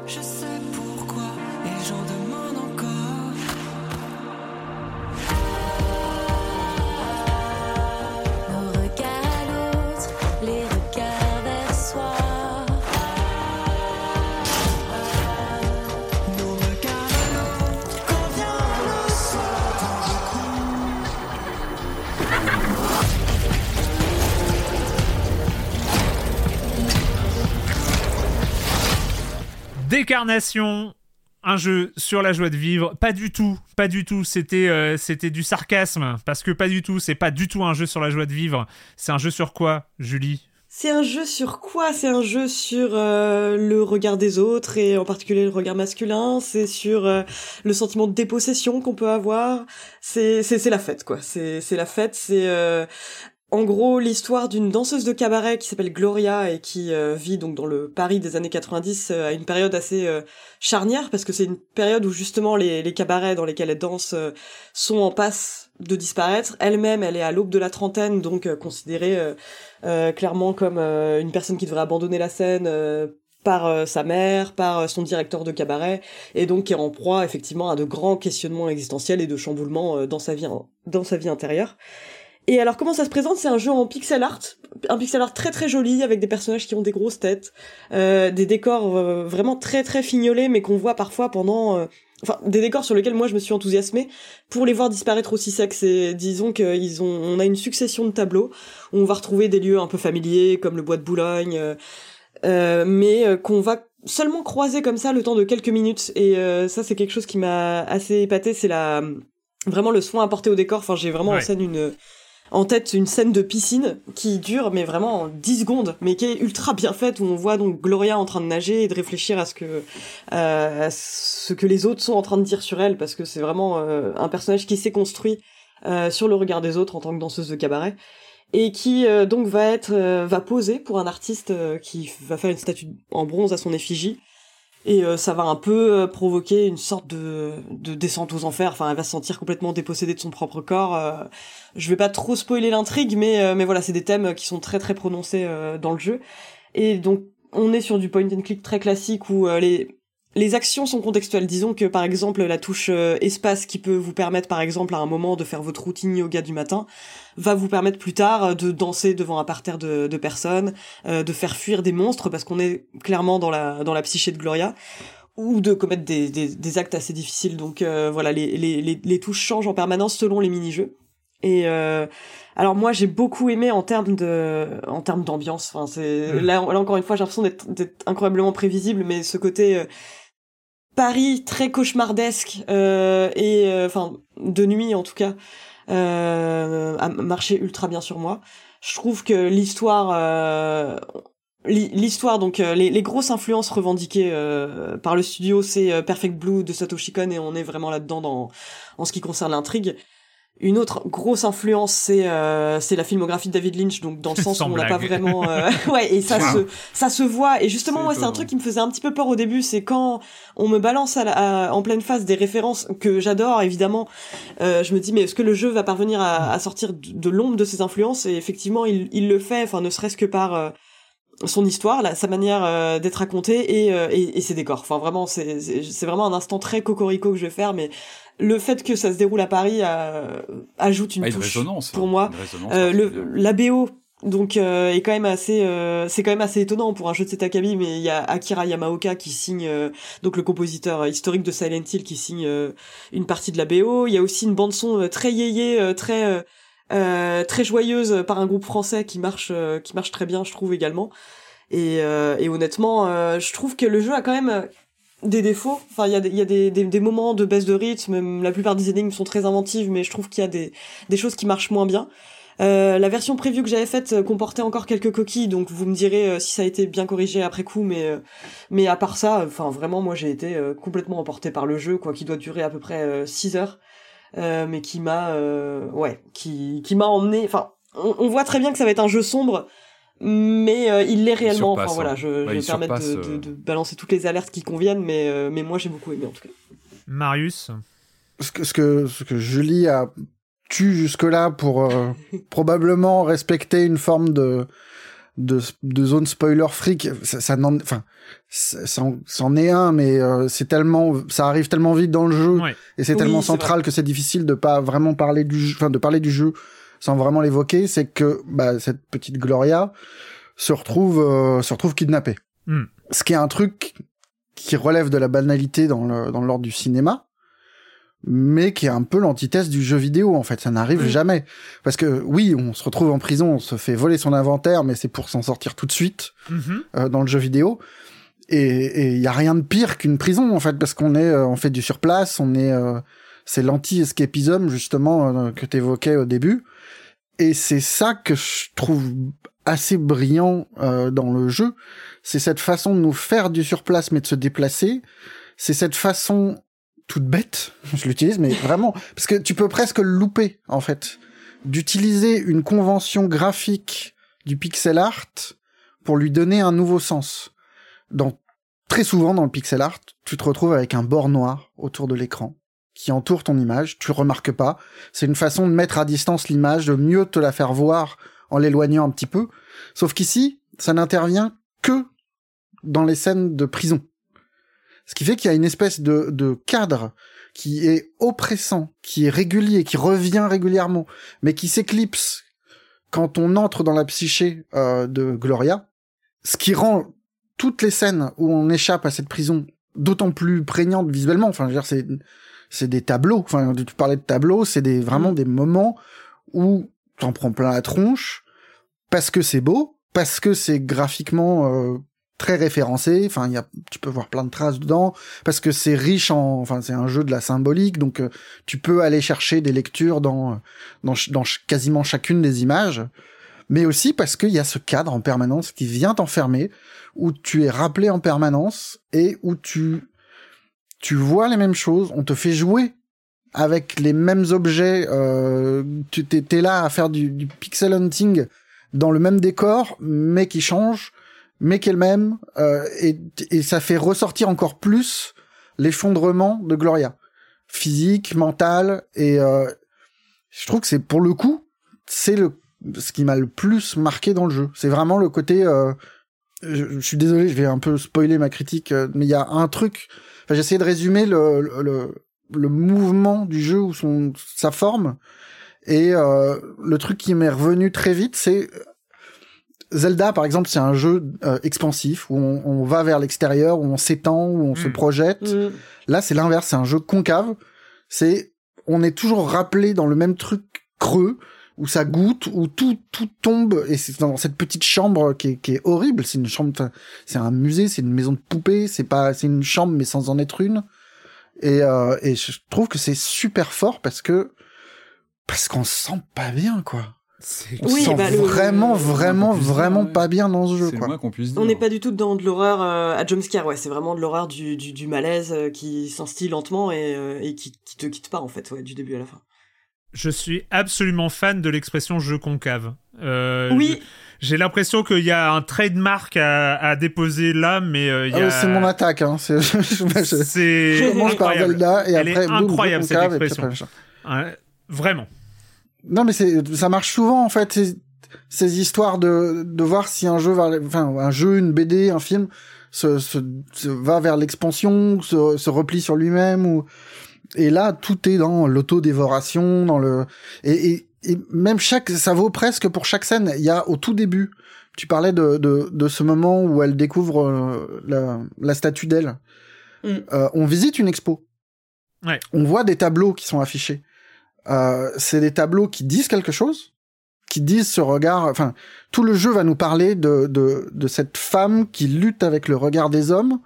Décarnation, un jeu sur la joie de vivre. Pas du tout, pas du tout. C'était euh, c'était du sarcasme. Parce que pas du tout, c'est pas du tout un jeu sur la joie de vivre. C'est un jeu sur quoi, Julie? C'est un jeu sur quoi? C'est un jeu sur euh, le regard des autres et en particulier le regard masculin. C'est sur euh, le sentiment de dépossession qu'on peut avoir. C'est c'est la fête quoi. C'est c'est la fête. C'est en gros l'histoire d'une danseuse de cabaret qui s'appelle Gloria et qui euh, vit donc dans le Paris des années 90 euh, à une période assez euh, charnière parce que c'est une période où justement les cabarets dans lesquels elle danse sont en passe de disparaître. Elle-même, elle est à l'aube de la trentaine, donc considérée clairement comme une personne qui devrait abandonner la scène par sa mère, par son directeur de cabaret, et donc qui est en proie effectivement à de grands questionnements existentiels et de chamboulements dans sa vie dans sa vie intérieure. Et alors comment ça se présente? C'est un jeu en pixel art, un pixel art très très joli avec des personnages qui ont des grosses têtes, euh, des décors euh, vraiment très très fignolés, mais qu'on voit parfois pendant, euh, enfin des décors sur lesquels moi je me suis enthousiasmée pour les voir disparaître aussi secs. Et disons qu'ils ont, on a une succession de tableaux où on va retrouver des lieux un peu familiers comme le bois de Boulogne, euh, euh, mais euh, qu'on va seulement croiser comme ça le temps de quelques minutes. Et euh, ça c'est quelque chose qui m'a assez épaté, c'est la vraiment le soin apporté au décor. Enfin j'ai vraiment en scène une en tête une scène de piscine qui dure mais vraiment 10 secondes mais qui est ultra bien faite où on voit donc Gloria en train de nager et de réfléchir à ce que euh, ce que les autres sont en train de dire sur elle parce que c'est vraiment euh, un personnage qui s'est construit euh, sur le regard des autres en tant que danseuse de cabaret et qui donc va être va poser pour un artiste qui va faire une statue en bronze à son effigie et euh, ça va un peu euh, provoquer une sorte de, de descente aux enfers. Enfin, elle va se sentir complètement dépossédée de son propre corps. Euh, je vais pas trop spoiler l'intrigue, mais euh, mais voilà, c'est des thèmes qui sont très très prononcés euh, dans le jeu. Et donc, on est sur du point and click très classique où euh, les les actions sont contextuelles. Disons que par exemple la touche euh, espace qui peut vous permettre par exemple à un moment de faire votre routine yoga du matin va vous permettre plus tard euh, de danser devant un parterre de, de personnes, euh, de faire fuir des monstres parce qu'on est clairement dans la dans la psyché de Gloria ou de commettre des, des, des actes assez difficiles. Donc euh, voilà, les, les, les, les touches changent en permanence selon les mini-jeux. Et euh, alors moi j'ai beaucoup aimé en termes de en termes d'ambiance. Enfin c'est Mm. là, là encore une fois j'ai l'impression d'être incroyablement prévisible, mais ce côté Paris très cauchemardesque euh, et euh, enfin de nuit en tout cas euh, a marché ultra bien sur moi. Je trouve que l'histoire L'hi- L'histoire, donc les, grosses influences revendiquées par le studio, c'est Perfect Blue de Satoshi Kon et on est vraiment là-dedans dans en ce qui concerne l'intrigue. Une autre grosse influence, c'est euh, c'est la filmographie de David Lynch, donc dans le sens où on l'a pas vraiment, euh, ouais, et ça se ça se voit. Et justement, C'est moi, c'est un truc qui me faisait un petit peu peur au début, c'est quand on me balance à la- à- en pleine face des références que j'adore, évidemment. euh, je me dis, mais est-ce que le jeu va parvenir à, à sortir de, de l'ombre de ses influences? Et effectivement, il, il le fait. Enfin, ne serait-ce que par euh, son histoire, là, sa manière euh, d'être racontée et, euh, et, et ses décors. Enfin, vraiment, c'est vraiment un instant très cocorico que je vais faire, mais le fait que ça se déroule à Paris euh, ajoute une Ah, une touche résonance. pour moi. Résonance Euh, le, la BO donc euh, est quand même assez euh, c'est quand même assez étonnant pour un jeu de cet acabit mais il y a Akira Yamaoka qui signe euh, donc le compositeur historique de Silent Hill qui signe une partie de la BO il y a aussi une bande son très yéyé très très joyeuse par un groupe français qui marche euh, qui marche très bien je trouve également et, euh, et honnêtement euh, je trouve que le jeu a quand même des défauts enfin il y a, des, y a des, des, des moments de baisse de rythme la plupart des énigmes sont très inventives mais je trouve qu'il y a des, des choses qui marchent moins bien euh, la version preview que j'avais faite euh, comportait encore quelques coquilles, donc vous me direz euh, si ça a été bien corrigé après coup, mais euh, mais à part ça, enfin vraiment moi j'ai été complètement emporté par le jeu, quoi, qui doit durer à peu près 6 heures, mais qui m'a ouais, qui qui m'a emmené. Enfin, on, on voit très bien que ça va être un jeu sombre, mais euh, il l'est réellement. surpasse, Enfin voilà, hein. je, Ouais, je vais me permettre de, de, euh. de balancer toutes les alertes qui conviennent, mais euh, mais moi j'ai beaucoup aimé en tout cas. Marius? ce que, ce que, ce que Julie a tu jusque-là pour euh, probablement respecter une forme de, de, de zone spoiler freak, ça, ça n'en, enfin, ça, ça en- c'en est un, mais euh, c'est tellement, ça arrive tellement vite dans le jeu Ouais. et c'est Oui, tellement central que c'est difficile de pas vraiment parler du jeu, enfin, de parler du jeu sans vraiment l'évoquer. C'est que bah, cette petite Gloria se retrouve, euh, se retrouve kidnappée. Hmm. Ce qui est un truc qui relève de la banalité dans le dans l'ordre du cinéma mais qui est un peu l'antithèse du jeu vidéo en fait ça n'arrive jamais parce que oui on se retrouve en prison on se fait voler son inventaire mais c'est pour s'en sortir tout de suite Mhm. euh, dans le jeu vidéo et il y a rien de pire qu'une prison en fait parce qu'on est euh, on fait du surplace on est euh, c'est l'anti-escapisme justement euh, que t'évoquais au début. Et c'est ça que je trouve assez brillant euh, dans le jeu. C'est cette façon de nous faire du surplace mais de se déplacer. C'est cette façon toute bête, je l'utilise, mais vraiment, parce que tu peux presque le louper, en fait, d'utiliser une convention graphique du pixel art pour lui donner un nouveau sens. Dans, très souvent dans le pixel art, tu te retrouves avec un bord noir autour de l'écran qui entoure ton image, tu remarques pas. C'est une façon de mettre à distance l'image, de mieux te la faire voir en l'éloignant un petit peu. Sauf qu'ici, ça n'intervient que dans les scènes de prison. Ce qui fait qu'il y a une espèce de, de cadre qui est oppressant, qui est régulier, qui revient régulièrement, mais qui s'éclipse quand on entre dans la psyché euh, de Gloria, ce qui rend toutes les scènes où on échappe à cette prison d'autant plus prégnantes visuellement. Enfin, je veux dire, c'est c'est des tableaux. Enfin, tu parlais de tableaux, c'est des vraiment des moments où t'en prends plein la tronche parce que c'est beau, parce que c'est graphiquement euh, très référencé. Enfin, il y a, tu peux voir plein de traces dedans parce que c'est riche en, enfin, c'est un jeu de la symbolique, donc euh, tu peux aller chercher des lectures dans dans, ch- dans ch- quasiment chacune des images, mais aussi parce qu'il y a ce cadre en permanence qui vient t'enfermer, où tu es rappelé en permanence et où tu tu vois les mêmes choses, on te fait jouer avec les mêmes objets, euh, tu t'es là à faire du, pixel hunting dans le même décor, mais qui change, mais qui est même, euh, et, et ça fait ressortir encore plus l'effondrement de Gloria, physique, mental, et euh, je trouve que c'est pour le coup, c'est le ce qui m'a le plus marqué dans le jeu. C'est vraiment le côté. euh, je, je suis désolé, je vais un peu spoiler ma critique, euh, mais il y a un truc. Enfin, j'ai essayé de résumer le, le, le, le mouvement du jeu ou son sa forme. Et euh, le truc qui m'est revenu très vite, c'est Zelda, par exemple, c'est un jeu euh, expansif où on, on va vers l'extérieur, où on s'étend, où on se Mm. projette. Mm. Là, c'est l'inverse, c'est un jeu concave. C'est, on est toujours rappelé dans le même truc creux, où ça goûte, où tout, tout tombe, et c'est dans cette petite chambre qui est, qui est horrible. C'est une chambre, enfin, c'est un musée, c'est une maison de poupée, c'est pas, c'est une chambre, mais sans en être une. Et, euh, et je trouve que c'est super fort parce que, parce qu'on se sent pas bien, quoi. C'est On Oui, sent bah, vraiment, le- vraiment, vraiment pas bien dans ce jeu, le quoi. moins qu'on puisse dire. On n'est pas du tout dans de l'horreur euh, à jumpscare, ouais, c'est vraiment de l'horreur du, du, du malaise euh, qui s'instille lentement et, euh, et qui, qui te quitte pas en fait, ouais, du début à la fin. Je suis absolument fan de l'expression jeu concave. Euh, Oui. J'ai l'impression qu'il y a un trademark à, à déposer là, mais euh, il y Ah, a... C'est mon attaque. Hein. C'est- je- je- je- C'est je commence par incroyable. Zelda et Elle après est boum, jeu incroyable, cette concave, expression. après, machin. Ouais, vraiment. Non, mais ça marche souvent, en fait, ces, ces histoires de, de voir si un jeu va, enfin, un jeu, une BD, un film, se, se, se va vers l'expansion, se, se replie sur lui-même, ou, et là, tout est dans l'autodévoration, dans le, et, et, et même chaque, ça vaut presque pour chaque scène. Il y a au tout début, tu parlais de, de, de ce moment où elle découvre euh, la, la statue d'elle. Mm. Euh, on visite une expo. Ouais. On voit des tableaux qui sont affichés. Euh, c'est des tableaux qui disent quelque chose, qui disent ce regard. Enfin, tout le jeu va nous parler de de, de cette femme qui lutte avec le regard des hommes,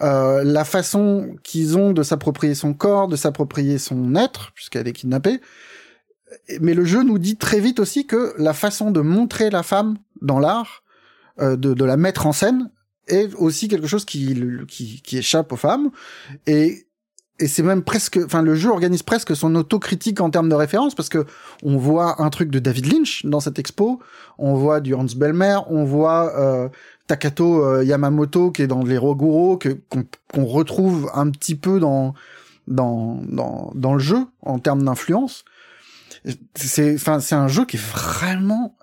euh, la façon qu'ils ont de s'approprier son corps, de s'approprier son être, puisqu'elle est kidnappée. Mais le jeu nous dit très vite aussi que la façon de montrer la femme dans l'art, euh, de, de la mettre en scène, est aussi quelque chose qui, qui, qui échappe aux femmes. Et, et c'est même presque, enfin, le jeu organise presque son autocritique en termes de référence parce que on voit un truc de David Lynch dans cette expo, on voit du Hans Belmer, on voit euh, Takato euh, Yamamoto qui est dans les Roguro, que qu'on retrouve un petit peu dans dans dans dans le jeu en termes d'influence. C'est, enfin, c'est un jeu qui est vraiment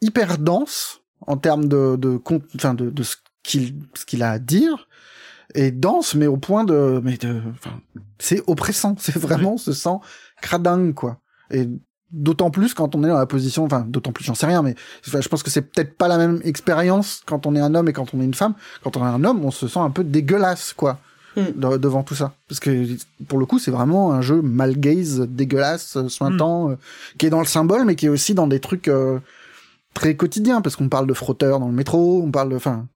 hyper dense en termes de de enfin de, de ce qu'il ce qu'il a à dire et dense mais au point de mais de c'est oppressant. C'est vraiment se sent cradingue quoi. Et d'autant plus quand on est dans la position enfin d'autant plus j'en sais rien mais enfin, je pense que c'est peut-être pas la même expérience quand on est un homme et quand on est une femme. Quand on est un homme on se sent un peu dégueulasse quoi Mm. de- devant tout ça. Parce que pour le coup c'est vraiment un jeu mal gaze dégueulasse sointant euh, qui est dans le symbole mais qui est aussi dans des trucs euh, très quotidiens parce qu'on parle de frotteurs dans le métro on parle de enfin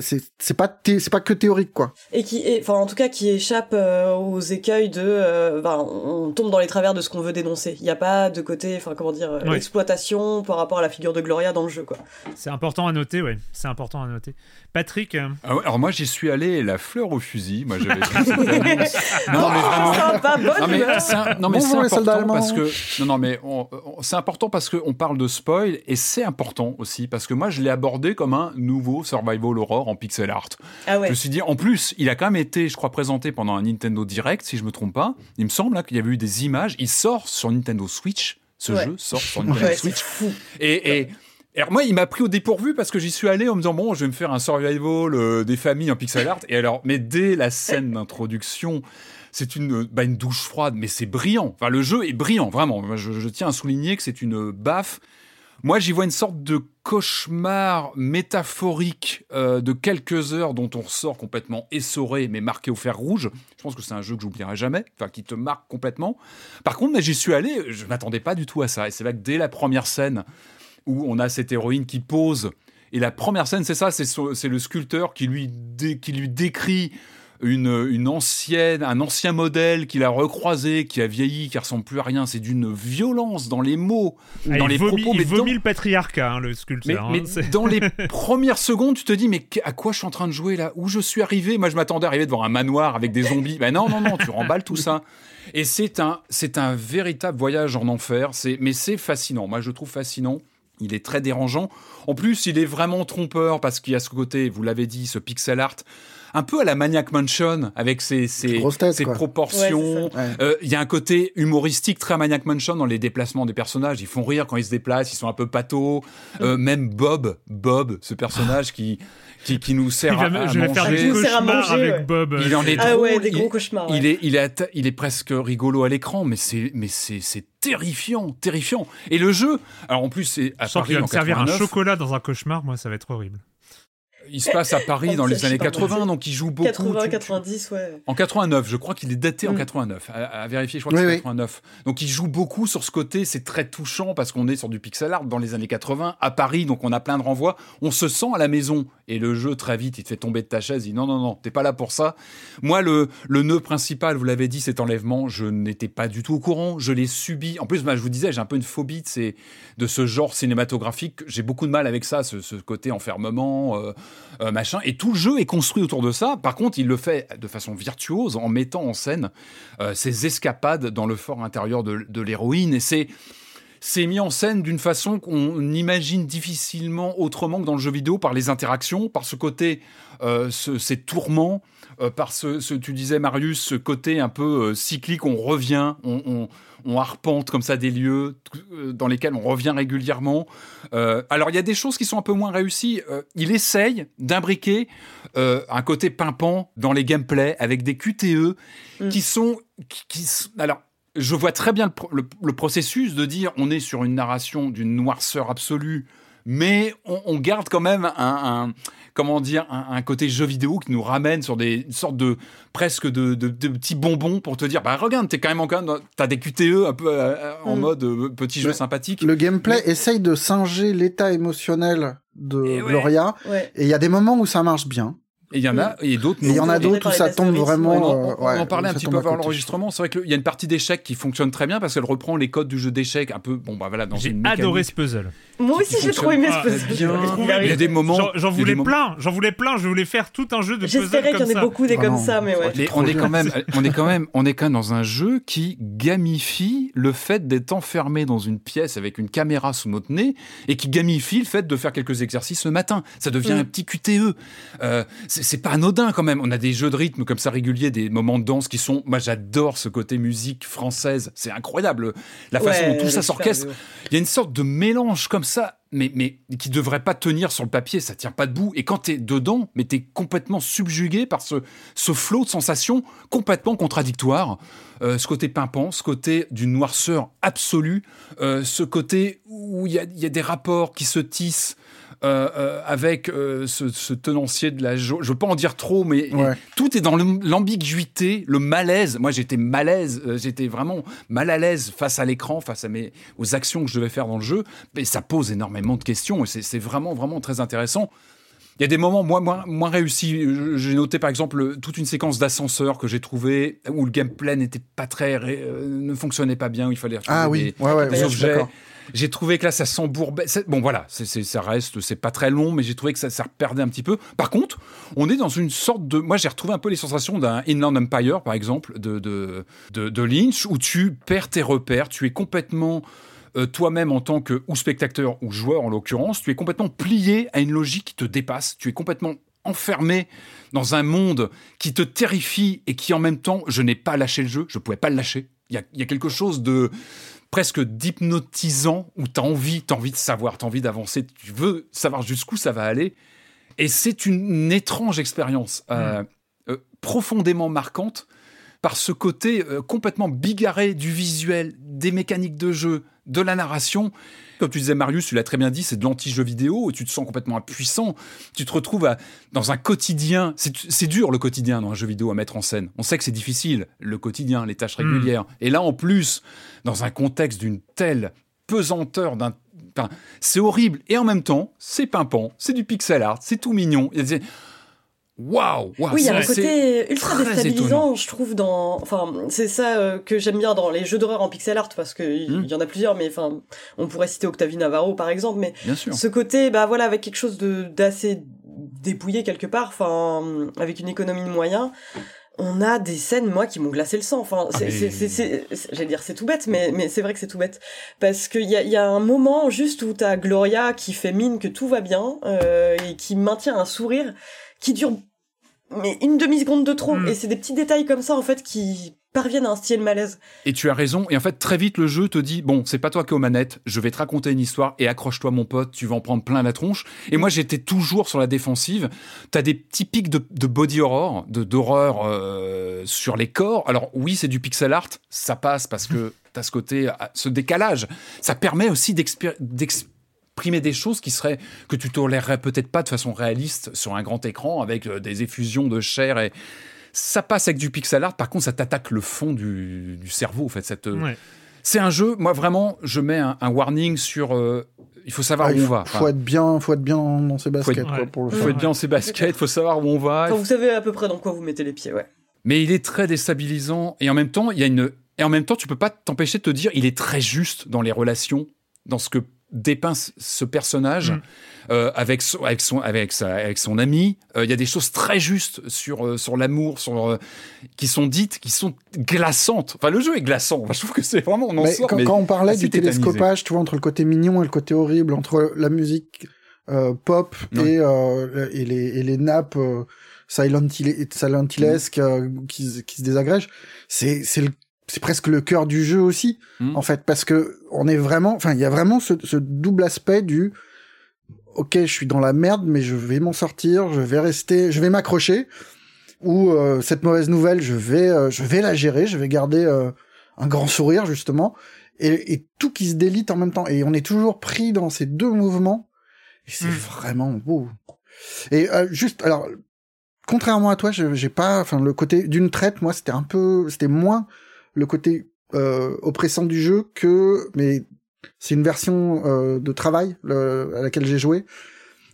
c'est c'est pas thé- c'est pas que théorique quoi et qui enfin en tout cas qui échappe euh, aux écueils de, euh, ben, on tombe dans les travers de ce qu'on veut dénoncer. Il n'y a pas de côté, enfin comment dire, euh, Ouais. exploitation par rapport à la figure de Gloria dans le jeu quoi. C'est important à noter, ouais. C'est important à noter. Patrick, euh, Ah ouais, alors moi j'y suis allé la fleur au fusil. Moi j'avais vu cette annonce. Non mais vraiment. Sympa, bonne Non mais c'est non, mais c'est important parce que non non mais on- on- c'est important parce que on parle de spoil et c'est important aussi parce que moi je l'ai abordé comme un nouveau survival horror en pixel art. Ah ouais. Je me suis dit en plus il a quand même été je crois présenté pendant un Nintendo Direct si je me trompe pas. Il me semble là, qu'il y avait eu des images. Il sort sur Nintendo Switch. Ce Ouais. jeu sort sur Nintendo Ouais, Switch. fou. Et, alors moi, il m'a pris au dépourvu parce que j'y suis allé en me disant bon, je vais me faire un survival euh, des familles en pixel art. Et alors, mais dès la scène d'introduction, c'est une bah, une douche froide, mais c'est brillant. Enfin, le jeu est brillant, vraiment. Je, je tiens à souligner que c'est une baffe. Moi, j'y vois une sorte de cauchemar métaphorique euh, de quelques heures dont on ressort complètement essoré, mais marqué au fer rouge. Je pense que c'est un jeu que j'oublierai jamais, enfin qui te marque complètement. Par contre, j'y suis allé, je m'attendais pas du tout à ça. Et c'est vrai que dès la première scène, où on a cette héroïne qui pose. Et la première scène, c'est ça, c'est le sculpteur qui lui, qui lui décrit une, une ancienne, un ancien modèle qu'il a recroisé, qui a vieilli, qui ressemble plus à rien. C'est d'une violence dans les mots, ah, dans les vomit, propos. il mais dans- vomit le patriarcat, hein, le sculpteur. mais hein, dans les premières secondes, tu te dis, mais à quoi je suis en train de jouer là? Où je suis arrivé? Moi, je m'attendais à arriver devant un manoir avec des zombies. Ben non, non, non, tu remballes tout ça. Et c'est un, c'est un véritable voyage en enfer. C'est, mais c'est fascinant. Moi, je le trouve fascinant. Il est très dérangeant. En plus, il est vraiment trompeur parce qu'il y a ce côté, vous l'avez dit, ce pixel art, un peu à la Maniac Mansion, avec ses, ses, tête, proportions. Ouais. Euh, Il y a un côté humoristique très Maniac Mansion dans les déplacements des personnages. Ils font rire quand ils se déplacent, ils sont un peu patos. Euh, même Bob, Bob, ce personnage qui, qui, qui nous sert va à, je vais faire manger. des Qui nous sert à cauchemars manger, avec ouais. Bob. Il en est Ah ouais, des il- gros cauchemars. ouais. Il est, il, est, il est presque rigolo à l'écran, mais c'est, mais c'est, c'est terrifiant, terrifiant. Et le jeu, alors en plus, c'est à Je sens Paris qu'il va en me servir un 89. chocolat dans un cauchemar, moi ça va être horrible. Il se passe à Paris dans les années pas, 80, moi, donc il joue beaucoup. 80, Tu- tu- 90, ouais. En 89, je crois qu'il est daté en Mm. 89. À, à vérifier, je crois que c'est oui. 89. Donc il joue beaucoup sur ce côté, c'est très touchant parce qu'on est sur du pixel art dans les années 80 à Paris, donc on a plein de renvois. On se sent à la maison et le jeu très vite, il te fait tomber de ta chaise. Il dit non non non, t'es pas là pour ça. Moi le le nœud principal, vous l'avez dit, cet enlèvement, je n'étais pas du tout au courant. Je l'ai subi. En plus, moi, je vous disais, j'ai un peu une phobie de ces de ce genre cinématographique. J'ai beaucoup de mal avec ça, ce, ce côté enfermement, euh, euh, machin. Et tout le jeu est construit autour de ça. Par contre, il le fait de façon virtuose en mettant en scène euh, ses escapades dans le fort intérieur de, de l'héroïne. Et c'est c'est mis en scène d'une façon qu'on imagine difficilement autrement que dans le jeu vidéo par les interactions, par ce côté, euh, ce- ces tourments, euh, par ce, ce- tu disais Marius, ce côté un peu cyclique, on revient, on, on- on arpente comme ça des lieux euh, dans lesquels on revient régulièrement. Euh, alors il y a des choses qui sont un peu moins réussies. Euh, il essaye d'imbriquer euh, un côté pimpant dans les gameplays avec des QTE Mm. qui sont, qui, alors je vois très bien le, pro- le- le processus de dire on est sur une narration d'une noirceur absolue, mais on, on garde quand même un, un- comment dire un, un côté jeu vidéo qui nous ramène sur des sortes de presque de, de- de petits bonbons pour te dire bah regarde t'es quand même encore dans- t'as des QTE un peu euh, en Mm. mode euh, petit jeu Mais sympathique. Le gameplay essaye de singer l'état émotionnel de Et ouais. Gloria, Ouais. et il y a des moments où ça marche bien. Et il y en a et d'autres Et il y en a On d'autres où ça tombe vraiment. on, en- euh, on ouais, en parlait un petit peu avant l'enregistrement. C'est vrai qu'il y a une partie d'échecs qui fonctionne très bien parce qu'elle reprend les codes du jeu d'échecs un peu. Bon, bah voilà, dans J'ai une mécanique. adoré ce puzzle. Moi aussi, j'ai trop aimé ce puzzle. Il y a des moments. J'en- voulais plein, j'en voulais plein, je voulais faire tout un jeu de puzzle J'espérais qu'il y en ait beaucoup des Ah comme ça, mais ouais. Mais on est quand même, on est quand même, on est quand même dans un jeu qui gamifie le fait d'être enfermé dans une pièce avec une caméra sous notre nez et qui gamifie le fait de faire quelques exercices le matin. Ça devient Mm. un petit QTE. Euh, c'est pas anodin quand même. On a des jeux de rythme comme ça réguliers, des moments de danse qui sont. Moi, j'adore ce côté musique française. C'est incroyable la façon dont tout ça s'orchestre. Il y a une sorte de mélange comme ça, mais, mais qui devrait pas tenir sur le papier, ça tient pas debout. Et quand tu es dedans, mais tu es complètement subjugué par ce, ce flot de sensations complètement contradictoires. Euh, ce côté pimpant, ce côté d'une noirceur absolue, euh, ce côté où il y a, il y a des rapports qui se tissent. Euh, euh, avec euh, ce, ce tenancier de la jo- je veux pas en dire trop mais Ouais. tout est dans l'ambiguïté le malaise moi j'étais malaise j'étais vraiment mal à l'aise face à l'écran face à mes aux actions que je devais faire dans le jeu mais ça pose énormément de questions et c'est- vraiment vraiment très intéressant il y a des moments moins, moins, moins réussis. J'ai noté par exemple toute une séquence d'ascenseur que j'ai trouvé où le gameplay n'était pas très, euh, ne fonctionnait pas bien, où il fallait retrouver Ah des, oui, ouais, ouais, des objets. J'ai trouvé que là, ça s'embourbait. Bon, voilà, ça reste, c'est pas très long, mais j'ai trouvé que ça, ça perdait un petit peu. Par contre, on est dans une sorte de. Moi, j'ai retrouvé un peu les sensations d'un Inland Empire, par exemple, de, Lynch, où tu perds tes repères, tu es complètement. euh, toi-même en tant que ou spectateur ou joueur en l'occurrence, tu es complètement plié à une logique qui te dépasse, tu es complètement enfermé dans un monde qui te terrifie et qui en même temps, je n'ai pas lâché le jeu, je pouvais pas le lâcher. Il y a quelque chose de presque d'hypnotisant où tu as envie, t'as envie de savoir, tu as envie d'avancer, tu veux savoir jusqu'où ça va aller. Et c'est une étrange expérience, euh, euh, profondément marquante par ce côté euh, complètement bigarré du visuel, des mécaniques de jeu, de la narration. Comme tu disais, Marius, tu l'as très bien dit, c'est de l'anti-jeu vidéo, et tu te sens complètement impuissant. Tu te retrouves à- dans un quotidien. C'est dur le quotidien dans un jeu vidéo à mettre en scène. On sait que c'est difficile, le quotidien, les tâches régulières. Et là, en plus, dans un contexte d'une telle pesanteur, d'un. c'est horrible. Et en même temps, c'est pimpant, c'est du pixel art, c'est tout mignon. Des- Waouh! waouh, Oui, il y a un côté ultra déstabilisant, étonnant. je trouve, dans. Enfin, c'est ça euh, que j'aime bien dans les jeux d'horreur en pixel art, parce qu'il il y en a plusieurs, mais enfin, on pourrait citer Octavie Navarro, par exemple, mais Bien sûr. ce côté, bah voilà, avec quelque chose d'assez dépouillé quelque part, enfin, avec une économie de moyens. On a des scènes, moi, qui m'ont glacé le sang. Enfin, c'est, c'est, c'est- j'allais dire, c'est tout bête, mais, mais c'est vrai que c'est tout bête. Parce qu'il y a, y a un moment juste où t'as Gloria qui fait mine que tout va bien, euh, et qui maintient un sourire qui dure, mais une demi-seconde de trop. Mm. Et c'est des petits détails comme ça, en fait, qui parviennent à instiller le malaise. Et tu as raison. Et en fait, très vite, le jeu te dit bon, c'est pas toi qui es aux manettes. Je vais te raconter une histoire et accroche-toi, mon pote. Tu vas en prendre plein la tronche. Et moi, j'étais toujours sur la défensive. T'as des petits pics de, de body horror, de d'horreur euh, sur les corps. Alors oui, c'est du pixel art. Ça passe parce que t'as ce côté, ah, ce décalage. Ça permet aussi d'expé- d'exprimer des choses qui seraient que tu tolérerais peut-être pas de façon réaliste sur un grand écran avec euh, des effusions de chair et ça passe avec du pixel art. Par contre, ça t'attaque le fond du, du cerveau. En fait, cette, Ouais. c'est un jeu. Moi, vraiment, je mets un, un warning sur. euh, il faut savoir Ah, où il on va. faut être bien, faut être bien dans, ses baskets être- quoi, ouais. pour le faut faire. être bien dans ses baskets. Il faut savoir où on va. Enfin, vous savez à peu près dans quoi vous mettez les pieds, ouais. Mais il est très déstabilisant et en même temps, il y a une et en même temps, tu peux pas t'empêcher de te dire, il est très juste dans les relations, dans ce que dépeint ce- personnage Mm. euh, avec, son, avec, son, avec, sa, avec son ami. Euh, Il y a des choses très justes sur, euh, sur l'amour, sur, euh, qui sont dites, qui sont glaçantes. Enfin, le jeu est glaçant. Enfin, je trouve que c'est vraiment, on en Mais sort. quand, mais quand on parlait du tétanisé. télescopage, tu vois, entre le côté mignon et le côté horrible, entre la musique euh, pop Ouais. et, euh, et, les, et les nappes euh, Silent Hill- Silent Hillesque euh, qui, se- qui se désagrègent, c'est c'est le- c'est presque le cœur du jeu aussi, Mm. en fait, parce que on est vraiment, enfin, il y a vraiment ce, ce double aspect du ok, je suis dans la merde, mais je vais m'en sortir, je vais rester, je vais m'accrocher, ou euh, cette mauvaise nouvelle, je vais, euh, je vais la gérer, je vais garder euh, un grand sourire justement, et, et tout qui se délite en même temps, et on est toujours pris dans ces deux mouvements, et c'est Mm. vraiment beau. Et euh, juste, alors, contrairement à toi, j'ai pas, enfin, le côté d'une traite, moi, c'était un peu, c'était moins le côté euh, oppressant du jeu que, mais c'est une version euh, de travail le- à laquelle j'ai joué.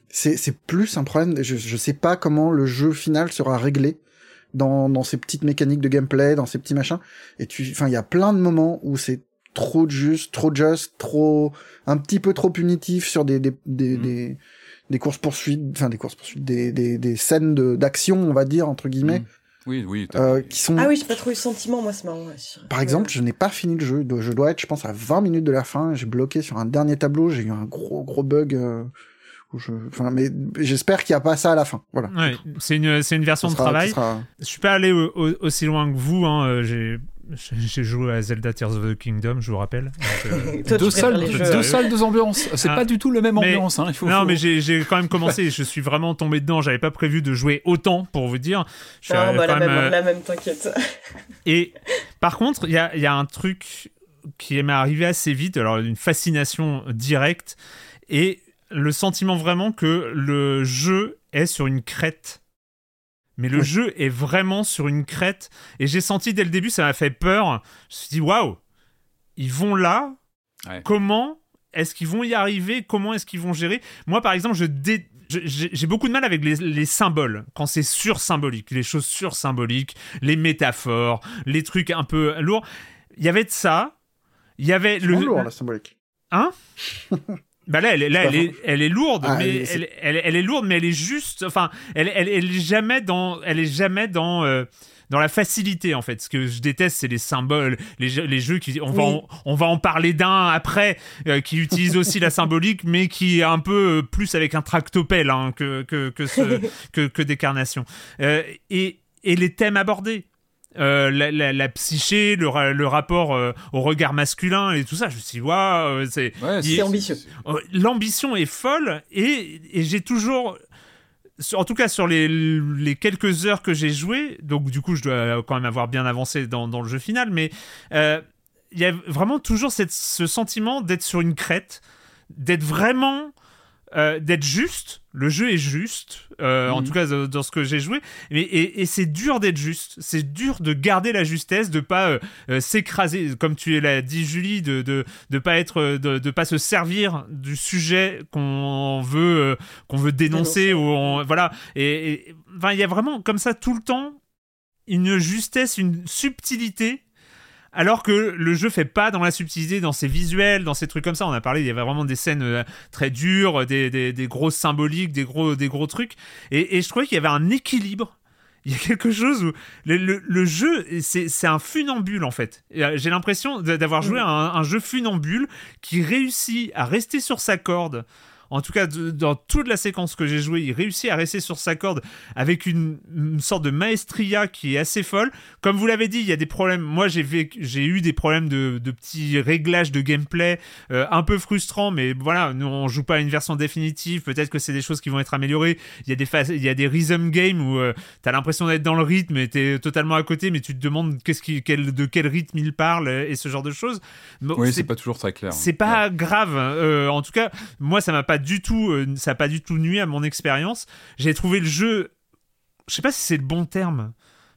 C'est c'est plus un problème. Je je sais pas comment le jeu final sera réglé dans dans ces petites mécaniques de gameplay, dans ces petits machins. Et tu, enfin, il y a plein de moments où c'est trop juste, trop just, trop un petit peu trop punitif sur des des des, Mhm. des, des courses poursuites, enfin des courses poursuites, des des, des scènes de d'action, on va dire entre guillemets, Mm. Oui, oui. t'as- euh, qui sont Ah oui, j'ai pas trop eu le sentiment, moi, c'est marrant. ouais, sur- par exemple, je n'ai pas fini le jeu. Je dois être, je pense, à 20 minutes de la fin. J'ai bloqué sur un dernier tableau. J'ai eu un gros, gros bug. euh, où je... Enfin, mais j'espère qu'il n'y a pas ça à la fin. Voilà. Ouais, c'est une, c'est une version de sera- travail. sera- Je suis pas allé au- au- aussi loin que vous. Hein. euh, J'ai, j'ai joué à Zelda Tears of the Kingdom, je vous rappelle. Donc, euh, Toi, deux préfères salles, les deux jeux. deux salles, deux ambiances. C'est Ah. pas du tout le même Mais- ambiance. Hein. Il faut, non, faut- mais j'ai, quand même commencé. je suis vraiment tombé dedans. J'avais pas prévu de jouer autant, pour vous dire. Je suis Non, euh, bah, la même, euh, la même, t'inquiète. Et par contre, il y a, il y a un truc qui m'est arrivé assez vite, alors une fascination directe, et le sentiment vraiment que le jeu est sur une crête. Mais le jeu est vraiment sur une crête, et j'ai senti dès le début, ça m'a fait peur. Je me suis dit, waouh, ils vont là, Ouais. comment est-ce qu'ils vont y arriver? Comment est-ce qu'ils vont gérer? Moi, par exemple, je dé- j'ai beaucoup de mal avec les, les symboles, quand c'est sur-symbolique, les choses sur-symboliques, les métaphores, les trucs un peu lourds. Il y avait de ça. Il y avait C'est le. lourd, la symbolique. Hein? Bah là, elle, est- là, elle est, elle est lourde, Ah, mais elle est- elle, est lourde, mais elle est juste. Enfin, elle, elle, elle est jamais dans, elle est jamais dans, euh, dans la facilité en fait. Ce que je déteste, c'est les symboles, les, jeux- les jeux qui, on va, Oui. en, on va en parler d'un après, euh, qui utilise aussi la symbolique, mais qui est un peu euh, plus avec un tractopelle hein, que que que, ce- que, que des carnations. Euh, et et les thèmes abordés. Euh, la, la- la psyché, le, ra- le rapport euh, au regard masculin et tout ça, je me suis dit, waouh, c'est Ouais, il- C'est ambitieux. euh, l'ambition est folle et, et j'ai toujours en tout cas sur les, les quelques heures que j'ai joué donc du coup je dois quand même avoir bien avancé dans, dans le jeu final mais euh, il y a vraiment toujours cette- ce sentiment d'être sur une crête d'être vraiment euh, d'être juste le jeu est juste euh, en Mhm. tout cas dans, dans ce que j'ai joué mais, et, et c'est dur d'être juste c'est dur de garder la justesse de pas euh, euh, s'écraser comme tu l'as dit Julie de, de de pas être de, de pas se servir du sujet qu'on veut euh, qu'on veut dénoncer Dénoncer. ou on- voilà et et- enfin il y a vraiment comme ça tout le temps une justesse une subtilité alors que le jeu fait pas dans la subtilité, dans ses visuels, dans ces trucs comme ça. On a parlé, il y avait vraiment des scènes euh, très dures, des, des, des grosses symboliques, des gros, des gros trucs. Et, et je trouvais qu'il y avait un équilibre. Il y a quelque chose où le, le- le jeu, c'est un funambule en fait. Euh, J'ai l'impression d'avoir joué à un, un jeu funambule qui réussit à rester sur sa corde. En tout cas, de- dans toute la séquence que j'ai joué, il réussit à rester sur sa corde avec une, une sorte de maestria qui est assez folle. Comme vous l'avez dit, il y a des problèmes. Moi, j'ai eu des problèmes de, de petits réglages de gameplay euh, un peu frustrants, mais voilà, nous on joue pas à une version définitive. Peut-être que c'est des choses qui vont être améliorées. Il y a des il y a des rhythm games où euh, t'as l'impression d'être dans le rythme et t'es totalement à côté, mais tu te demandes qu'est-ce qui, quel, de quel rythme il parle et ce genre de choses. Bon, Oui, c'est pas toujours très clair. c'est pas grave. euh, en tout cas, moi, ça m'a pas du tout, euh, ça a pas du tout nuit à mon expérience. J'ai trouvé le jeu, je sais pas si c'est le bon terme,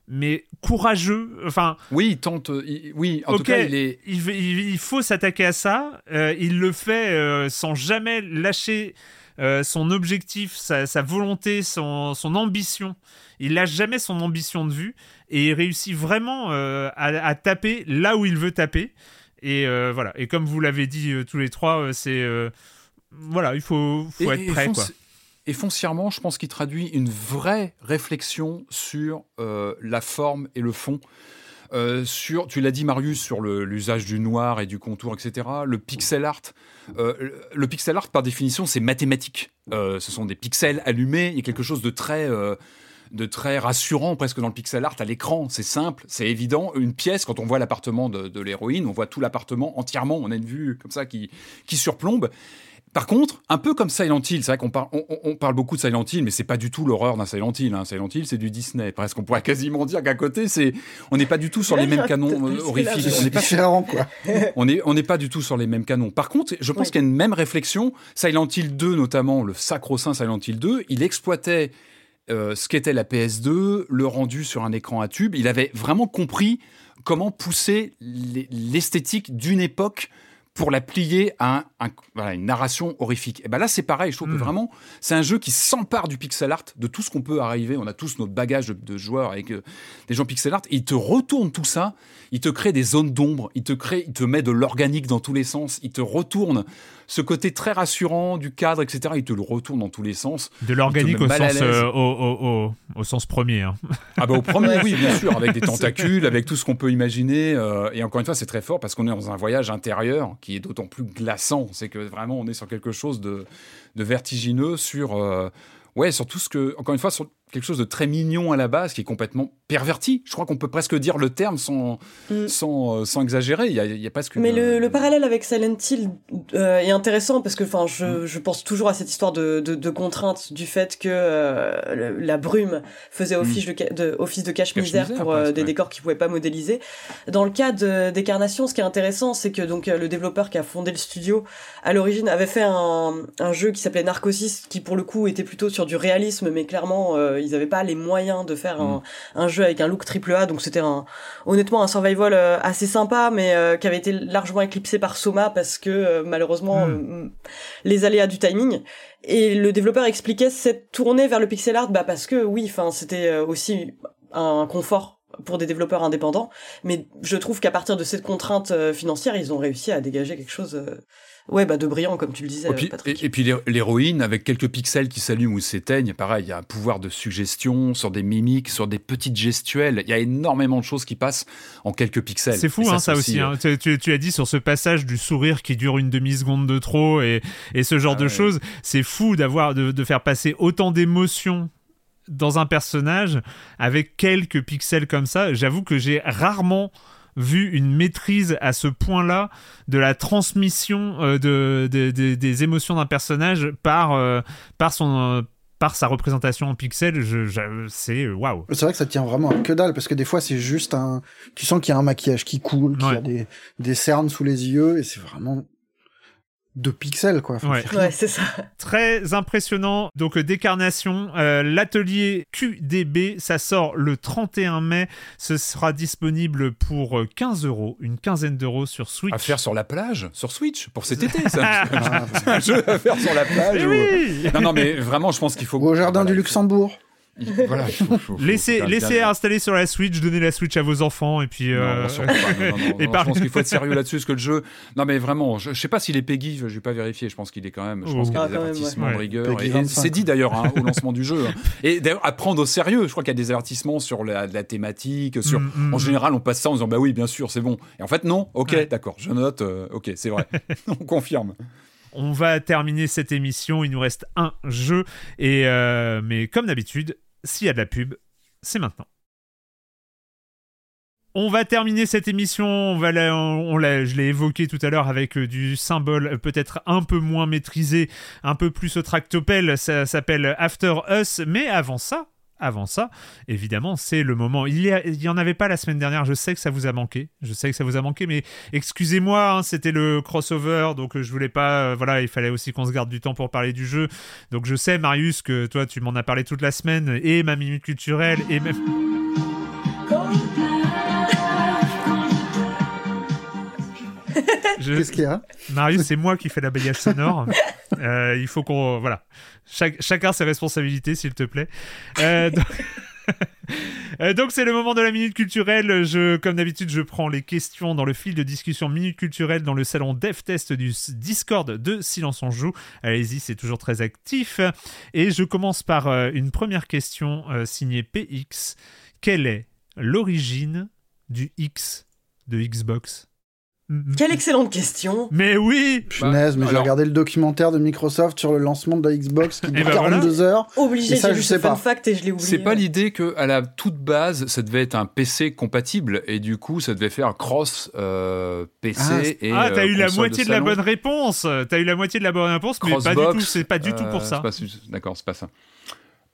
mais courageux. Enfin, Oui, il tente. euh, il- oui, en Ok. tout cas, il est. il, faut s'attaquer à ça. Euh, il le fait euh, sans jamais lâcher euh, son objectif, sa, sa volonté, son, son ambition. Il lâche jamais son ambition de vue et il réussit vraiment à, à taper là où il veut taper. Et voilà. Et comme vous l'avez dit tous les trois, c'est voilà, il faut, faut Et- être prêt. fonci- Quoi. Et foncièrement, je pense qu'il traduit une vraie réflexion sur euh, la forme et le fond. Euh, sur, tu l'as dit Marius, sur l'usage du noir et du contour, etc. Le pixel art, euh, le- pixel art par définition, c'est mathématique. Ce sont des pixels allumés. Il y a quelque chose de très, de très rassurant presque dans le pixel art à l'écran. C'est simple, c'est évident. Une pièce, quand on voit l'appartement de, de l'héroïne, on voit tout l'appartement entièrement. On a une vue comme ça qui, qui surplombe. Par contre, un peu comme Silent Hill, c'est vrai qu'on parle, on, parle beaucoup de Silent Hill, mais c'est pas du tout l'horreur d'un Silent Hill. Hein. Silent Hill, c'est du Disney. Presque, on pourrait quasiment dire qu'à côté, c'est, on n'est pas du tout sur les mêmes canons euh, horrifiques. On n'est pas différent, quoi. on n'est on pas du tout sur les mêmes canons. Par contre, je pense Oui. qu'il y a une même réflexion. Silent Hill 2, notamment, le sacro-saint Silent Hill 2, il exploitait euh, ce qu'était la PS2, le rendu sur un écran à tube. Il avait vraiment compris comment pousser l'e- l'esthétique d'une époque pour la plier à un- un- voilà, une narration horrifique. Et ben là, c'est pareil. Je trouve que vraiment, c'est un jeu qui s'empare du pixel art, de tout ce qu'on peut arriver. On a tous notre bagage de, de joueurs avec euh, des gens pixel art. Et il te retourne tout ça. Il te crée des zones d'ombre. Il te crée, il te met de l'organique dans tous les sens. Il te retourne ce côté très rassurant du cadre, etc. Il te le retourne dans tous les sens. De l'organique au euh, au, au- au- au sens premier. hein. Ah bah au premier, oui, bien sûr, avec des tentacules, avec tout ce qu'on peut imaginer. euh, et encore une fois, c'est très fort parce qu'on est dans un voyage intérieur qui est d'autant plus glaçant. C'est que vraiment, on est sur quelque chose de, de vertigineux, sur euh, ouais, sur tout ce que, encore une fois, sur quelque chose de très mignon à la base, qui est complètement perverti. Je crois qu'on peut presque dire le terme sans, Mm. sans, euh, sans exagérer. Il y a, il y a presque. Mais une- le, le parallèle avec Silent Hill euh, est intéressant parce que enfin Mm. je, pense toujours à cette histoire de, de, de contrainte du fait que euh, le- la brume faisait office, de, de, office de cache-misère pour euh, des ouais. décors qu'ils pouvaient pas modéliser. Dans le cas d'Écarnation, ce qui est intéressant, c'est que donc euh, le développeur qui a fondé le studio à l'origine avait fait un, un jeu qui s'appelait Narcosis qui pour le coup était plutôt sur du réalisme mais clairement euh, ils avaient pas les moyens de faire un, un jeu avec un look triple A donc c'était un honnêtement un survival euh, assez sympa mais euh, qui avait été largement éclipsé par Soma parce que euh, malheureusement euh, les aléas du timing. Et le développeur expliquait cette tournée vers le pixel art bah parce que oui enfin c'était aussi un confort pour des développeurs indépendants. Mais je trouve qu'à partir de cette contrainte financière ils ont réussi à dégager quelque chose ouais bah de brillant comme tu le disais Et puis, Patrick et, et puis l'hé- l'héroïne, avec quelques pixels qui s'allument ou s'éteignent, pareil, il y a un pouvoir de suggestion sur des mimiques, sur des petites gestuelles. Il y a énormément de choses qui passent en quelques pixels. C'est fou Et hein, c'est ça aussi. euh, hein. Tu, tu- tu as dit sur ce passage du sourire qui dure une demi-seconde de trop et, et ce genre Ah de ouais. choses. C'est fou d'avoir de, de faire passer autant d'émotions dans un personnage avec quelques pixels comme ça. J'avoue que j'ai rarement vu une maîtrise à ce point-là de la transmission euh, de, de- de- des émotions d'un personnage par, euh, par son euh, par sa représentation en pixels, je, je- c'est euh, waouh. C'est vrai que ça tient vraiment à que dalle parce que des fois c'est juste un. Tu sens qu'il y a un maquillage qui coule, qu'il y a des, des cernes sous les yeux et c'est vraiment deux pixels quoi. Enfin, Ouais. c'est rien. ouais c'est ça Très impressionnant. Donc, euh, décarnation, euh, l'atelier QDB, ça sort le 31 mai. Ce sera disponible pour euh, 15 euros, une quinzaine d'euros sur Switch. À faire sur la plage, sur Switch, pour cet été. Un, Ah, c'est un jeu à faire sur la plage. Ou- oui Non, non, mais vraiment, je pense qu'il faut. Ou au jardin voilà, du Luxembourg. Il- Voilà, il faut- faut- Laissez, laissez installer sur la Switch, donnez la Switch à vos enfants et puis. euh, Non, pas. Non, non, non, et non, par- Je pense qu'il faut être sérieux là-dessus, parce que le jeu. Non, mais vraiment, je, je sais pas s'il est Peggy, je vais pas vérifier. Je pense qu'il est quand même. Je pense Oh. qu'il y a Ah, des quand même, avertissements ouais. de rigueur. Peggy Et, et 25. c'est dit d'ailleurs hein, au lancement du jeu. hein. Et d'ailleurs, à prendre au sérieux. Je crois qu'il y a des avertissements sur la, la thématique. Sur. Mm, mm, En mm. général, on passe ça en disant bah oui, bien sûr, c'est bon. Et en fait, non. Ok, Ouais. d'accord, je note. euh, ok, c'est vrai. on confirme. On va terminer cette émission. Il nous reste un jeu. Et, euh, mais comme d'habitude, s'il y a de la pub, c'est maintenant. On va terminer cette émission. On va la- on l'a- je l'ai évoqué tout à l'heure avec euh, du symbole euh, peut-être un peu moins maîtrisé, un peu plus au tractopelle. Ça s'appelle After Us. Mais avant ça, avant ça, évidemment, c'est le moment. Il y, a- il y en avait pas la semaine dernière. Je sais que ça vous a manqué. Je sais que ça vous a manqué, mais excusez-moi, hein, c'était le crossover, donc euh, je voulais pas. euh, voilà, il fallait aussi qu'on se garde du temps pour parler du jeu. Donc je sais, Marius, que toi, tu m'en as parlé toute la semaine, et ma minute culturelle, et même. Je- Qu'est-ce qu'il y a? Marius, c'est moi qui fais l'habillage sonore. Euh, il faut qu'on. Voilà. Chacun ses responsabilités, s'il te plaît. Euh, donc- Euh, donc c'est le moment de la minute culturelle. Je, comme d'habitude, je prends les questions dans le fil de discussion minute culturelle dans le salon DevTest du Discord de Silence on joue. Allez-y, c'est toujours très actif. Et je commence par une première question signée PX. Quelle est l'origine du X de Xbox? Quelle excellente question. Mais oui Punaise, mais j'ai alors- regardé le documentaire de Microsoft sur le lancement de la Xbox qui dure ben voilà. 42 heures. Obligé, j'ai je vu sais ce fun pas. fact et je l'ai oublié. C'est pas l'idée que à la toute base, ça devait être un PC compatible et du coup, ça devait faire un cross euh, PC Ah, et Ah, t'as euh, eu la moitié de, la bonne réponse T'as eu la moitié de la bonne réponse, mais pas du tout, c'est pas du tout pour euh, ça. D'accord, c'est pas ça.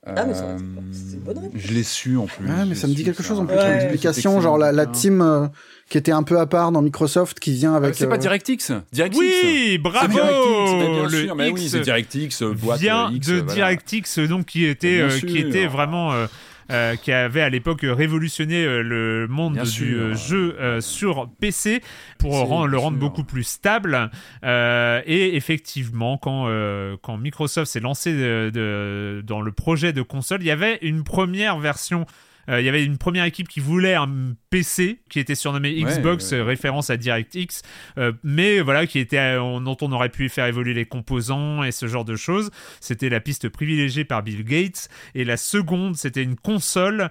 Ah, mais ça- Euh, c'est une bonne réponse. Je l'ai su en plus. Ouais, mais ça me dit quelque ça. chose en plus l'explication, genre la, team euh, qui était un peu à part dans Microsoft qui vient avec. C'est pas euh, DirectX DirectX Oui, bravo C'est DirectX, mais bien Le sûr, mais oui, c'est DirectX, euh, boîte vient euh, X, de voilà. DirectX, donc qui était, euh, sûr. qui était vraiment, euh, euh, qui avait à l'époque révolutionné euh, le monde Bien du sûr. euh, jeu euh, sur PC pour le rendre sûr. beaucoup plus stable. Euh, et effectivement, quand, euh, quand Microsoft s'est lancé de- de- dans le projet de console, il y avait une première version. Euh, il y avait une première équipe qui voulait un PC qui était surnommé Xbox, ouais. référence à DirectX, euh, mais voilà, qui était euh, on- dont on aurait pu faire évoluer les composants et ce genre de choses. C'était la piste privilégiée par Bill Gates. Et la seconde, c'était une console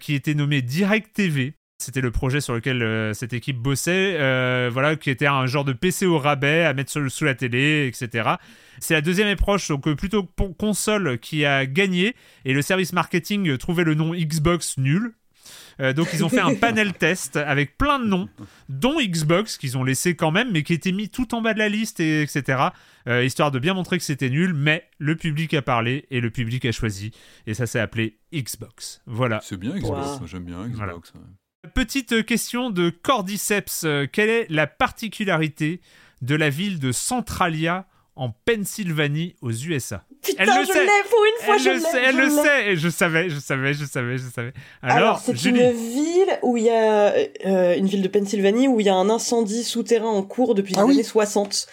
qui était nommée Direct TV. C'était le projet sur lequel euh, cette équipe bossait, euh, voilà, qui était un genre de PC au rabais à mettre sur- sous la télé, etc. C'est la deuxième approche, donc euh, plutôt pour console qui a gagné, et le service marketing trouvait le nom Xbox nul. Euh, donc ils ont fait un panel test avec plein de noms, dont Xbox qu'ils ont laissé quand même, mais qui était mis tout en bas de la liste, et, etc. euh, histoire de bien montrer que c'était nul, mais le public a parlé et le public a choisi, et ça s'est appelé Xbox. Voilà. C'est bien Xbox, Wow. j'aime bien Xbox. ouais. Petite question de Cordyceps. Quelle est la particularité de la ville de Centralia en Pennsylvanie aux USA Putain, Elle le je sait. l'ai pour une fois, Elle je le l'ai. sait, elle je le l'ai. sait. Et Je savais, je savais, je savais, je savais. Alors, Alors, c'est Julie. une ville où il y a euh, une ville de Pennsylvanie où il y a un incendie souterrain en cours depuis les Ah oui. années 60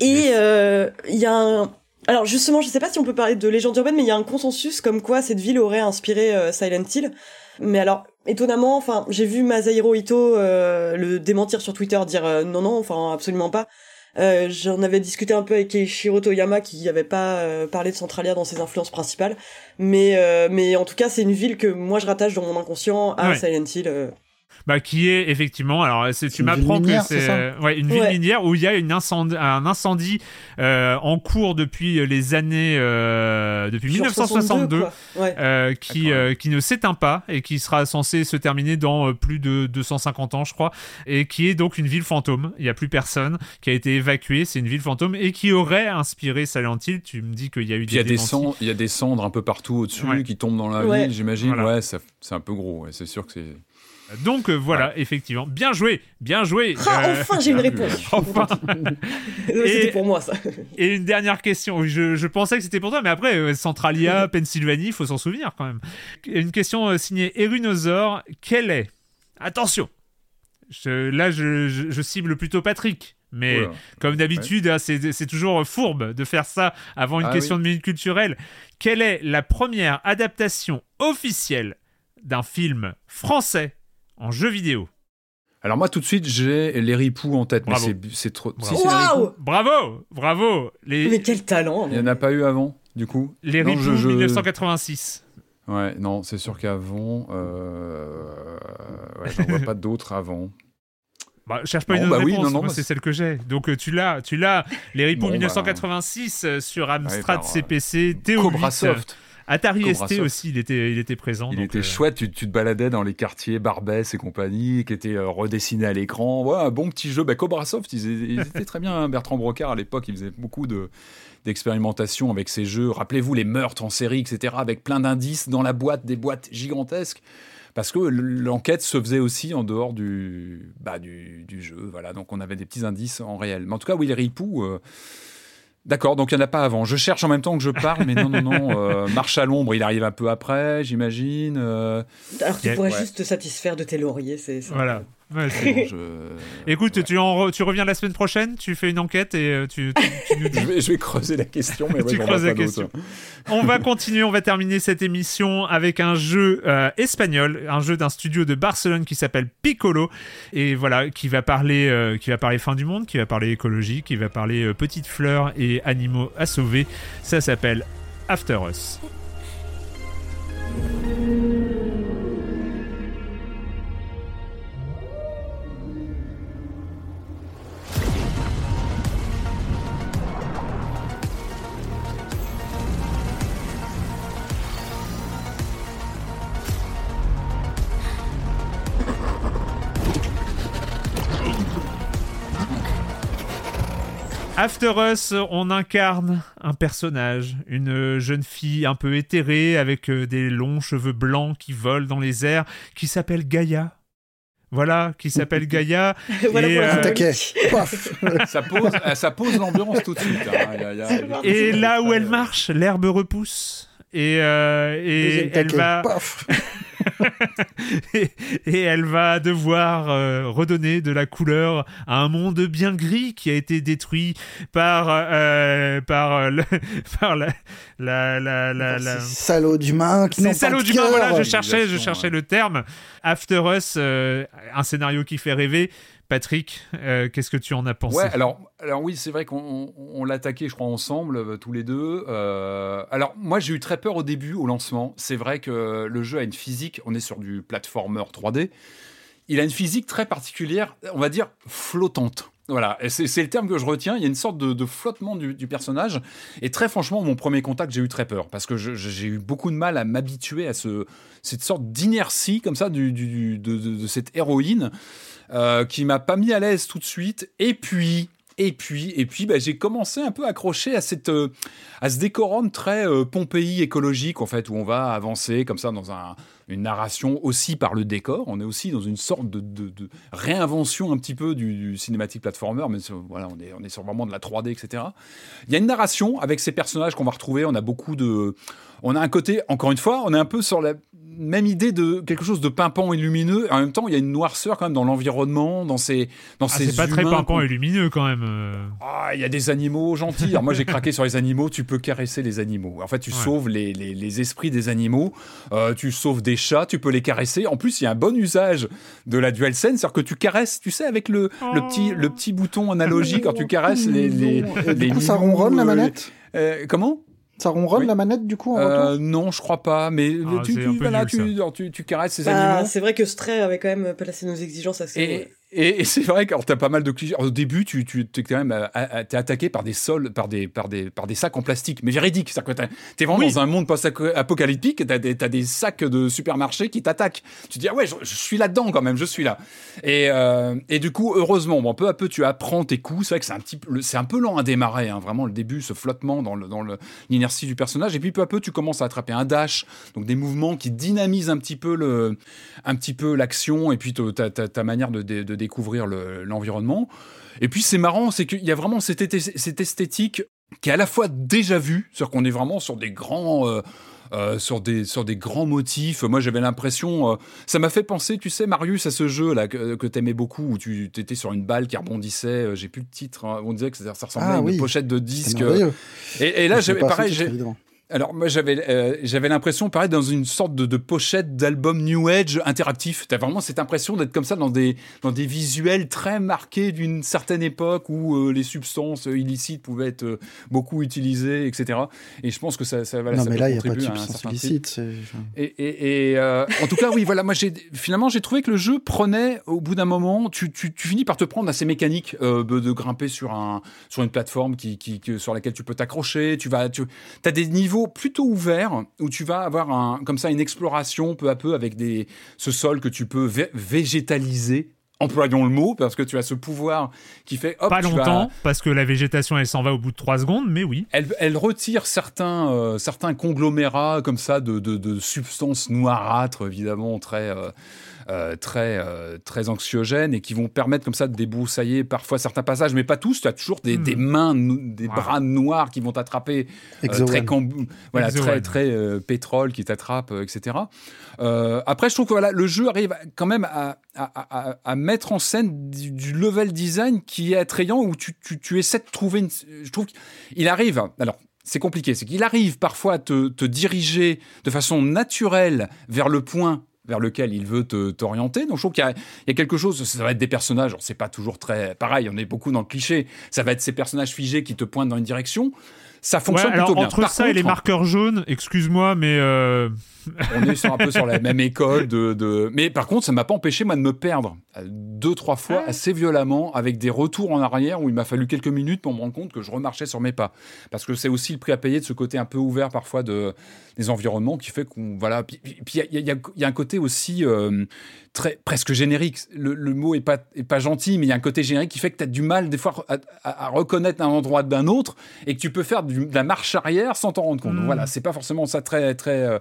et euh, il y a un alors justement, je sais pas si on peut parler de légende urbaine, mais il y a un consensus comme quoi cette ville aurait inspiré euh, Silent Hill. Mais alors, étonnamment, enfin, j'ai vu Masahiro Ito euh, le démentir sur Twitter, dire euh, non, non, enfin, absolument pas. Euh, J'en avais discuté un peu avec Eiichiro Toyama qui avait pas euh, parlé de Centralia dans ses influences principales, mais euh, mais en tout cas c'est une ville que moi je rattache dans mon inconscient à Ouais. Silent Hill. Euh. Bah, qui est effectivement, alors c'est- tu m'apprends que c'est euh, ouais, une ville Ouais. minière où il y a une incendie, un incendie euh, en cours depuis les années euh, depuis Genre 1962. 62, quoi. Ouais. euh, qui, euh, qui ne s'éteint pas et qui sera censé se terminer dans euh, plus de 250 ans, je crois, et qui est donc une ville fantôme. Il n'y a plus personne qui a été évacuée. C'est une ville fantôme et qui aurait inspiré Silent Hill. Tu me dis qu'il y a eu Puis il y a des cendres, il y a des cendres un peu partout au-dessus Ouais. qui tombent dans la Ouais. ville, j'imagine. Voilà. Ouais, ça- c'est un peu gros. ouais, C'est sûr que c'est. Donc euh, voilà, effectivement, bien joué, bien joué. Ah, Euh, enfin j'ai une réponse. enfin. C'était pour moi ça. Et une dernière question. Je, je pensais que c'était pour toi, mais après, euh, Centralia, Pennsylvanie, il faut s'en souvenir quand même. Une question euh, signée Erunosaur. Quelle est Attention je- Là, je, je- je cible plutôt Patrick. Mais Oula. comme d'habitude, hein, c'est c'est toujours fourbe de faire ça avant une Ah question oui. de minute culturelle. Quelle est la première adaptation officielle d'un film français? En jeu vidéo Alors moi tout de suite j'ai les ripoux en tête, Bravo. mais c'est- trop. Bravo. Si, les. Waouh Bravo Bravo Les, Mais quel talent Il n'y en a pas eu avant, du coup. les Non, Ripoux je- je- 1986. Ouais, non, c'est sûr qu'avant, euh... ouais, j'en vois pas d'autres avant. Bah, cherche pas Non, une autre bah oui, réponse, non, non, moi, bah, c'est celle que j'ai. Donc euh, tu l'as, tu l'as. Les Ripoux Bon, bah, 1986 euh, sur Amstrad par, euh, CPC, TO8, Cobra Soft. Atari Cobra ST Soft. aussi, il était, il était présent. Il donc, était euh, chouette, tu, tu te baladais dans les quartiers Barbès et compagnie, qui étaient euh, redessinés à l'écran. Ouais, un bon petit jeu. Bah, Cobra Soft, ils, ils étaient très bien. hein. Bertrand Brocard, à l'époque, il faisait beaucoup de d'expérimentation avec ces jeux. Rappelez-vous les meurtres en série, etc., avec plein d'indices dans la boîte, des boîtes gigantesques. Parce que l'enquête se faisait aussi en dehors du, bah, du, du jeu. Voilà, donc on avait des petits indices en réel. Mais en tout cas, oui, les ripoux. euh, D'accord, donc il n'y en a pas avant. Je cherche en même temps que je parle, mais non, non, non. euh, Marche à l'ombre, il arrive un peu après, j'imagine. euh, Alors tu Yeah, pourrais ouais. juste te satisfaire de tes lauriers, c'est ça. Voilà. Ouais, c'est bon. Je- Écoute, ouais. tu, en re- tu reviens la semaine prochaine, tu fais une enquête et euh, tu, tu- tu nous dis. je, vais, je vais creuser la question, mais ouais, Tu creuses la question. On va continuer, on va terminer cette émission avec un jeu euh, espagnol, un jeu d'un studio de Barcelone qui s'appelle Piccolo et voilà, qui va parler, euh, qui va parler fin du monde, qui va parler écologie, qui va parler euh, petites fleurs et animaux à sauver. Ça s'appelle After Us. After Us, on incarne un personnage, une jeune fille un peu éthérée avec euh, des longs cheveux blancs qui volent dans les airs, qui s'appelle Gaïa. Voilà, qui s'appelle Gaïa. voilà Et, pour euh. Paf. Ça pose, euh, ça pose l'ambiance tout de suite. hein. Y a- y a-. Et là où elle marche, l'herbe repousse. Et, euh, et elle va Paf. et, et elle va devoir euh, redonner de la couleur à un monde bien gris qui a été détruit par euh, par le- par la la la la, la- qui ces salauds d'humains, cœur. voilà, je cherchais, je cherchais ouais. le terme. After Us, euh, un scénario qui fait rêver. Patrick, euh, qu'est-ce que tu en as pensé? Ouais, alors, alors oui, c'est vrai qu'on on- on l'a attaqué, je crois, ensemble, euh, tous les deux. Euh, alors, moi, j'ai eu très peur au début, au lancement. C'est vrai que le jeu a une physique, on est sur du platformer 3D. Il a une physique très particulière, on va dire flottante. Voilà, c'est le terme que je retiens. Il y a une sorte de, flottement du, personnage. Et très franchement, mon premier contact, j'ai eu très peur parce que j'ai eu beaucoup de mal à m'habituer à ce, cette sorte d'inertie comme ça de cette héroïne euh, qui m'a pas mis à l'aise tout de suite. Et puis, et puis, et puis, bah, j'ai commencé un peu à accrocher à cette, euh, à ce décorum très euh, Pompéi écologique en fait, où on va avancer comme ça dans un- une narration aussi par le décor. On est aussi dans une sorte de, réinvention un petit peu du, cinématique platformer, mais sur- voilà, on est, on est sur vraiment de la 3D, etc. Il y a une narration avec ces personnages qu'on va retrouver. On a beaucoup de, on a un côté, encore une fois, on est un peu sur la même idée de quelque chose de pimpant et lumineux. En même temps, il y a une noirceur quand même dans l'environnement, dans ces, dans Ah, ces C'est pas très pimpant et lumineux quand même. euh. ah, il y a des animaux gentils. Alors moi, j'ai craqué sur les animaux. Tu peux caresser les animaux. En fait, tu Ouais. sauves les, les- les esprits des animaux. Euh, tu sauves des chats. Tu peux les caresser. En plus, il y a un bon usage de la DualSense, c'est-à-dire que tu caresses, tu sais, avec le, le petit le petit bouton analogique quand tu caresses les les, du les coup, ça ronronne la euh, manette? euh, comment? Ça ronronne Oui. la manette du coup en Euh, Non, je crois pas. Mais Ah, tu, tu- voilà, nul, tu, tu caresses ces Bah, animaux. c'est vrai que Stray avait quand même placé nos exigences assez. Et, et, et c'est vrai que tu as pas mal de clichés. Au début, tu, tu es quand même à- à- t'es attaqué par des sols, par des, par des, par des sacs en plastique, mais véridique. Tu es vraiment Oui. dans un monde post-apocalyptique, tu as, des- sacs de supermarché qui t'attaquent. Tu te dis, ah ouais, je, je suis là-dedans quand même, je suis là. Et, euh, et du coup, heureusement, bon, peu à peu, tu apprends tes coups. C'est vrai que c'est un, petit, un peu lent à démarrer, hein, vraiment, le début, ce flottement dans le- dans le- l'inertie du personnage. Et puis, peu à peu, tu commences à attraper un dash, donc des mouvements qui dynamisent un petit peu le, un petit peu l'action et puis ta, ta- ta manière de, de- de découvrir le- l'environnement. Et puis c'est marrant, c'est qu'il y a vraiment cette, esthé- cette esthétique qui est à la fois déjà vue, c'est-à-dire qu'on est vraiment sur des grands... euh, euh, sur des sur des grands motifs. Moi, j'avais l'impression, euh, ça m'a fait penser, tu sais, Marius, à ce jeu là que, que t'aimais beaucoup, où tu étais sur une balle qui rebondissait. euh, J'ai plus le titre. hein, on disait que ça, ressemblait Ah à une oui. pochette de disque. Et, et là, pareil. j'ai-. Alors moi j'avais euh, j'avais l'impression pareil dans une sorte de, de pochette d'album New Age interactif. T'as vraiment cette impression d'être comme ça dans des dans des visuels très marqués d'une certaine époque où euh, les substances illicites pouvaient être euh, beaucoup utilisées, etc. Et je pense que ça ça, voilà, non ça mais là il n'y a pas de contribuer à un substance certain type. illicite. c'est- Et, et- et, en tout cas, oui, voilà, moi, j'ai finalement, j'ai trouvé que le jeu prenait, au bout d'un moment, tu, tu, tu finis par te prendre à ces mécaniques de, grimper sur un sur une plateforme qui, qui, sur laquelle tu peux t'accrocher. Tu vas, tu as des niveaux plutôt ouverts où tu vas avoir un, comme ça une exploration peu à peu avec des ce sol que tu peux vé- végétaliser. Employons le mot parce que tu as ce pouvoir qui fait hop, Pas vas- longtemps, parce que la végétation elle s'en va au bout de 3 secondes, mais oui. elle, elle retire certains, euh, certains conglomérats comme ça de, de, de substances noirâtres, évidemment, très, euh, très, euh, très anxiogènes et qui vont permettre comme ça de débroussailler parfois certains passages, mais pas tous. Tu as toujours des, Hmm. des mains, des Wow. bras noirs qui vont t'attraper, euh, très, cambou- voilà, Exowen. très, très euh, pétrole qui t'attrape, euh, etc. Euh, après, je trouve que voilà, le jeu arrive quand même à, à- à- à mettre en scène du, du level design qui est attrayant où tu, tu, tu essaies de trouver une. Je trouve qu'il arrive. Alors. C'est compliqué, c'est qu'il arrive parfois à te, te diriger de façon naturelle vers le point vers lequel il veut te- t'orienter. Donc je trouve qu'il y, y a quelque chose, ça va être des personnages, c'est pas toujours très pareil, on est beaucoup dans le cliché, ça va être ces personnages figés qui te pointent dans une direction. Ça Ouais, fonctionne alors plutôt bien. entre Par ça et les contre, marqueurs jaunes, excuse-moi, mais euh, on est sur un peu sur la même école de, de- mais par contre ça m'a pas empêché moi de me perdre euh, deux trois fois assez violemment avec des retours en arrière où il m'a fallu quelques minutes pour me rendre compte que je remarchais sur mes pas. Parce que c'est aussi le prix à payer de ce côté un peu ouvert parfois de des environnements qui fait qu'on voilà puis il y a, y y un côté aussi euh, très presque générique. Le, le mot est pas est pas gentil mais il y a un côté générique qui fait que tu as du mal des fois à, à- à reconnaître un endroit d'un autre et que tu peux faire du- de la marche arrière sans t'en rendre compte Donc Mm. voilà c'est pas forcément ça très très euh,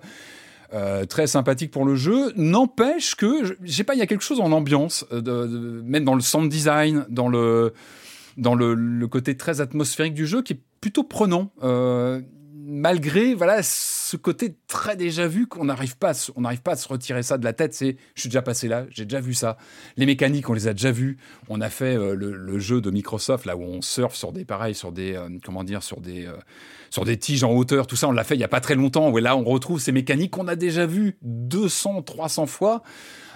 euh, très sympathique pour le jeu. N'empêche que, je, je sais pas, il y a quelque chose en ambiance, euh, de, de- même dans le sound design, dans le dans le, le côté très atmosphérique du jeu, qui est plutôt prenant. Euh, malgré voilà ce côté très déjà vu qu'on n'arrive pas à se- on n'arrive pas à se retirer ça de la tête c'est je suis déjà passé là j'ai déjà vu ça les mécaniques on les a déjà vues on a fait euh, le, le jeu de Microsoft là où on surfe sur des pareils sur des euh, comment dire sur des euh, sur des tiges en hauteur tout ça on l'a fait il y a pas très longtemps où là on retrouve ces mécaniques qu'on a déjà vues 200 300 fois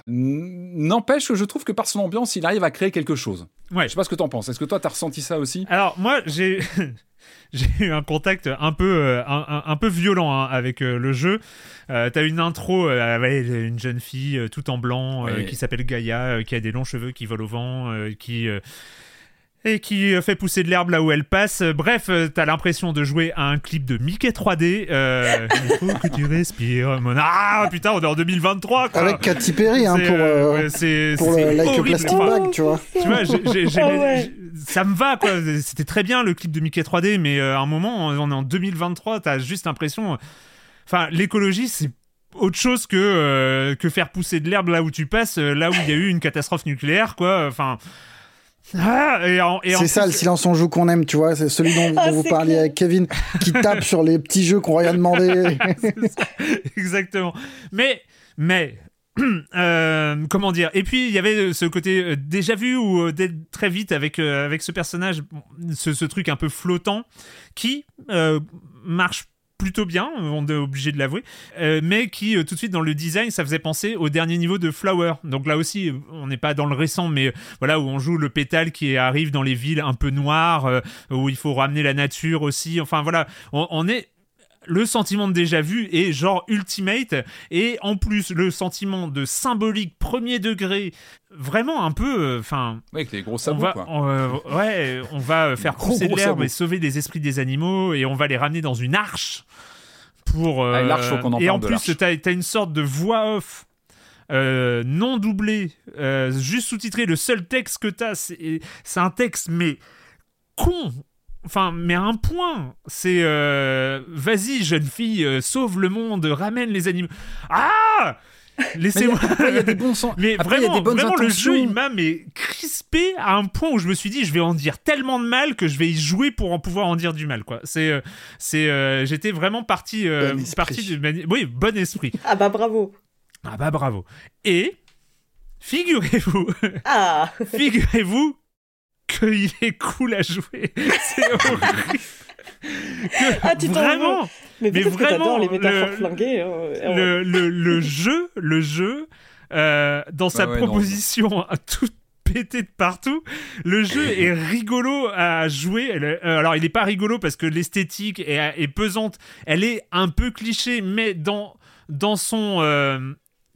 N'empêche que je trouve que par son ambiance, il arrive à créer quelque chose. ouais. Je sais pas ce que t'en penses. Est-ce que toi, t'as ressenti ça aussi? Alors moi j'ai j'ai eu un contact un peu euh, un, peu violent hein, avec euh, le jeu. Euh, T'as une intro euh, avec une jeune fille tout en blanc Oui. qui s'appelle Gaïa, qui a des longs cheveux qui volent au vent, qui et qui euh, fait pousser de l'herbe là où elle passe. Euh, Bref, euh, t'as l'impression de jouer à un clip de Mickey 3D. Euh, il faut que tu respires, mon ah putain, on est en 2023 quoi. Avec Katy Perry, hein, C'est, pour, euh, ouais, c'est- pour c'est le Like. Plastic Enfin, Bag, tu vois. tu vois, j'ai- j'ai- j'ai- Ah ouais. ça me va quoi. C'était très bien le clip de Mickey 3D, mais euh, à un moment, on est en 2023, t'as juste l'impression. Enfin, l'écologie, c'est autre chose que euh, que faire pousser de l'herbe là où tu passes, là où il y a eu une catastrophe nucléaire, quoi. Enfin. Ah, et en, et en C'est ça plus- le silence on joue qu'on aime, tu vois. C'est celui dont, Ah, vous parliez clair. avec Kevin, qui tape sur les petits jeux qu'on rien demandé. Exactement. Mais, mais, euh, comment dire Et puis il y avait ce côté euh, déjà vu ou euh, dès très vite avec euh, avec ce personnage, ce, ce truc un peu flottant qui euh, marche plutôt bien, on est obligé de l'avouer, euh, mais qui euh, tout de suite dans le design, ça faisait penser au dernier niveau de Flower. Donc là aussi, euh, on n'est pas dans le récent, mais euh, voilà où on joue le pétale qui arrive dans les villes un peu noires, euh, où il faut ramener la nature aussi. Enfin voilà, on, on est le sentiment de déjà vu est genre ultimate. Et en plus le sentiment de symbolique premier degré vraiment un peu euh, enfin avec les gros on va quoi. on, euh, ouais on va euh, faire Gros, pousser l'herbe et sauver les esprits des animaux et on va les ramener dans une arche pour Ah, euh, en et en plus t'as as une sorte de voix off euh, non doublée euh, juste sous-titré le seul texte que t'as c'est un texte mais con Enfin, mais à un point, c'est euh, vas-y jeune fille, euh, sauve le monde, ramène les animaux. Ah, laissez-moi. Il y a des bons sens. Mais Après, il y a vraiment, des bonnes vraiment le jeu, il m'a mais crispé à un point où je me suis dit, je vais en dire tellement de mal que je vais y jouer pour en pouvoir en dire du mal, quoi. C'est, euh, c'est, euh, j'étais vraiment parti, euh, Bon parti de mani- oui, bon esprit. Ah bah bravo. Ah bah bravo. Et figurez-vous, Ah figurez-vous qu'il est cool à jouer. C'est horrible. Que Ah, tu vraiment. Mais, Mais t'adores les vraiment, métaphores le- flinguées. hein. le, le, le jeu, le jeu, euh, dans sa Bah ouais, non. proposition à tout pété de partout, le jeu est rigolo à jouer. Euh, alors, il n'est pas rigolo parce que l'esthétique est, est pesante. Elle est un peu cliché, mais dans, dans son. euh,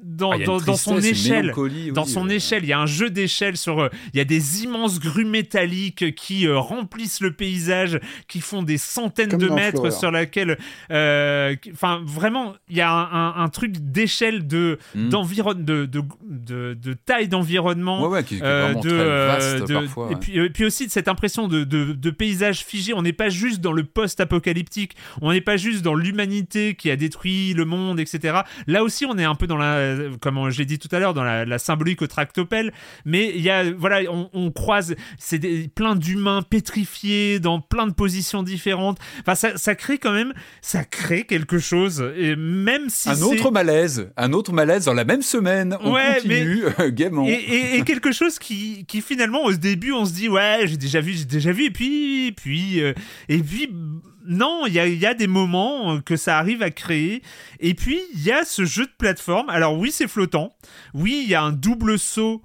dans, Ah, dans, dans son échelle, dans son euh. échelle, il y a un jeu d'échelle sur. euh, Il y a des immenses grues métalliques qui euh, remplissent le paysage, qui font des centaines Comme de mètres Flower. sur laquelle. euh, Enfin, vraiment, il y a un, un- un truc d'échelle de, Mm. d'environ- de, de, de, de taille d'environnement. Ouais, ouais, euh, euh, parfois. et, ouais. puis, et puis aussi de cette impression de, de, de paysage figé. On n'est pas juste dans le post-apocalyptique, on n'est pas juste dans l'humanité qui a détruit le monde, etc. Là aussi, on est un peu dans la, la, comme je l'ai dit tout à l'heure, dans la, la symbolique au tractopelle. Mais il y a, voilà, on, on croise, c'est des- plein d'humains pétrifiés dans plein de positions différentes. Enfin, ça, ça crée quand même, ça crée quelque chose. Et même si un autre malaise, un autre malaise dans la même semaine. On Ouais, continue euh, gaiement. Et, et- et quelque chose qui, qui finalement au début on se dit ouais j'ai déjà vu j'ai déjà vu et puis puis euh, et puis non il y a, il y a des moments euh, que ça arrive à créer et puis il y a ce jeu de plateforme alors oui c'est flottant oui il y a un double saut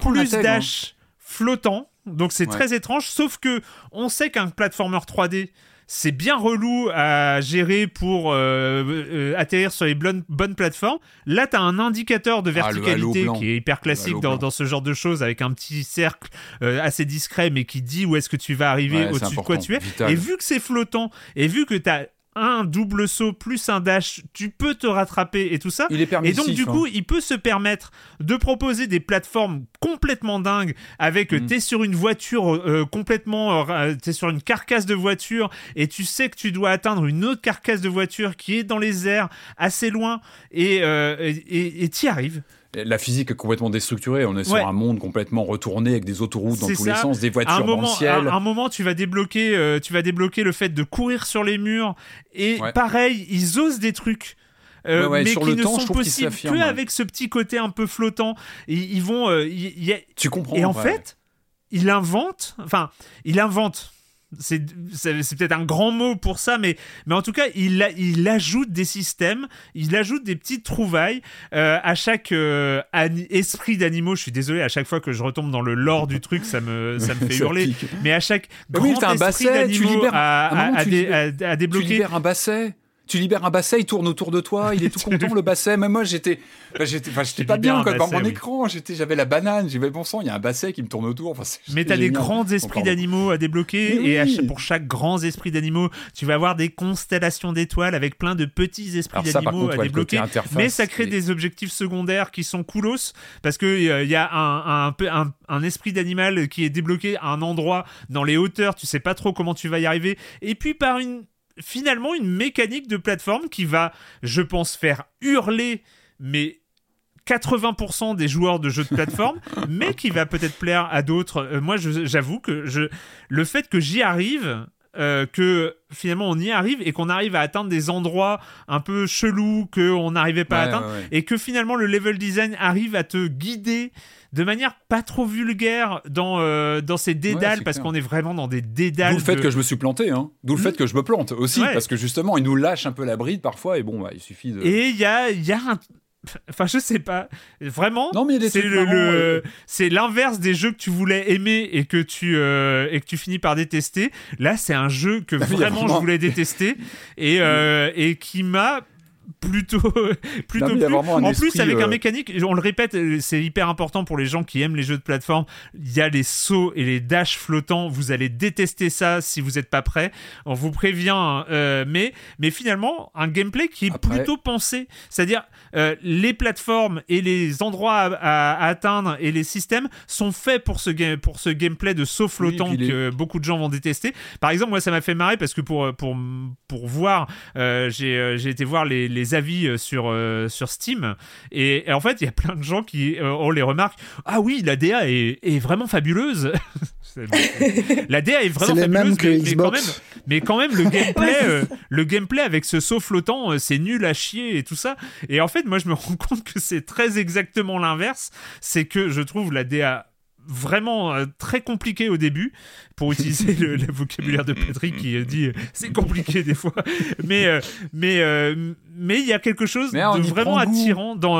plus hein. dash flottant. Donc c'est Ouais. très étrange, sauf que on sait qu'un platformer 3D, c'est bien relou à gérer pour euh, euh, atterrir sur les bonnes, bonnes plateformes. Là, tu as un indicateur de Ah, verticalité qui est hyper classique dans, dans ce genre de choses, avec un petit cercle euh, assez discret, mais qui dit où est-ce que tu vas arriver, Ouais, au-dessus de quoi tu es. vital. Et vu que c'est flottant, et vu que tu as un double saut plus un dash, tu peux te rattraper et tout ça. Il est Et permissif. donc, du hein. coup, il peut se permettre de proposer des plateformes complètement dingues avec euh, Mm. t'es sur une voiture euh, complètement, euh, t'es sur une carcasse de voiture et tu sais que tu dois atteindre une autre carcasse de voiture qui est dans les airs assez loin et euh, et- et et t'y arrives. La physique est complètement déstructurée. On est sur un monde complètement retourné avec des autoroutes dans tous ça. les sens, des voitures un dans moment, le ciel. à un moment, tu vas débloquer, euh, tu vas débloquer le fait de courir sur les murs et Ouais. pareil, ils osent des trucs. euh, Ouais, ouais, mais sur qui le ne temps, sont possibles que ouais. avec ce petit côté un peu flottant. Ils, ils vont, euh, il y a- Tu comprends. Et en fait, il invente, enfin, il invente. C'est peut-être un grand mot pour ça, mais, mais en tout cas, il, a- il ajoute des systèmes, il ajoute des petites trouvailles euh, à chaque euh, esprit d'animaux. Je suis désolé, à chaque fois que je retombe dans le lore du truc, ça me, ça me fait hurler. Mais à chaque grand oui, un esprit basset, tu d'animaux libères- à, à à- à tu dé- libères- à- à Tu débloquer. libères un basset. Tu libères un basset, il tourne autour de toi, il est tout content le basset. Même moi, j'étais, bah, j'étais, j'étais pas bien quoi, dans mon oui. écran. J'étais, j'avais la banane, j'avais bon sang, il y a un basset qui me tourne autour. Enfin, Mais t'as des grands esprits d'animaux à débloquer et à pour chaque grand esprit d'animaux, tu vas avoir des constellations d'étoiles avec plein de petits esprits d'animaux à ouais, débloquer. Mais ça crée et- des objectifs secondaires qui sont coolos parce que euh, il y a un, un, peu- un, un esprit d'animal qui est débloqué à un endroit dans les hauteurs, tu sais pas trop comment tu vas y arriver. Et puis par une finalement une mécanique de plateforme qui va, je pense, faire hurler mais 80% des joueurs de jeux de plateforme, mais qui va peut-être plaire à d'autres. Euh, moi, j'avoue que je, le fait que j'y arrive, euh, que finalement on y arrive et qu'on arrive à atteindre des endroits un peu chelous qu'on n'arrivait pas à atteindre, ouais, ouais. et que finalement le level design arrive à te guider de manière pas trop vulgaire dans, euh, dans ces dédales, parce qu'on est vraiment dans des dédales. D'où le fait de- que je me suis planté, hein. D'où le fait que je me plante aussi, parce que justement, il nous lâche un peu la bride parfois, et bon, bah, il suffit de. Et il y a, il y a un. Enfin, je sais pas. Vraiment, c'est le, c'est l'inverse des jeux que tu voulais aimer et que tu euh, et que tu finis par détester. Là, c'est un jeu que vraiment je voulais détester et euh, et qui m'a plutôt plutôt Non, mais il y a plu. vraiment un en plus avec un euh, mécanique on le répète c'est hyper important pour les gens qui aiment les jeux de plateforme il y a les sauts et les dashs flottants vous allez détester ça si vous n'êtes pas prêt on vous prévient hein, euh, mais mais finalement un gameplay qui est Après- plutôt pensé c'est-à-dire euh, les plateformes et les endroits à, à- à atteindre et les systèmes sont faits pour ce, ga- pour ce gameplay de saut flottant les- que beaucoup de gens vont détester. Par exemple, moi, ça m'a fait marrer parce que pour, pour, pour voir, euh, j'ai euh, j'ai été voir les, les avis sur, euh, sur Steam et, et en fait, il y a plein de gens qui, euh, on les remarque, ah oui, la DA est, est vraiment fabuleuse. La DA est vraiment fabuleuse, que mais, mais quand même, Xbox. mais quand même, le gameplay, euh, le gameplay avec ce saut flottant, euh, c'est nul à chier et tout ça. Et en fait, moi, je me rends compte que c'est très exactement l'inverse. C'est que je trouve la DA vraiment euh, très compliquée au début pour utiliser le, le vocabulaire de Patrick qui dit euh, c'est compliqué des fois. Mais euh, mais mais il y a quelque chose Mais de vraiment goût. attirant dans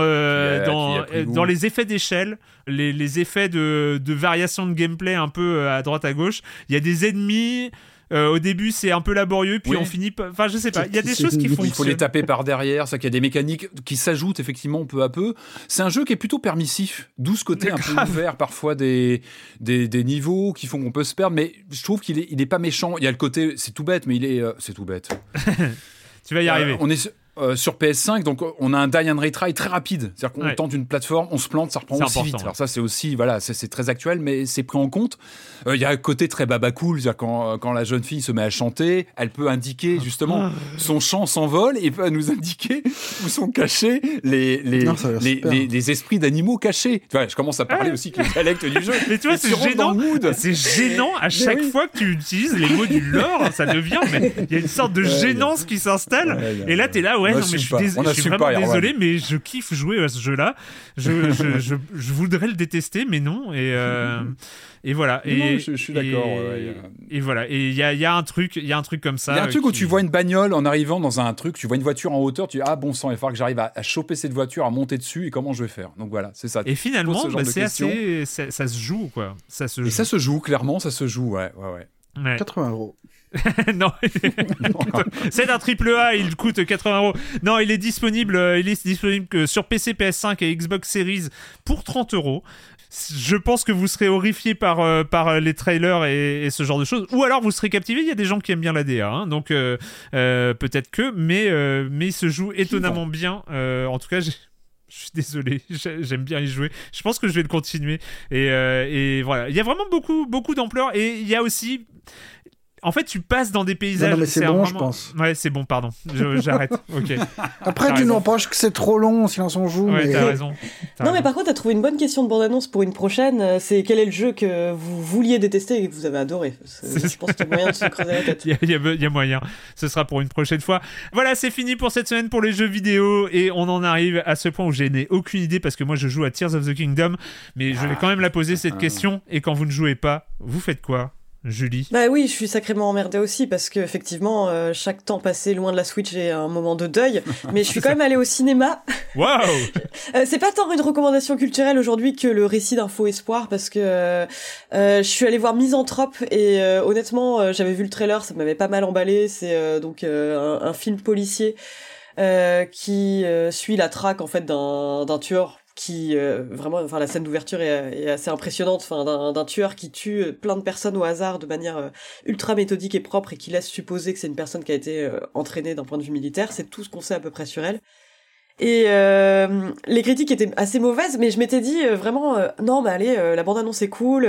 dans, dans les effets d'échelle les, les effets de, de variation de gameplay un peu à droite à gauche. Il y a des ennemis euh, au début c'est un peu laborieux puis Oui. on finit enfin je sais pas il y a des C'est- choses qui font Il faut les taper par derrière, ça qu'il y a des mécaniques qui s'ajoutent effectivement peu à peu. C'est un jeu qui est plutôt permissif, d'où ce côté un grave. peu ouvert parfois des, des, des niveaux qui font qu'on peut se perdre, mais je trouve qu'il est, il est pas méchant. Il y a le côté, c'est tout bête, mais il est, euh, c'est tout bête. tu vas y Euh, arriver on est, euh, sur PS5, donc on a un die and retry très rapide. C'est-à-dire qu'on Ouais. tente une plateforme, on se plante, ça reprend C'est aussi vite. ouais. Alors ça, c'est aussi, voilà, c'est très actuel, mais c'est pris en compte. Euh, Il y a un côté très baba cool, c'est-à-dire quand, euh, quand la jeune fille se met à chanter, elle peut indiquer justement son chant s'envole et peut nous indiquer où sont cachés les, les, Non, les, super. les- les esprits d'animaux cachés. Tu vois, je commence à parler aussi avec le dialecte du jeu. Mais tu vois, c'est tu gênant. C'est gênant à chaque oui. fois que tu utilises les mots du lore, ça devient. Mais il y a une sorte de gênance qui s'installe. Ouais, Et là, t'es là, ouais, On non, mais assume je suis, dés- je vraiment pas, désolé, mais je kiffe jouer à ce jeu-là. Je, je, je, je voudrais le détester, mais non. Et, euh, et voilà. Et, non, je- je suis d'accord, Et, ouais, ouais, il y et voilà. Et il y a, il y a un truc, il y a un truc comme ça. Il y a un truc où tu vois une bagnole en arrivant dans un truc, tu vois une voiture en hauteur, tu dis ah bon sang, il va falloir que j'arrive à, à choper cette voiture, à monter dessus et comment je vais faire? Donc voilà, c'est ça. Et finalement, ce bah, c'est assez, ça, ça se joue quoi. Ça se Et joue. ça se joue, clairement, ça se joue, ouais, ouais, ouais. Ouais. 80 euros. non, c'est un triple A, il coûte 80 euros. Non, il est disponible, euh, il est disponible que sur PC, PS5 et Xbox Series pour 30 euros. Je pense que vous serez horrifié par, euh, par euh, les trailers et, et ce genre de choses. Ou alors vous serez captivé. Il y a des gens qui aiment bien la DA, hein, donc euh, euh, peut-être que, mais, mais il se joue étonnamment bien. En tout cas, j'ai- je suis désolé, j'ai- j'aime bien y jouer. Je pense que je vais le continuer. Et, euh, et voilà, il y a vraiment beaucoup, beaucoup d'ampleur. Et il y a aussi. En fait, tu passes dans des paysages. Non, non, mais c'est bon, je pense. Ouais, c'est bon, pardon. J'arrête. ok. Après, tu reproches que c'est trop long, silence on joue. Ouais, mais... t'as raison. Non, mais par contre, t'as trouvé une bonne question de bande-annonce pour une prochaine. euh, C'est quel est le jeu que vous vouliez détester et que vous avez adoré? C'est- Je pense qu'il y a moyen de se creuser la tête. Il y, y y a moyen. Ce sera pour une prochaine fois. Voilà, c'est fini pour cette semaine pour les jeux vidéo. Et on en arrive à ce point où je n'ai aucune idée parce que moi je joue à Tears of the Kingdom. Mais je vais quand même la poser cette question. Et quand vous ne jouez pas, vous faites quoi, Julie Bah oui, je suis sacrément emmerdée aussi parce que effectivement, euh, chaque temps passé loin de la Switch est un moment de deuil. Mais je suis quand même allée au cinéma. Waouh Euh, c'est pas tant une recommandation culturelle aujourd'hui que le récit d'un faux espoir parce que euh, euh, je suis allée voir Misanthrope et euh, honnêtement, j'avais vu le trailer, ça m'avait pas mal emballé. C'est euh, donc un, un film policier euh, qui euh, suit la traque en fait d'un tueur qui euh, vraiment enfin la scène d'ouverture est, assez impressionnante enfin d'un tueur qui tue euh, plein de personnes au hasard de manière euh, ultra méthodique et propre et qui laisse supposer que c'est une personne qui a été euh, entraînée d'un point de vue militaire c'est tout ce qu'on sait à peu près sur elle et les critiques étaient assez mauvaises, mais je m'étais dit vraiment non, mais allez, euh, la bande annonce est cool.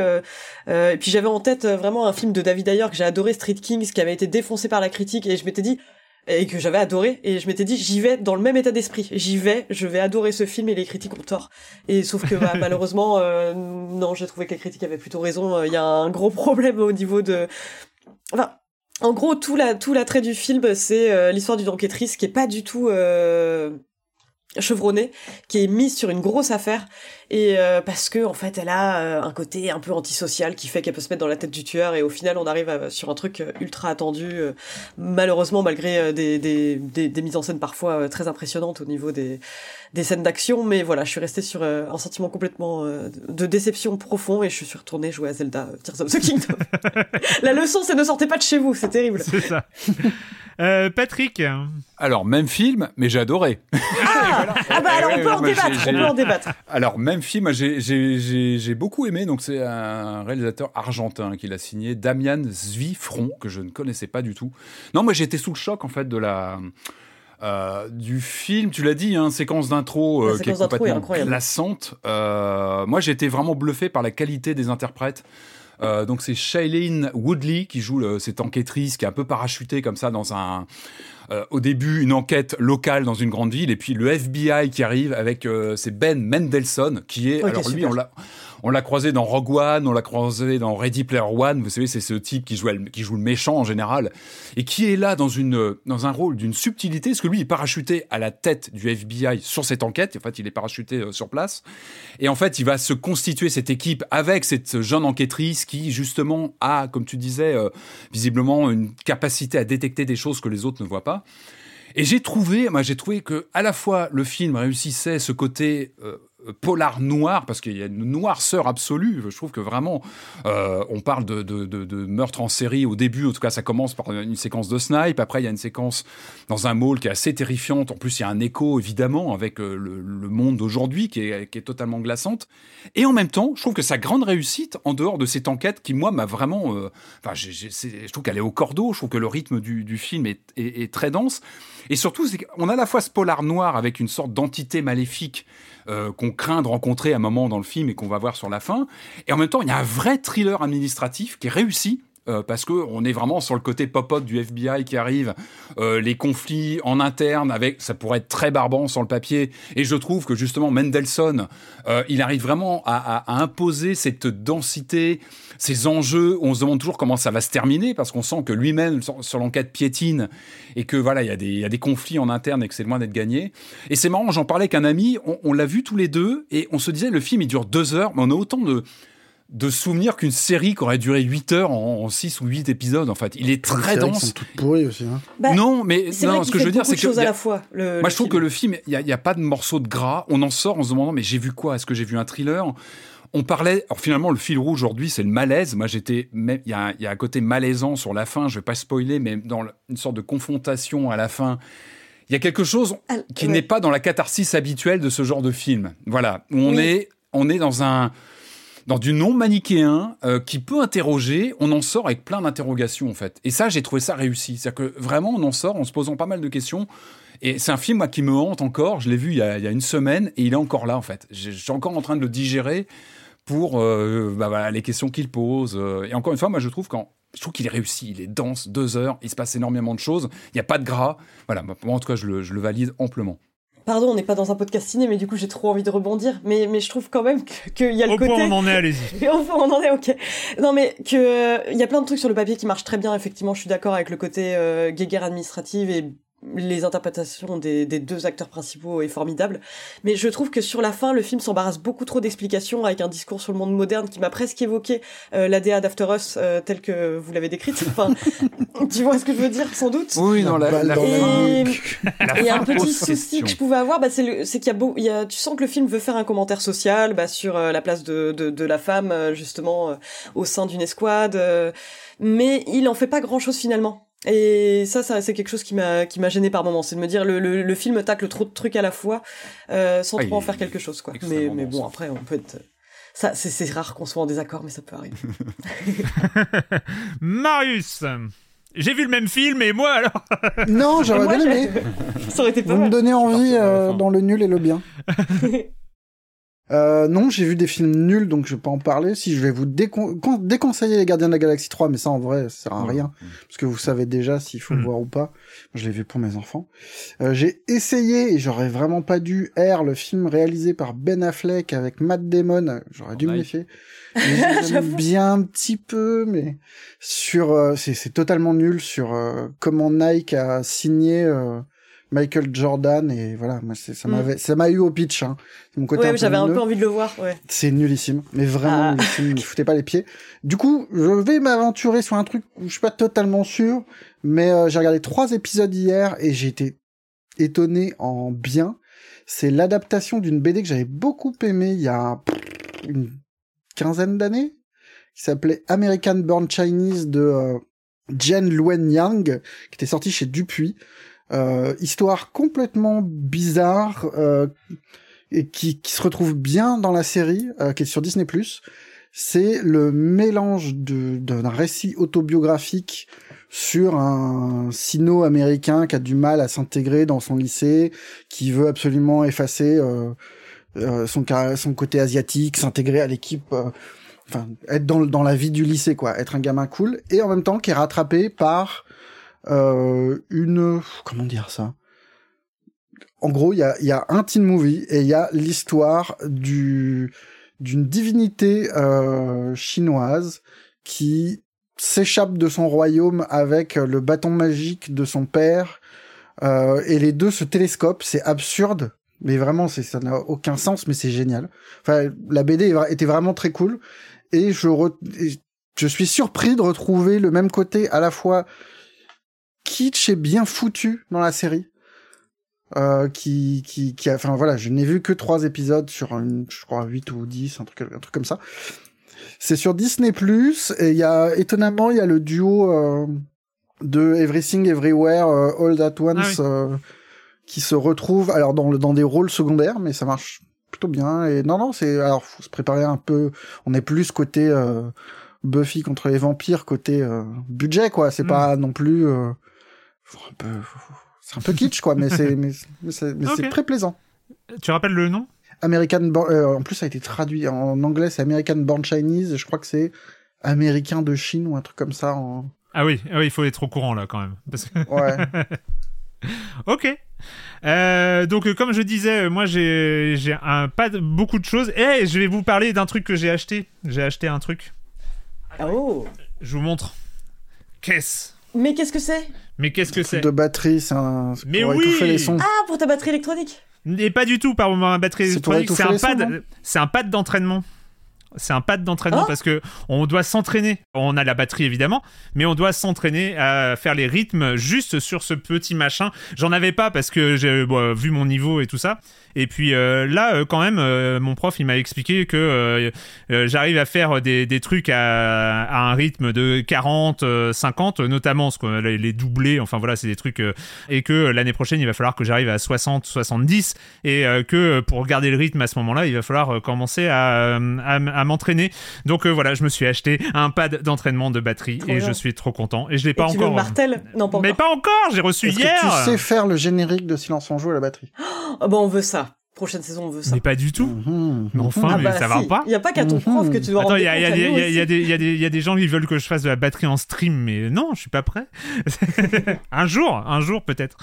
et puis j'avais en tête vraiment un film de David Ayer que j'ai adoré, Street Kings, qui avait été défoncé par la critique, et je m'étais dit et que j'avais adoré, et je m'étais dit j'y vais dans le même état d'esprit. J'y vais, je vais adorer ce film et les critiques ont tort. Et sauf que bah, malheureusement, euh, non, j'ai trouvé que les critiques avaient plutôt raison. Il y a un gros problème au niveau de, enfin. En gros, tout la tout l'attrait du film, c'est euh, l'histoire d'une enquêtrice qui est pas du tout euh, chevronnée, qui est mise sur une grosse affaire et euh, parce que en fait elle a euh, un côté un peu antisocial qui fait qu'elle peut se mettre dans la tête du tueur et au final on arrive à- sur un truc euh, ultra attendu euh, malheureusement malgré euh, des, des, des, des mises en scène parfois euh, très impressionnantes au niveau des, des scènes d'action. Mais voilà je suis restée sur euh, un sentiment complètement euh, de déception profond et je suis retournée jouer à Zelda euh, Tears of the Kingdom. La leçon c'est ne sortez pas de chez vous c'est terrible. C'est ça. Euh, Patrick. Alors, même film, mais j'ai adoré. ah, ah bah alors on peut en débattre on peut en débattre. Alors, même film, j'ai- beaucoup aimé. Donc, c'est un réalisateur argentin qui l'a signé, Damian Zwifron, que je ne connaissais pas du tout. Non, moi, j'étais sous le choc, en fait, de la. euh, du film, tu l'as dit, hein, séquence d'intro euh, qui est est complètement incroyable. glaçante. Euh, moi, été vraiment bluffé par la qualité des interprètes. Euh, donc c'est Shailene Woodley qui joue le- cette enquêtrice qui est un peu parachutée comme ça dans un euh, au début une enquête locale dans une grande ville. Et puis le FBI qui arrive avec euh, c'est Ben Mendelsohn qui est alors lui on l'a on l'a croisé dans Rogue One, on l'a croisé dans Ready Player One. Vous savez, c'est ce type qui joue, le méchant en général et qui est là dans un rôle d'une subtilité, parce que lui il est parachuté à la tête du FBI sur cette enquête. En fait, il est parachuté euh, sur place et en fait, il va se constituer cette équipe avec cette jeune enquêtrice qui justement a, comme tu disais, euh, visiblement une capacité à détecter des choses que les autres ne voient pas. Et j'ai trouvé, j'ai trouvé que à la fois le film réussissait ce côté euh, polar noir, parce qu'il y a une noirceur absolue. Je trouve que vraiment, euh, on parle de, meurtre en série au début. En tout cas, ça commence par une séquence de snipe. Après, il y a une séquence dans un mall qui est assez terrifiante. En plus, il y a un écho, évidemment, avec euh, le, monde d'aujourd'hui qui est, totalement glaçante. Et en même temps, je trouve que sa grande réussite, en dehors de cette enquête qui, moi, m'a vraiment... euh, je trouve qu'elle est au cordeau. Je trouve que le rythme du, film est, est- très dense. Et surtout, qu'on a à la fois ce polar noir avec une sorte d'entité maléfique euh, qu'on craint de rencontrer à un moment dans le film et qu'on va voir sur la fin. Et en même temps, il y a un vrai thriller administratif qui est réussi. Euh, parce que on est vraiment sur le côté pop-up du FBI qui arrive, euh, les conflits en interne avec, ça pourrait être très barbant sur le papier. Et je trouve que justement Mendelssohn, euh, il arrive vraiment à, imposer cette densité, ces enjeux. On se demande toujours comment ça va se terminer parce qu'on sent que lui-même sur, l'enquête piétine et que voilà, il y a des conflits en interne et que c'est loin d'être gagné. Et c'est marrant, j'en parlais avec un ami, on, on l'a vu tous les deux et on se disait le film il dure deux heures, mais on a autant de de souvenirs qu'une série qui aurait duré 8 heures en, en 6 ou 8 épisodes en fait. Il est très qui dense. sont toutes pourries aussi. Hein. Bah, non, mais C'est non, vrai ce que je veux dire c'est que choses y à a- la fois. le- moi, le je trouve film. que le film, il n'y a, pas de morceau de gras. On en sort en se demandant, mais j'ai vu quoi? Est-ce que j'ai vu un thriller? On parlait. Alors finalement, le fil rouge aujourd'hui, c'est le malaise. Moi, j'étais. Il y, a, il y a un côté malaisant sur la fin. Je vais pas spoiler, mais dans le- une sorte de confrontation à la fin. Il y a quelque chose Ah, qui ouais. n'est pas dans la catharsis habituelle de ce genre de film. Voilà, on Oui. est, on est dans un dans du non manichéen euh, qui peut interroger. On en sort avec plein d'interrogations en fait. Et ça, j'ai trouvé ça réussi. C'est-à-dire que vraiment, on en sort en se posant pas mal de questions. Et c'est un film moi, qui me hante encore. Je l'ai vu il y, a, une semaine et il est encore là en fait. Je suis encore en train de le digérer pour euh, bah, les questions qu'il pose. euh. Et encore une fois, moi, je trouve qu'en je qu'il est réussi, il est dense, deux heures, il se passe énormément de choses, il n'y a pas de gras. Voilà, en tout cas, je le valide amplement. Pardon, on n'est pas dans un podcast ciné, mais du coup j'ai trop envie de rebondir. Mais, mais je trouve quand même que- qu'il y a le Au côté. point où on en est, allez-y. Au point on en est, ok. Non, mais que euh, il y a plein de trucs sur le papier qui marchent très bien. Effectivement, je suis d'accord avec le côté euh, guéguerre administrative et les interprétations des, des deux acteurs principaux est formidable. Mais je trouve que sur la fin, le film s'embarrasse beaucoup trop d'explications avec un discours sur le monde moderne qui m'a presque évoqué euh, l'ADA d'After Us euh, tel que vous l'avez décrite. Enfin, tu vois ce que je veux dire, sans doute. Oui, la, la dans la fin- Et la et un petit souci question. que je pouvais avoir, bah, c'est le- c'est qu'il y a beau, il y a, tu sens que le film veut faire un commentaire social, bah, sur euh, la place de, de, de la femme, euh, justement, euh, au sein d'une escouade, euh, mais il en fait pas grand chose finalement. Et ça, ça c'est quelque chose qui m'a qui m'a gêné par moment, c'est de me dire le, le, le film tacle trop de trucs à la fois euh, sans Ah, trop en faire quelque chose quoi. Mais, bon après on peut être ça c'est c'est rare qu'on soit en désaccord mais ça peut arriver. Marius j'ai vu le même film et moi alors Non, j'aurais bien aimé. ça aurait été pas Vous me donnez envie euh, dans le nul et le bien. Euh, non, j'ai vu des films nuls, donc je vais pas en parler. Si je vais vous décon- con- déconseiller les Gardiens de la Galaxie 3, mais ça en vrai, ça sert à rien, parce que vous savez déjà s'il faut le Mm. voir ou pas. Je l'ai vu pour mes enfants. Euh, j'ai essayé, et j'aurais vraiment pas dû, Air, le film réalisé par Ben Affleck avec Matt Damon. J'aurais dû me méfier. J'aime bien un petit peu, mais sur, euh, c'est totalement nul sur euh, comment Nike a signé. Michael Jordan et voilà moi c'est ça Mm. m'avait ça m'a eu au pitch hein. C'est mon côté Ouais, j'avais un peu envie de le voir, ouais. c'est nullissime mais vraiment Ah. nullissime foutez pas les pieds du coup je vais m'aventurer sur un truc où je suis pas totalement sûr mais euh, j'ai regardé trois épisodes hier et j'ai été étonné en bien c'est l'adaptation d'une BD que j'avais beaucoup aimé il y a une quinzaine d'années qui s'appelait American Born Chinese de euh, Jen Luen Yang qui était sorti chez Dupuis histoire complètement bizarre euh, et qui, qui se retrouve bien dans la série euh, qui est sur Disney+. C'est le mélange d'un récit autobiographique sur un sino-américain qui a du mal à s'intégrer dans son lycée, qui veut absolument effacer euh, euh, son, son côté asiatique, s'intégrer à l'équipe, euh, enfin être dans, dans la vie du lycée, quoi, être un gamin cool, et en même temps qui est rattrapé par euh, une comment dire ça? En gros il y a, y a un teen movie et il y a l'histoire du d'une divinité euh, chinoise qui s'échappe de son royaume avec le bâton magique de son père. Euh, et les deux se télescopent. C'est absurde mais vraiment c'est ça n'a aucun sens mais c'est génial. Enfin la BD était vraiment très cool. Et je re- je suis surpris de retrouver le même côté à la fois kitsch et bien foutu dans la série. euh, qui, qui, qui a, enfin voilà, je n'ai vu que trois épisodes sur une, je crois 8 ou 10, un truc, un truc comme ça. C'est sur Disney+, et il y a, étonnamment, il y a le duo euh, de Everything Everywhere euh, All At Once Ah euh, qui se retrouve, alors dans, le, dans des rôles secondaires, mais ça marche plutôt bien. Et non, non, c'est, alors faut se préparer un peu, on est plus côté euh, Buffy contre les vampires, côté euh, budget, quoi. C'est Mm. pas non plus... un peu, c'est un peu kitsch, quoi, mais c'est mais, mais c'est mais c'est Ok. très plaisant. Tu rappelles le nom? American Born- euh, en plus ça a été traduit en anglais, c'est American Born Chinese, je crois que c'est américain de Chine ou un truc comme ça. En... Ah oui, ah oui, il faut être au courant là quand même. Parce que... Ouais. Ok. Euh, donc euh, comme je disais, moi j'ai j'ai un pas de- beaucoup de choses. Et je vais vous parler d'un truc que j'ai acheté. J'ai acheté un truc. Oh. Je vous montre. Qu'est-ce Mais qu'est-ce que c'est? Mais qu'est-ce que c'est? de batterie, c'est un. Mais pour oui étouffer les sons. Ah, pour ta batterie électronique Et pas du tout par ma batterie C'est pour électronique. C'est un étouffer les sons, pad. C'est un pad d'entraînement. C'est un pad d'entraînement Oh parce que on doit s'entraîner. On a la batterie évidemment, mais on doit s'entraîner à faire les rythmes juste sur ce petit machin. J'en avais pas parce que j'ai bon, vu mon niveau et tout ça. Et puis euh, là, euh, quand même, euh, mon prof, il m'a expliqué que euh, euh, j'arrive à faire des, des trucs à, à un rythme de 40, euh, 50, notamment ce qu'on- les, les doublés. Enfin voilà, c'est des trucs. euh, et que l'année prochaine, il va falloir que j'arrive à 60, 70. Et euh, que pour garder le rythme à ce moment-là, il va falloir commencer à, à, m- à m'entraîner. Donc euh, voilà, je me suis acheté un pad d'entraînement de batterie Trop et bien. je suis trop content. Et je l'ai pas tu encore. martel Non, pas Mais encore. pas encore, j'ai reçu hier. que tu sais faire le générique de Silence en joue à la batterie? Ah bah on veut ça. Prochaine saison, on veut ça. Mais pas du tout. Mhm. Mais enfin, Ah mais bah ça va si. pas. Il y a pas qu'à ton prof que tu dois Attends, il y, y y a- il y a aussi. des- il y a des- il y a des gens qui veulent que je fasse de la batterie en stream, mais non, je suis pas prêt. un jour, un jour peut-être.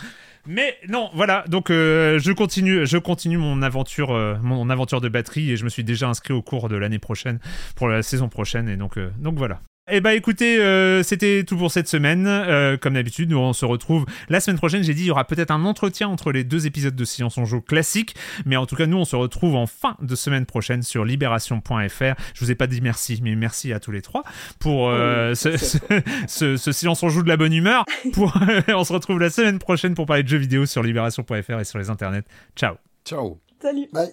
Mais non, voilà. Donc euh, je continue, je continue mon aventure, euh, mon aventure de batterie et je me suis déjà inscrit au cours de l'année prochaine pour la saison prochaine et donc euh, donc voilà. Eh bah écoutez, euh, c'était tout pour cette semaine. Euh, comme d'habitude, nous on se retrouve la semaine prochaine. J'ai dit il y aura peut-être un entretien entre les deux épisodes de Silence on joue classique, mais en tout cas nous on se retrouve en fin de semaine prochaine sur libération.fr. Je vous ai pas dit merci, mais merci à tous les trois pour euh, Oui, ce, ce, ce- ce silence on joue de la bonne humeur. Pour, on se retrouve la semaine prochaine pour parler de jeux vidéo sur libération.fr et sur les internets. Ciao. Ciao. Salut. Bye.